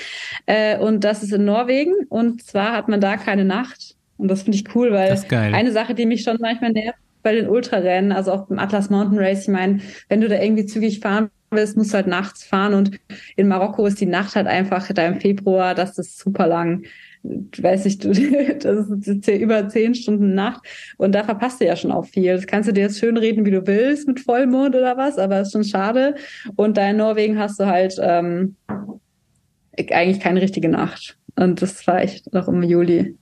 Äh, und das ist in Norwegen. Und zwar hat man da keine Nacht. Und das finde ich cool, weil eine Sache, die mich schon manchmal nervt bei den Ultrarennen, also auch beim Atlas Mountain Race, ich meine, wenn du da irgendwie zügig fahren willst, musst du halt nachts fahren und in Marokko ist die Nacht halt einfach da im Februar, das ist super lang. Ich weiß nicht, du, *laughs* das ist über zehn Stunden Nacht und da verpasst du ja schon auch viel. Das kannst du dir jetzt schön reden, wie du willst, mit Vollmond oder was, aber ist schon schade. Und da in Norwegen hast du halt ähm, eigentlich keine richtige Nacht. Und das war echt noch im Juli.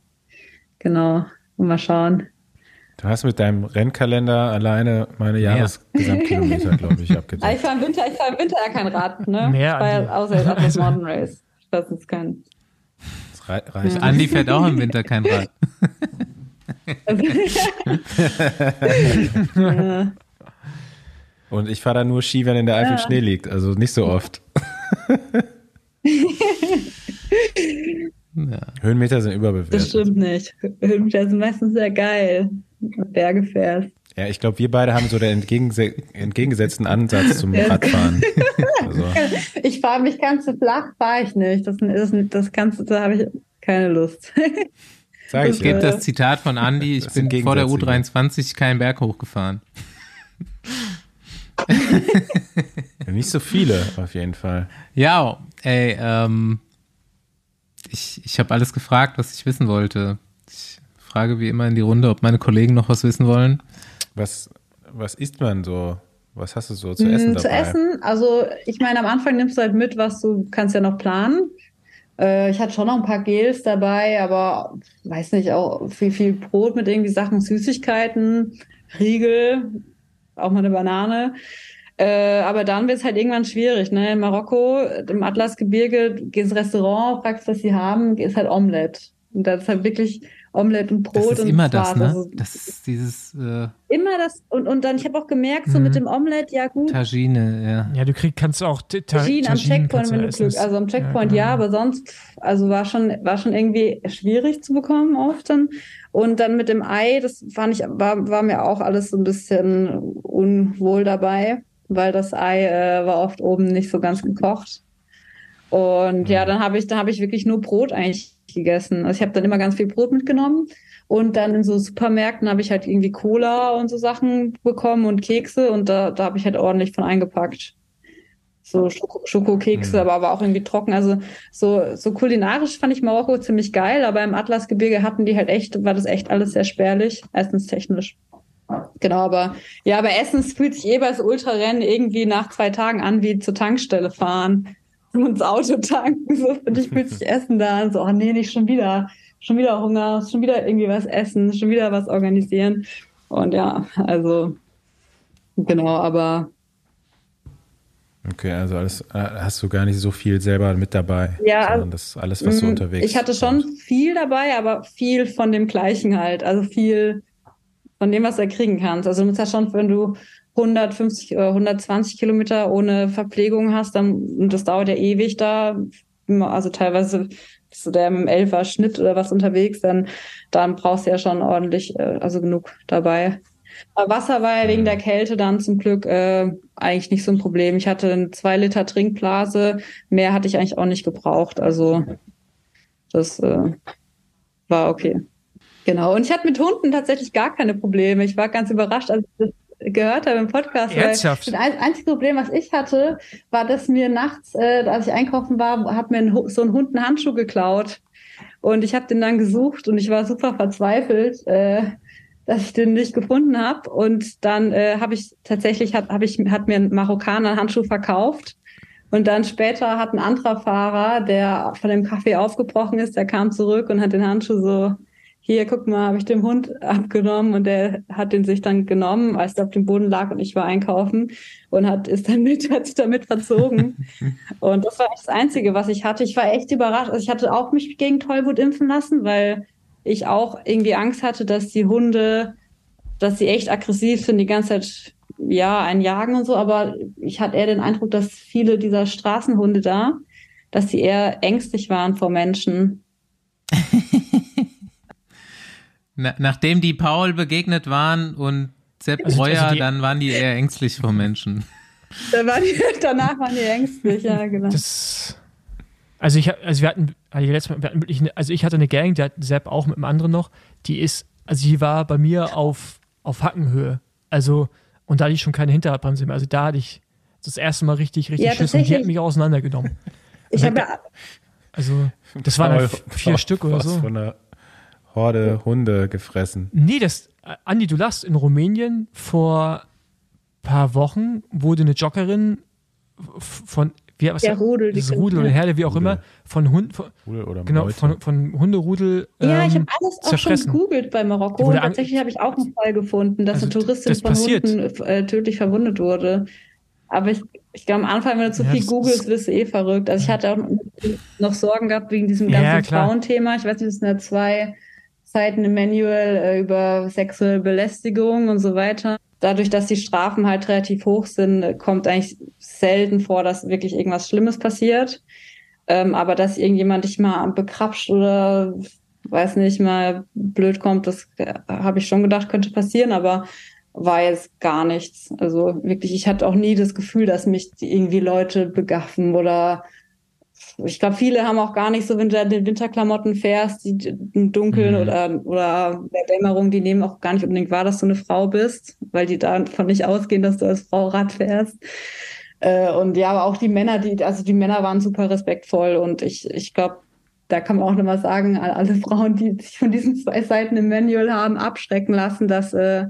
Genau. Und mal schauen. Du hast mit deinem Rennkalender alleine meine Jahresgesamtkilometer, glaube ich, *laughs* Ah, ich abgedeckt. fahre im Winter, ich fahre im Winter ja kein Rad, ne? Mehr, Ich fahr Andi. ja außer jetzt Atlas *laughs* Also- Mountain Race. Das ist kein. Das rei- reicht. Ja. Andi fährt auch im Winter kein Rad. ja. *laughs* Und ich fahre da nur Ski, wenn in der Eifel Ja. Schnee liegt. Also nicht so oft. *laughs* Ja. Höhenmeter sind Das überbewertet. stimmt nicht. Höhenmeter sind meistens sehr geil. wenn du Berge fährst. Ja, ich glaube, wir beide haben so den entgegense entgegengesetzten Ansatz zum. *laughs* Radfahren. Also, Ich fahre mich ganz so flach, fahre ich nicht. Das, ist, nicht- das kannst du, da habe ich keine Lust. sag ich Das Es gibt dir. das Zitat von Andy, ich Das bin vor der Gegensätze. U23 keinen Berg hochgefahren. Nicht so viele, auf jeden Fall. Ja, ey, ähm, ich, ich habe alles gefragt, was ich wissen wollte. Ich frage wie immer in die Runde, ob meine Kollegen noch was wissen wollen. Was, was isst man so? Was hast du so zu essen Mm, dabei? Zu essen, also ich meine, am Anfang nimmst du halt mit, was du kannst ja noch planen. Äh, ich hatte schon noch ein paar Gels dabei, aber weiß nicht, auch viel, viel Brot mit irgendwie Sachen, Süßigkeiten, Riegel, auch mal eine Banane. Äh, aber dann wird es halt irgendwann schwierig. Ne? In Marokko, im Atlasgebirge, gehst ins Restaurant, fragst, was sie haben, ist halt Omelette. Und das ist halt wirklich Omelette und Das Brot ist und immer das das, ne? Also, Das ist dieses äh, immer das. Und, und dann, ich habe auch gemerkt, so Mhm. mit dem Omelette, ja gut, Tagine, ja. Ja, du kriegst, kannst auch Ta- Ta- Tagine am Tagine Checkpoint, wenn du. Glück, also am Checkpoint ja, genau. aber sonst, also war schon, war schon irgendwie schwierig zu bekommen oft dann. Und dann mit dem Ei, das fand ich, war, war mir auch alles so ein bisschen unwohl dabei, weil das Ei äh, war oft oben nicht so ganz gekocht. Und ja, dann habe ich, dann habe ich wirklich nur Brot eigentlich gegessen. Also ich habe dann immer ganz viel Brot mitgenommen. Und dann in so Supermärkten habe ich halt irgendwie Cola und so Sachen bekommen und Kekse und da, da habe ich halt ordentlich von eingepackt so Schoko Schokokekse, Mhm. aber, aber auch irgendwie trocken. Also so, so kulinarisch fand ich Marokko ziemlich geil, aber im Atlasgebirge hatten die halt echt, war das echt alles sehr spärlich, essenstechnisch. Genau, aber ja, aber Essen es fühlt sich eh bei so Ultrarennen irgendwie nach zwei Tagen an wie zur Tankstelle fahren ins Auto tanken. So finde ich, fühlt sich Essen da. So, oh nee, nicht schon wieder, schon wieder Hunger, schon wieder irgendwie was essen, schon wieder was organisieren. Und ja, also genau, aber Okay, also alles äh, hast du gar nicht so viel selber mit dabei. Ja, sondern das alles, was du Mm, unterwegs Ich hatte schon brauchst. viel dabei, aber viel von dem Gleichen halt. Also viel von dem, was du kriegen kannst. Also du musst ja schon, wenn du 150 oder 120 Kilometer ohne Verpflegung hast, dann, und das dauert ja ewig da, also teilweise bist du da dem Elfer Schnitt oder was unterwegs, dann, dann brauchst du ja schon ordentlich, äh, also genug dabei. Aber Wasser war ja wegen der Kälte dann zum Glück äh, eigentlich nicht so ein Problem. Ich hatte eine zwei Liter Trinkblase, mehr hatte ich eigentlich auch nicht gebraucht. Also das äh, war okay. Genau. Und ich hatte mit Hunden tatsächlich gar keine Probleme. Ich war ganz überrascht, als ich das gehört habe im Podcast. Ernsthaft? Das ein- einzige Problem, was ich hatte, war, dass mir nachts, äh, als ich einkaufen war, hat mir ein, so ein Hund einen Handschuh geklaut. Und ich habe den dann gesucht und ich war super verzweifelt, äh, dass ich den nicht gefunden habe. Und dann äh, habe ich tatsächlich, hat, hab ich, hat mir ein Marokkaner einen Handschuh verkauft. Und dann später hat ein anderer Fahrer, der von dem Café aufgebrochen ist, der kam zurück und hat den Handschuh so, hier, guck mal, habe ich dem Hund abgenommen und der hat den sich dann genommen, als er auf dem Boden lag und ich war einkaufen und hat, ist dann *laughs* mit, hat sich damit verzogen. *laughs* und das war echt das Einzige, was ich hatte. Ich war echt überrascht. Also ich hatte auch mich gegen Tollwut impfen lassen, weil ich auch irgendwie Angst hatte, dass die Hunde, dass sie echt aggressiv sind, die ganze Zeit, ja, einen jagen und so. Aber ich hatte eher den Eindruck, dass viele dieser Straßenhunde da, dass sie eher ängstlich waren vor Menschen. *laughs* Na, nachdem die Paul begegnet waren und Sepp Also- Breuer, also die- dann waren die eher ängstlich vor Menschen. Da waren die, *laughs* danach waren die ängstlich, ja, genau. Das, also ich also wir hatten, also letztes Mal, wir hatten wirklich eine, also ich hatte eine Gang, die hat Sepp auch mit einem anderen noch, die ist, also die war bei mir auf, auf Hackenhöhe. Also, und da hatte ich schon keine Hinterradbremse mehr. Also da hatte ich das erste Mal richtig, richtig Ja, Schiss und die hat mich auseinandergenommen. Ich habe ja, Also, das waren halt vier war Stück oder so. von einer Horde Hunde gefressen. Nee, das, äh, Andi, du lachst, in Rumänien vor paar Wochen wurde eine Joggerin von, wie, was Der Rudel, die das Rudel oder Herde, wie auch Rudel. immer, von Hund, von, Rudel oder genau, Meute. von, von Hunderudel. ja, ich ähm, habe alles auch zerfressen. schon gegoogelt bei Marokko. Und tatsächlich habe ich auch einen Fall gefunden, dass Also, eine Touristin das von passiert. Hunden äh, tödlich verwundet wurde. Aber ich, ich glaube, am Anfang, wenn du zu Ja, viel googelst, ist- wirst du eh verrückt. Also ich hatte auch noch Sorgen gehabt wegen diesem Ja, ganzen klar. Frauenthema. Ich weiß nicht, das sind ja zwei, Seiten im Manual äh, über sexuelle Belästigung und so weiter. Dadurch, dass die Strafen halt relativ hoch sind, kommt eigentlich selten vor, dass wirklich irgendwas Schlimmes passiert. Ähm, aber dass irgendjemand dich mal bekrapscht oder weiß nicht, mal blöd kommt, das äh, habe ich schon gedacht, könnte passieren, aber war jetzt gar nichts. Also wirklich, ich hatte auch nie das Gefühl, dass mich irgendwie Leute begaffen oder ich glaube, viele haben auch gar nicht so, wenn du in den Winterklamotten fährst, die im Dunkeln mhm. oder, oder der Dämmerung, die nehmen auch gar nicht unbedingt wahr, dass du eine Frau bist, weil die davon nicht ausgehen, dass du als Frau Rad fährst. Äh, und ja, aber auch die Männer, die, also die Männer waren super respektvoll und ich, ich glaube, da kann man auch nochmal sagen, alle Frauen, die sich von diesen zwei Seiten im Manual haben abschrecken lassen, dass, äh,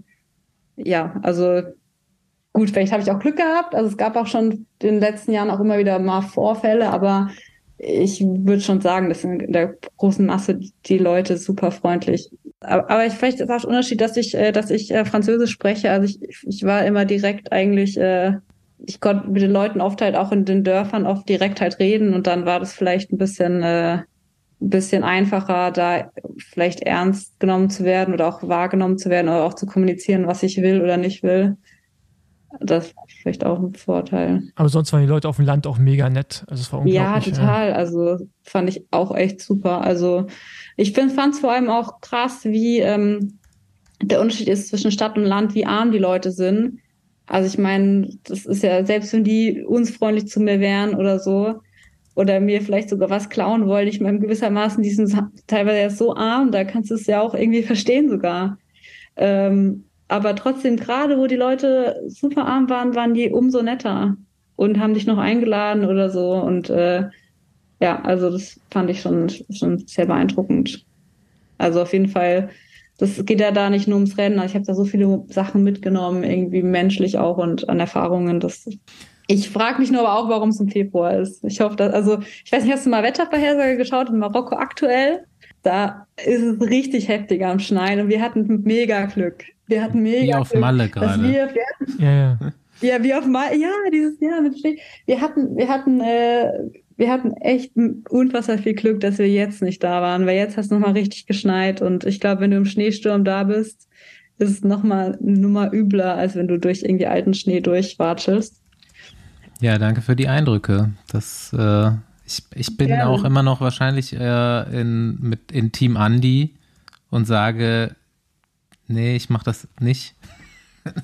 ja, also gut, vielleicht habe ich auch Glück gehabt. Also es gab auch schon in den letzten Jahren auch immer wieder mal Vorfälle, aber ich würde schon sagen, dass in der großen Masse die Leute super freundlich. Aber, aber ich, vielleicht ist auch der Unterschied, dass ich, äh, dass ich äh, Französisch spreche. Also ich, ich war immer direkt eigentlich, äh, ich konnte mit den Leuten oft halt auch in den Dörfern oft direkt halt reden und dann war das vielleicht ein bisschen, ein bisschen einfacher, da vielleicht ernst genommen zu werden oder auch wahrgenommen zu werden oder auch zu kommunizieren, was ich will oder nicht will. Das ist vielleicht auch ein Vorteil. Aber sonst waren die Leute auf dem Land auch mega nett. Also es war unglaublich. Ja, total. Ja. Also fand ich auch echt super. Also ich fand es vor allem auch krass, wie ähm, der Unterschied ist zwischen Stadt und Land, wie arm die Leute sind. Also ich meine, das ist ja, selbst wenn die uns freundlich zu mir wären oder so, oder mir vielleicht sogar was klauen wollen, ich meine, gewissermaßen, die sind teilweise ja so arm, da kannst du es ja auch irgendwie verstehen sogar. Ähm, aber trotzdem, gerade wo die Leute super arm waren, waren die umso netter und haben dich noch eingeladen oder so. Und äh, ja, also das fand ich schon, schon sehr beeindruckend. Also auf jeden Fall, das geht ja da nicht nur ums Rennen. Ich habe da so viele Sachen mitgenommen, irgendwie menschlich auch und an Erfahrungen. Das, ich frage mich nur aber auch, warum es im Februar ist. Ich hoffe, dass, also ich weiß nicht, hast du mal Wettervorhersage geschaut in Marokko aktuell? Da ist es richtig heftig am Schneien und wir hatten mega Glück. Wir hatten mega Wie auf Glück, Malle gerade. Wir, wir hatten, Ja, ja. ja, wie auf Malle. Ja, dieses Jahr mit Schnee. Wir hatten, wir hatten, äh, wir hatten echt unfassbar viel Glück, dass wir jetzt nicht da waren, weil jetzt hast du nochmal richtig geschneit und ich glaube, wenn du im Schneesturm da bist, ist es nochmal eine Nummer übler, als wenn du durch irgendwie alten Schnee durchwatschelst. Ja, danke für die Eindrücke. Das, äh, ich, ich bin Gerne. auch immer noch wahrscheinlich äh, in, mit, in Team Andy und sage, nee, ich mache das nicht. *laughs*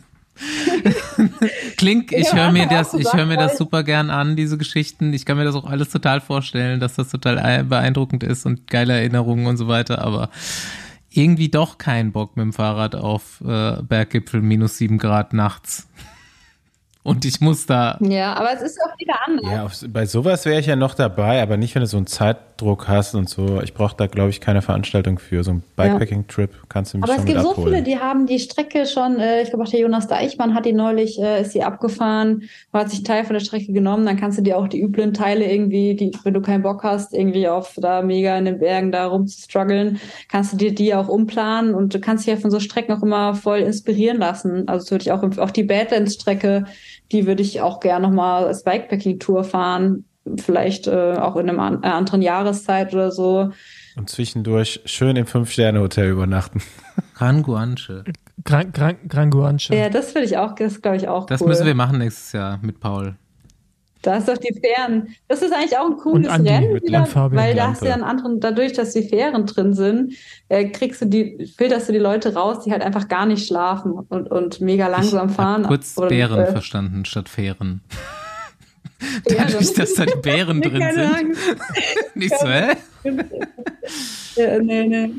Klink, ich höre mir das, ich höre mir das super gern an, diese Geschichten. Ich kann mir das auch alles total vorstellen, dass das total beeindruckend ist und geile Erinnerungen und so weiter, aber irgendwie doch keinen Bock mit dem Fahrrad auf äh, Berggipfel minus sieben Grad nachts. *laughs* Und ich muss da Ja, aber es ist auch wieder anders. Ja, auf, bei sowas wäre ich ja noch dabei, aber nicht, wenn du so einen Zeitdruck hast und so. Ich brauche da, glaube ich, keine Veranstaltung für. So ein Bikepacking-Trip kannst du mich Aber schon es gibt mit so abholen. viele, die haben die Strecke schon, äh, ich glaube auch der Jonas Deichmann hat die neulich, äh, ist sie abgefahren, hat sich einen Teil von der Strecke genommen, dann kannst du dir auch die üblen Teile irgendwie, die, wenn du keinen Bock hast, irgendwie auf da mega in den Bergen da rumzustruggeln, kannst du dir die auch umplanen und du kannst dich ja von so Strecken auch immer voll inspirieren lassen. Also das würde ich auch, auch die Badlands-Strecke, die würde ich auch gerne nochmal als Bikepacking-Tour fahren, vielleicht äh, auch in einem an, äh, anderen Jahreszeit oder so. Und zwischendurch schön im Fünf-Sterne-Hotel übernachten. *laughs* Ranguanche. Gran, Gran, Gran Guanche. Ja, das würde ich auch, das glaube ich auch Das cool. müssen wir machen nächstes Jahr mit Paul. Da ist doch die Fähren. Das ist eigentlich auch ein cooles Und Andi Rennen, wieder, weil da hast du ja einen anderen, dadurch, dass die Fähren drin sind, äh, kriegst du die, filterst du die Leute raus, die halt einfach gar nicht schlafen und, und mega langsam ich fahren. Kurz Oder, Bären äh, verstanden statt Fähren. Dadurch, dass da die Bären *laughs* drin keine sind. Angst. *laughs* Nicht so, hä? *laughs* Ja, nee, nee.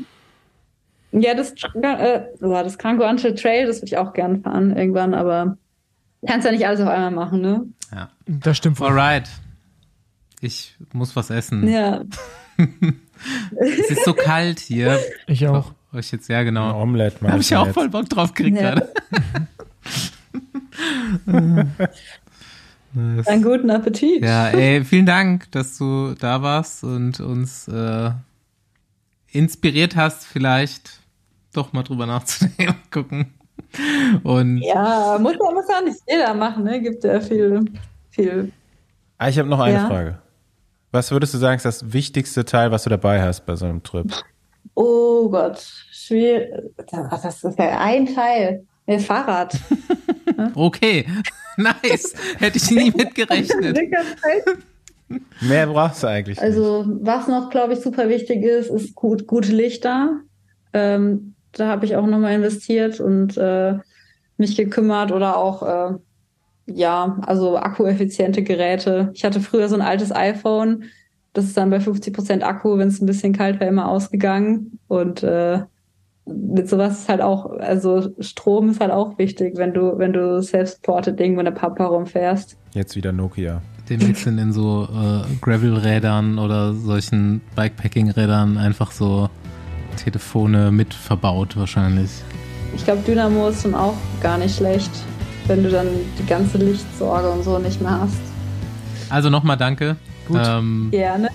Ja, das, äh, oh, das Krankoanche Trail, das würde ich auch gerne fahren irgendwann, aber kannst ja nicht alles auf einmal machen, ne? Ja. Das stimmt. Alright. Ich muss was essen. Ja. Es ist so kalt hier. Ich auch. Euch jetzt, ja Ein genau. Omelette mal. Habe ich auch voll Bock drauf gekriegt Ja. gerade. Einen guten Appetit. Ja, ey, vielen Dank, dass du da warst und uns äh, inspiriert hast, vielleicht doch mal drüber nachzudenken, *laughs* gucken. Und Ja, muss ja, muss ja nicht jeder machen, ne? Gibt ja viel, viel. Ah, ich habe noch eine Ja. Frage. Was würdest du sagen, ist das wichtigste Teil, was du dabei hast bei so einem Trip? Oh Gott, schwierig. Das ist ja ein Teil. Nee, Fahrrad. *laughs* Okay, *laughs* nice. Hätte ich nie mitgerechnet. Mehr brauchst du eigentlich. Also, was noch, glaube ich, super wichtig ist, ist gut, gute Lichter. Ähm, da habe ich auch nochmal investiert und äh, mich gekümmert oder auch, äh, ja, also akkueffiziente Geräte. Ich hatte früher so ein altes iPhone, das ist dann bei 50 Prozent Akku, wenn es ein bisschen kalt war, immer ausgegangen. Und äh, mit sowas ist halt auch, also Strom ist halt auch wichtig, wenn du, wenn du self-supported irgendwo in der Pampa rumfährst. Jetzt wieder Nokia. Demnächst sind in so äh, Gravel-Rädern oder solchen Bikepacking-Rädern einfach so Telefone mit verbaut wahrscheinlich. Ich glaube, Dynamo ist dann auch gar nicht schlecht, wenn du dann die ganze Lichtsorge und so nicht mehr hast. Also nochmal danke. Gut. Ähm, Gerne.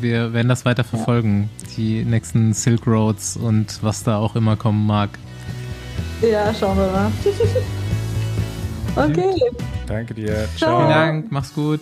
wir werden das weiter verfolgen. Die nächsten Silk Roads und was da auch immer kommen mag. Ja, schauen wir mal. *laughs* okay. Danke dir. Ciao. Vielen Dank, mach's gut.